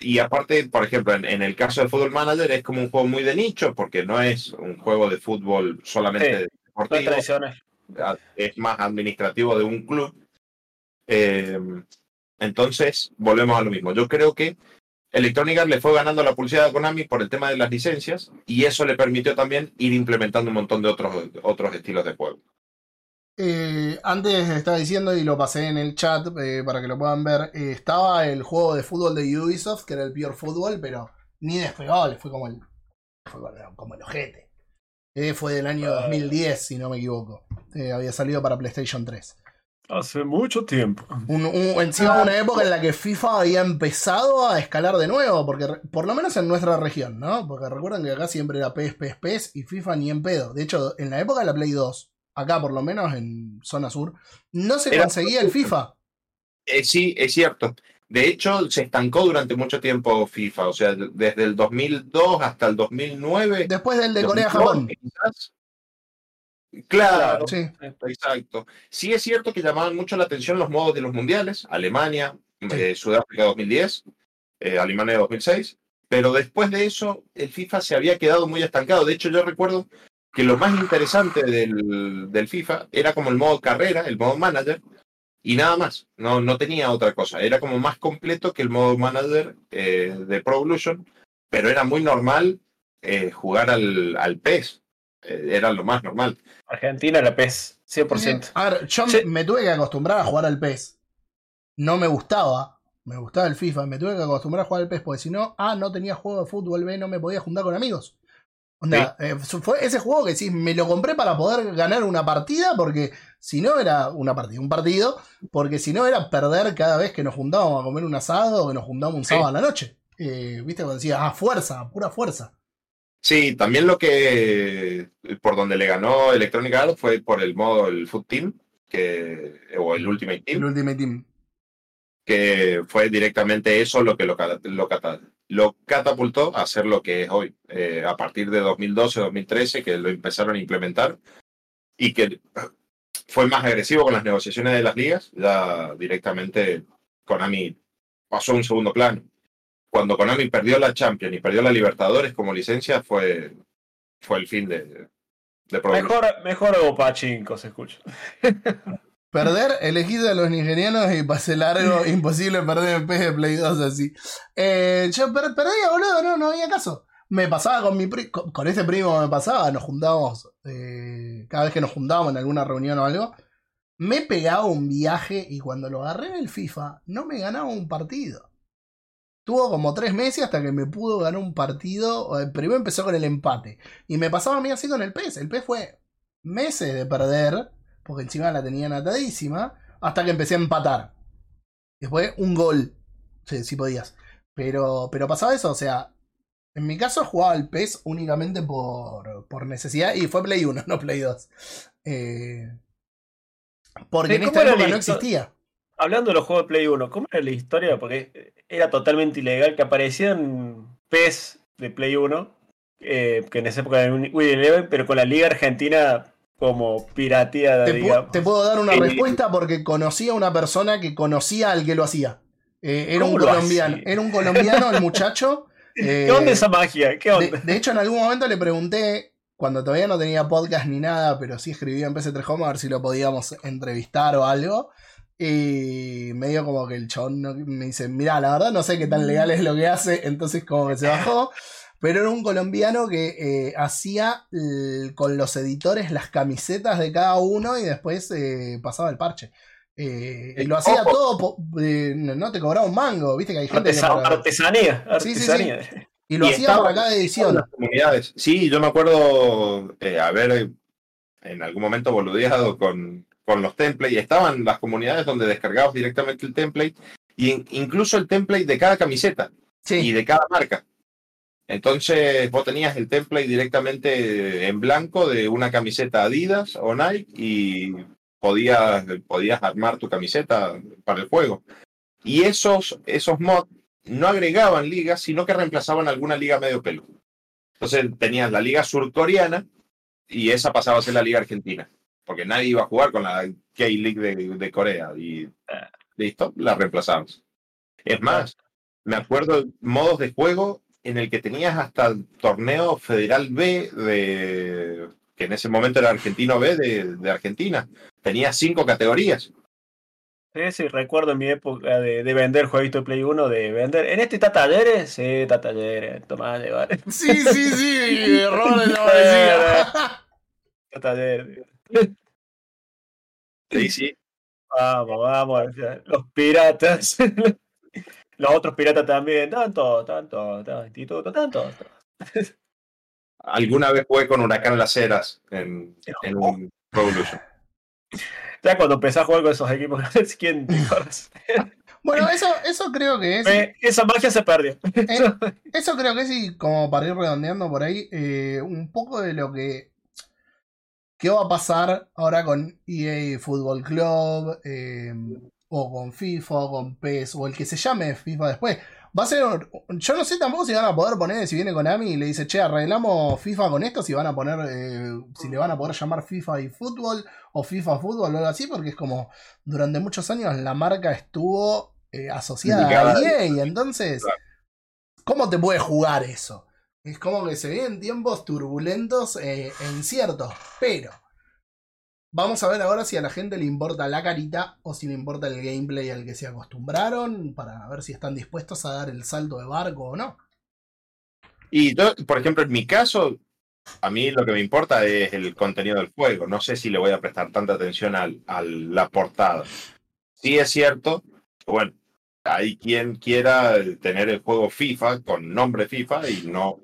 Y aparte, por ejemplo, en, en el caso del Football Manager es como un juego muy de nicho, porque no es un juego de fútbol solamente Sí, deportivo, es más administrativo de un club. Eh, entonces, volvemos a lo mismo. Yo creo que Electronic Arts le fue ganando la pulsada a Konami por el tema de las licencias y eso le permitió también ir implementando un montón de otros, otros estilos de juego. Eh, antes estaba diciendo y lo pasé en el chat eh, para que lo puedan ver. eh, estaba el juego de fútbol de Ubisoft, que era el Pure Football, pero ni despegado, le fue como el. Fue como el ojete. Fue del año 2010, si no me equivoco. Había salido para PlayStation 3. Hace mucho tiempo. Un- un- encima una época en la que FIFA había empezado a escalar de nuevo, porque por lo menos en nuestra región, ¿no? Porque recuerden que acá siempre era PES, PES, PES y FIFA ni en pedo. De hecho, en la época de la Play 2, acá por lo menos en zona sur, no se Era- conseguía el FIFA. Eh, sí, es cierto. De hecho, se estancó durante mucho tiempo FIFA, o sea, de- desde el 2002 hasta el 2009. Después del de 2008, Corea-Japón. Claro, Sí. exacto. Sí es cierto que llamaban mucho la atención los modos de los mundiales, Alemania, eh, Sudáfrica 2010, eh, Alemania 2006, pero después de eso el FIFA se había quedado muy estancado. De hecho, yo recuerdo que lo más interesante del, del FIFA era como el modo carrera, el modo manager, y nada más. No, no tenía otra cosa. Era como más completo que el modo manager eh, de Pro Evolution, pero era muy normal jugar al, al PES. Eh, era lo más normal. Argentina, la PES, 100%. A ver, yo Sí. me tuve que acostumbrar a jugar al PES. No me gustaba. Me gustaba el FIFA. Me tuve que acostumbrar a jugar al PES porque si no, A, no tenía juego de fútbol, B, no me podía juntar con amigos. Onda, eh, fue ese juego que sí, me lo compré para poder ganar una partida porque si no era una partida, un partido, porque si no era perder cada vez que nos juntábamos a comer un asado o que nos juntábamos un Sí. sábado a la noche. Eh, Viste, cuando decía, ah, fuerza, pura fuerza. Sí, también lo que por donde le ganó Electronic Arts fue por el modo el Foot Team, que, o el Ultimate El Team, Ultimate Team. que fue directamente eso lo que lo, lo, cata- lo catapultó a ser lo que es hoy. Eh, a partir de 2012-2013, que lo empezaron a implementar y que fue más agresivo con las negociaciones de las ligas, ya directamente Konami pasó a un segundo plano. Cuando Konami perdió la Champions y perdió la Libertadores como licencia, fue, fue el fin de, de. Mejor, mejor hago pachinko, se escucha. (laughs) Perder, elegiste a los nigerianos y pasé largo, (laughs) imposible perder en de Play 2 así. Eh, yo per- perdía, boludo, no, no había caso. Me pasaba con mi pri- con, con ese primo me pasaba, nos juntábamos, eh, cada vez que nos juntábamos en alguna reunión o algo, me pegaba un viaje y cuando lo agarré en el FIFA, no me ganaba un partido. Tuvo como tres meses hasta que me pudo ganar un partido. eh, Primero empezó con el empate. Y me pasaba a mí así con el PES. El PES fue meses de perder porque encima la tenían atadísima, hasta que empecé a empatar. Después un gol, sí, sí podías. Pero, pero pasaba eso, o sea, en mi caso jugaba al PES únicamente por, por necesidad y fue Play 1, (laughs) no Play 2. Eh, porque en ¿cómo esta época no existía. Hablando de los juegos de Play 1, ¿cómo era la historia? Porque era totalmente ilegal que aparecían PES de Play 1, eh, que en esa época era un Win Eleven, pero con la Liga Argentina como pirateada, Te, digamos. te puedo dar una Eh, respuesta porque conocí a una persona que conocía al que lo hacía. Eh, era un ¿Cómo lo colombiano. Era un colombiano el muchacho. (laughs) ¿Qué onda esa magia? ¿Qué De, onda? de hecho, en algún momento le pregunté, cuando todavía no tenía podcast ni nada, pero sí escribía en PC3 Home a ver si lo podíamos entrevistar o algo. Y medio como que el no- me dice, mira, la verdad no sé qué tan legal es lo que hace, (laughs) entonces como que se bajó. Pero era un colombiano que eh, hacía con los editores las camisetas de cada uno y después eh, pasaba el parche. Eh, y lo hacía Ojo. todo, no te cobraba un mango, viste que hay gente que Artesa- por- artesanía, Sí, sí, sí. artesanía. y lo Y hacía para cada edición. las comunidades. Sí, yo me acuerdo haber en algún momento boludeado con, con los templates estaban las comunidades donde descargabas directamente el template y in- incluso el template de cada camiseta Sí. y de cada marca. Entonces vos tenías el template directamente en blanco de una camiseta Adidas o Nike y podías, podías armar tu camiseta para el juego. Y esos, esos mods no agregaban ligas, sino que reemplazaban alguna liga medio pelo. Entonces tenías la liga surcoreana y esa pasaba a ser la liga argentina, porque nadie iba a jugar con la K-League de, de Corea y listo, la reemplazamos. Es más, me acuerdo modos de juego en el que tenías hasta el torneo federal B de que en ese momento era argentino B de, de Argentina. Tenía cinco categorías. Sí, sí, recuerdo en mi época de, de vender jueguitos de Play 1, de vender. ¿En este está talleres? Sí, está talleres. Tomá, llevar. Sí, sí, sí, (laughs) errores no decía. (laughs) Está talleres. Sí, sí. Vamos, vamos. Los piratas. (laughs) Los otros piratas también. Tanto, tanto, tanto, instituto, tanto. Alguna vez jugué con Huracán Las Heras en, en un Pro Evolution. Ya cuando empecé a jugar con esos equipos, ¿quién? Bueno, eso, eso creo que es. Eh, Esa magia se perdió. Eh, eso creo que es, y como para ir redondeando por ahí, eh, un poco de lo que. ¿Qué va a pasar ahora con EA Football Club? eh, o con FIFA, o con PES, o el que se llame FIFA después. Va a ser. Yo no sé tampoco si van a poder poner, si viene Konami y le dice, che, arreglamos FIFA con esto, si van a poner. eh, si le van a poder llamar FIFA y Fútbol, o FIFA Fútbol, o algo así, porque es como. Durante muchos años la marca estuvo eh, asociada a EA, y entonces. ¿Cómo te puede jugar eso? Es como que se vienen tiempos turbulentos e inciertos, pero vamos a ver ahora si a la gente le importa la carita o si le importa el gameplay al que se acostumbraron para ver si están dispuestos a dar el salto de barco o no. Y yo, por ejemplo, en mi caso, a mí lo que me importa es el contenido del juego. No sé si le voy a prestar tanta atención al- a la portada. Sí es cierto, bueno, hay quien quiera tener el juego FIFA con nombre FIFA y no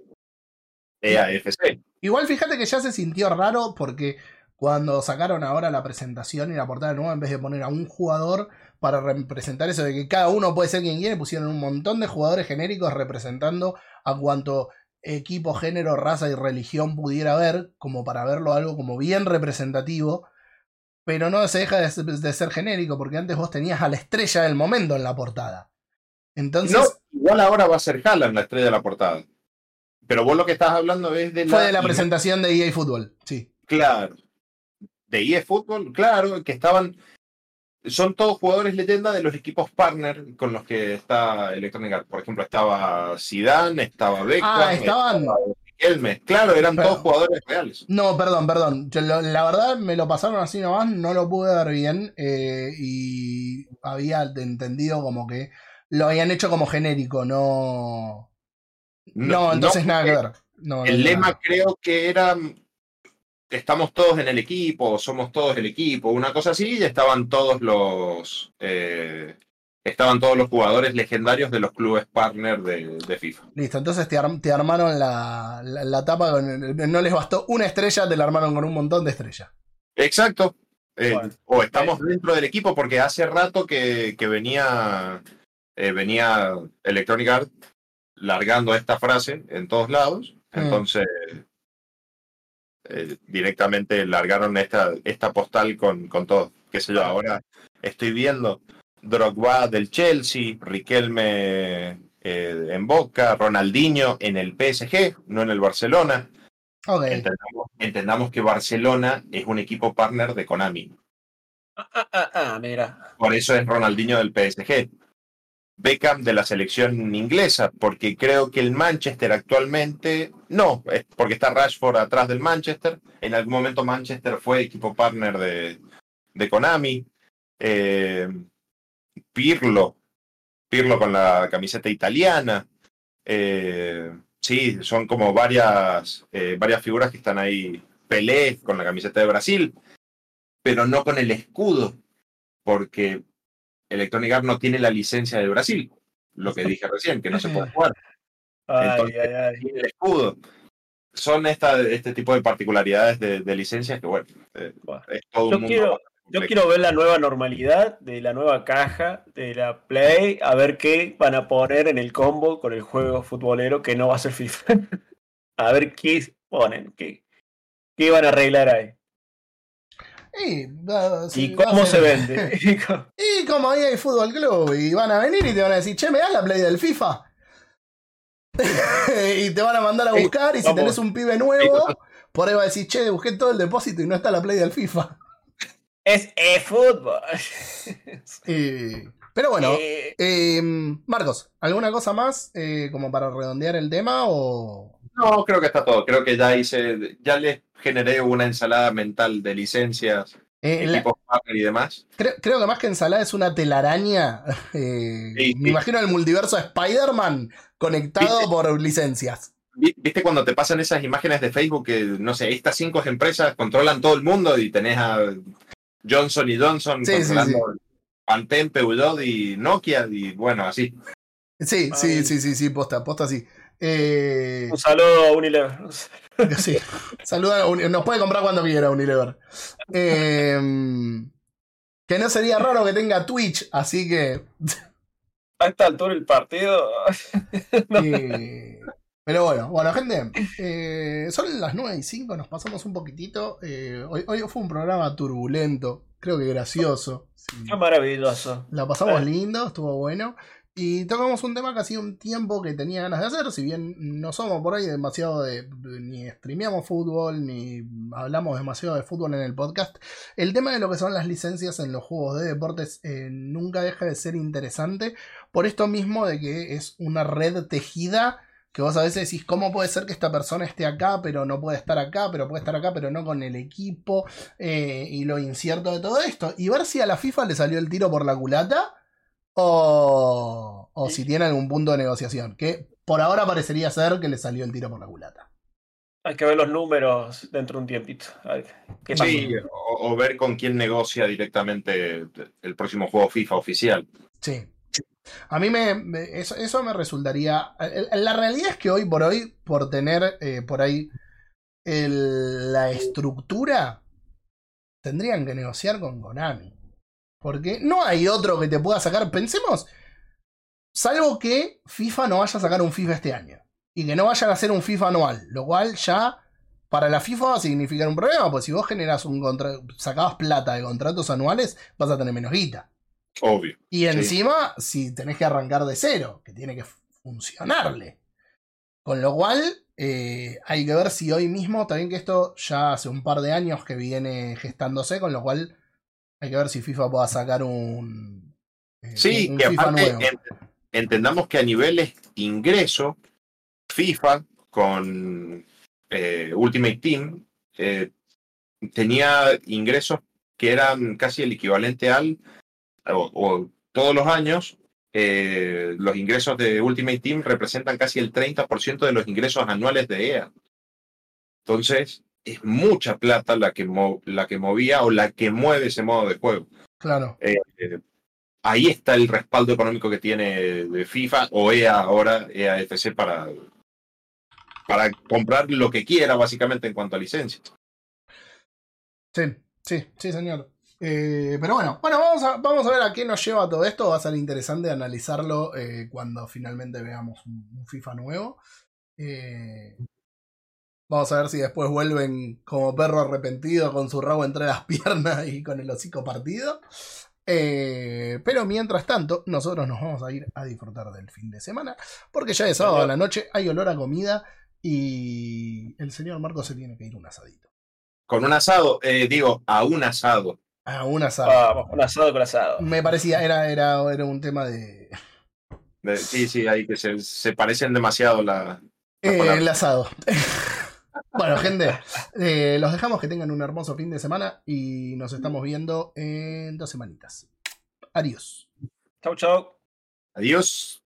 EAFC. Igual fíjate que ya se sintió raro porque cuando sacaron ahora la presentación y la portada nueva, en vez de poner a un jugador para representar eso de que cada uno puede ser quien quiere, pusieron un montón de jugadores genéricos representando a cuanto equipo, género, raza y religión pudiera haber, como para verlo algo como bien representativo. Pero no se deja de ser, de ser genérico, porque antes vos tenías a la estrella del momento en la portada. Entonces, No, igual ahora va a ser Haaland la estrella de la portada. Pero vos lo que estás hablando es de la... fue de la presentación de EA Fútbol, sí. Claro. De EA Fútbol, claro, que estaban. Son todos jugadores leyenda de los equipos partner con los que está Electronic Arts. Por ejemplo, estaba Zidane, estaba Beckham, Ah, estaban. Riquelme. Claro, eran Pero- todos jugadores reales. No, perdón, perdón. Yo lo- la verdad me lo pasaron así nomás, no lo pude ver bien eh, y había entendido como que lo habían hecho como genérico, no... No, entonces nada que ver. No, no El lema nada. creo que era estamos todos en el equipo, somos todos el equipo, una cosa así, y estaban todos los eh, estaban todos los jugadores legendarios de los clubes partner de, de FIFA. Listo, entonces te, arm- te armaron la, la, la tapa con... No les bastó una estrella, te la armaron con un montón de estrellas. Exacto. Eh, Bueno, o estamos dentro del equipo porque hace rato que, que venía eh, venía Electronic Arts largando esta frase en todos lados. Mm. Entonces eh, directamente largaron esta, esta postal con, con todo. Qué sé yo, ahora estoy viendo Drogba del Chelsea, Riquelme eh, en Boca, Ronaldinho en el PSG, no en el Barcelona. Entendamos, entendamos que Barcelona es un equipo partner de Konami. Ah, ah, ah, mira. Por eso es Ronaldinho del PSG. Beckham de la selección inglesa, porque creo que el Manchester actualmente, no, porque está Rashford atrás del Manchester. En algún momento Manchester fue equipo partner de, de Konami. Eh, Pirlo, Pirlo con la camiseta italiana. Eh, sí, son como varias, eh, varias figuras que están ahí. Pelé con la camiseta de Brasil, pero no con el escudo, porque Electronic Arts no tiene la licencia de Brasil, lo que dije recién, que no se puede jugar. (laughs) Entonces, ay, ay. Tiene el escudo. Son esta, este tipo de particularidades de, de licencias que, bueno, eh, es todo un mundo. quiero, yo quiero ver la nueva normalidad de la nueva caja de la Play, a ver qué van a poner en el combo con el juego futbolero que no va a ser FIFA. (laughs) a ver qué ponen, qué, qué van a arreglar ahí. (laughs) Y, cómo se vende. Y como ahí hay fútbol club, y van a venir y te van a decir, che, me das la play del FIFA. (laughs) y te van a mandar a buscar, y si tenés un pibe nuevo, por ahí va a decir, che, busqué todo el depósito y no está la play del FIFA. es eFootball. Y- pero bueno, Eh, eh, Marcos, ¿alguna cosa más eh, como para redondear el tema? O... No, creo que está todo. Creo que ya hice, ya les generé una ensalada mental de licencias, Eh, la- equipos partner y demás. creo, creo que más que ensalada es una telaraña. (laughs) eh, Sí, Me sí. imagino el multiverso de Spider-Man conectado ¿Viste? por licencias. Vi- ¿Viste cuando te pasan esas imágenes de Facebook que, no sé, estas cinco empresas controlan todo el mundo y tenés a Johnson y Johnson Sí, sí, controlando Pantene, Peugeot y Nokia y bueno, así. Sí, sí, Ay. sí, sí, sí, posta, posta sí. Eh, un saludo a Unilever. sí. Saluda, nos puede comprar cuando quiera Unilever. Eh, Que no sería raro que tenga Twitch, así que. A esta altura el partido. (laughs) no. eh, pero bueno, bueno, gente, eh, son las 9 y 5, nos pasamos un poquitito. hoy, hoy fue un programa turbulento, creo que gracioso. sí. Qué maravilloso. La pasamos lindo, estuvo bueno. Y tocamos un tema que hacía un tiempo que tenía ganas de hacer, si bien no somos por ahí demasiado de... ni streameamos fútbol, ni hablamos demasiado de fútbol en el podcast. El tema de lo que son las licencias en los juegos de deportes eh, nunca deja de ser interesante, por esto mismo de que es una red tejida que vos a veces decís, ¿cómo puede ser que esta persona esté acá, pero no puede estar acá, pero puede estar acá, pero no con el equipo? eh, y lo incierto de todo esto. Y ver si a la FIFA le salió el tiro por la culata o, o si tiene algún punto de negociación. Que por ahora parecería ser que le salió el tiro por la culata. Hay que ver los números dentro de un tiempito. Sí, o, o ver con quién negocia directamente el próximo juego FIFA oficial. Sí. A mí me, me- eso, eso me resultaría. La realidad es que hoy por hoy, por tener eh, por ahí el- la estructura, tendrían que negociar con Konami. Porque no hay otro que te pueda sacar. Pensemos, salvo que FIFA no vaya a sacar un FIFA este año. Y que no vayan a hacer un FIFA anual. Lo cual ya para la FIFA va a significar un problema. Pues si vos generas un contrato, sacabas plata de contratos anuales, vas a tener menos guita. Obvio. Y encima, si tenés que arrancar de cero, que tiene que funcionarle. Con lo cual, eh, hay que ver si hoy mismo, también que esto ya hace un par de años que viene gestándose, con lo cual hay que ver si FIFA pueda sacar un, eh, Sí, un que FIFA aparte nuevo. entendamos que a niveles ingreso, FIFA con eh, Ultimate Team eh, tenía ingresos que eran casi el equivalente al, o, o todos los años, eh, los ingresos de Ultimate Team representan casi el 30% de los ingresos anuales de EA. Entonces, es mucha plata la que, la que movía o la que mueve ese modo de juego Claro, eh, ahí está el respaldo económico que tiene de FIFA o EA ahora, EAFC, para, para comprar lo que quiera, básicamente, en cuanto a licencias. sí, sí, sí, señor. Eh, pero bueno, bueno, vamos a, vamos a ver a qué nos lleva todo esto. Va a ser interesante analizarlo eh, cuando finalmente veamos un, un FIFA nuevo. Eh, vamos a ver si después vuelven como perro arrepentido con su rabo entre las (laughs) piernas y con el hocico partido. Eh, pero mientras tanto, nosotros nos vamos a ir a disfrutar del fin de semana. Porque ya es sábado a la noche, hay olor a comida y el señor Marco se tiene que ir a un asadito. Con un asado, eh, digo, a un asado. A un asado. Vamos, un asado con asado. Me parecía, era, era, era un tema de. De- sí, sí, ahí que se, se parecen demasiado la. Eh, el asado. (laughs) bueno, gente, eh, los dejamos que tengan un hermoso fin de semana y nos estamos viendo en dos semanitas. Adiós. Chau, chau. Adiós.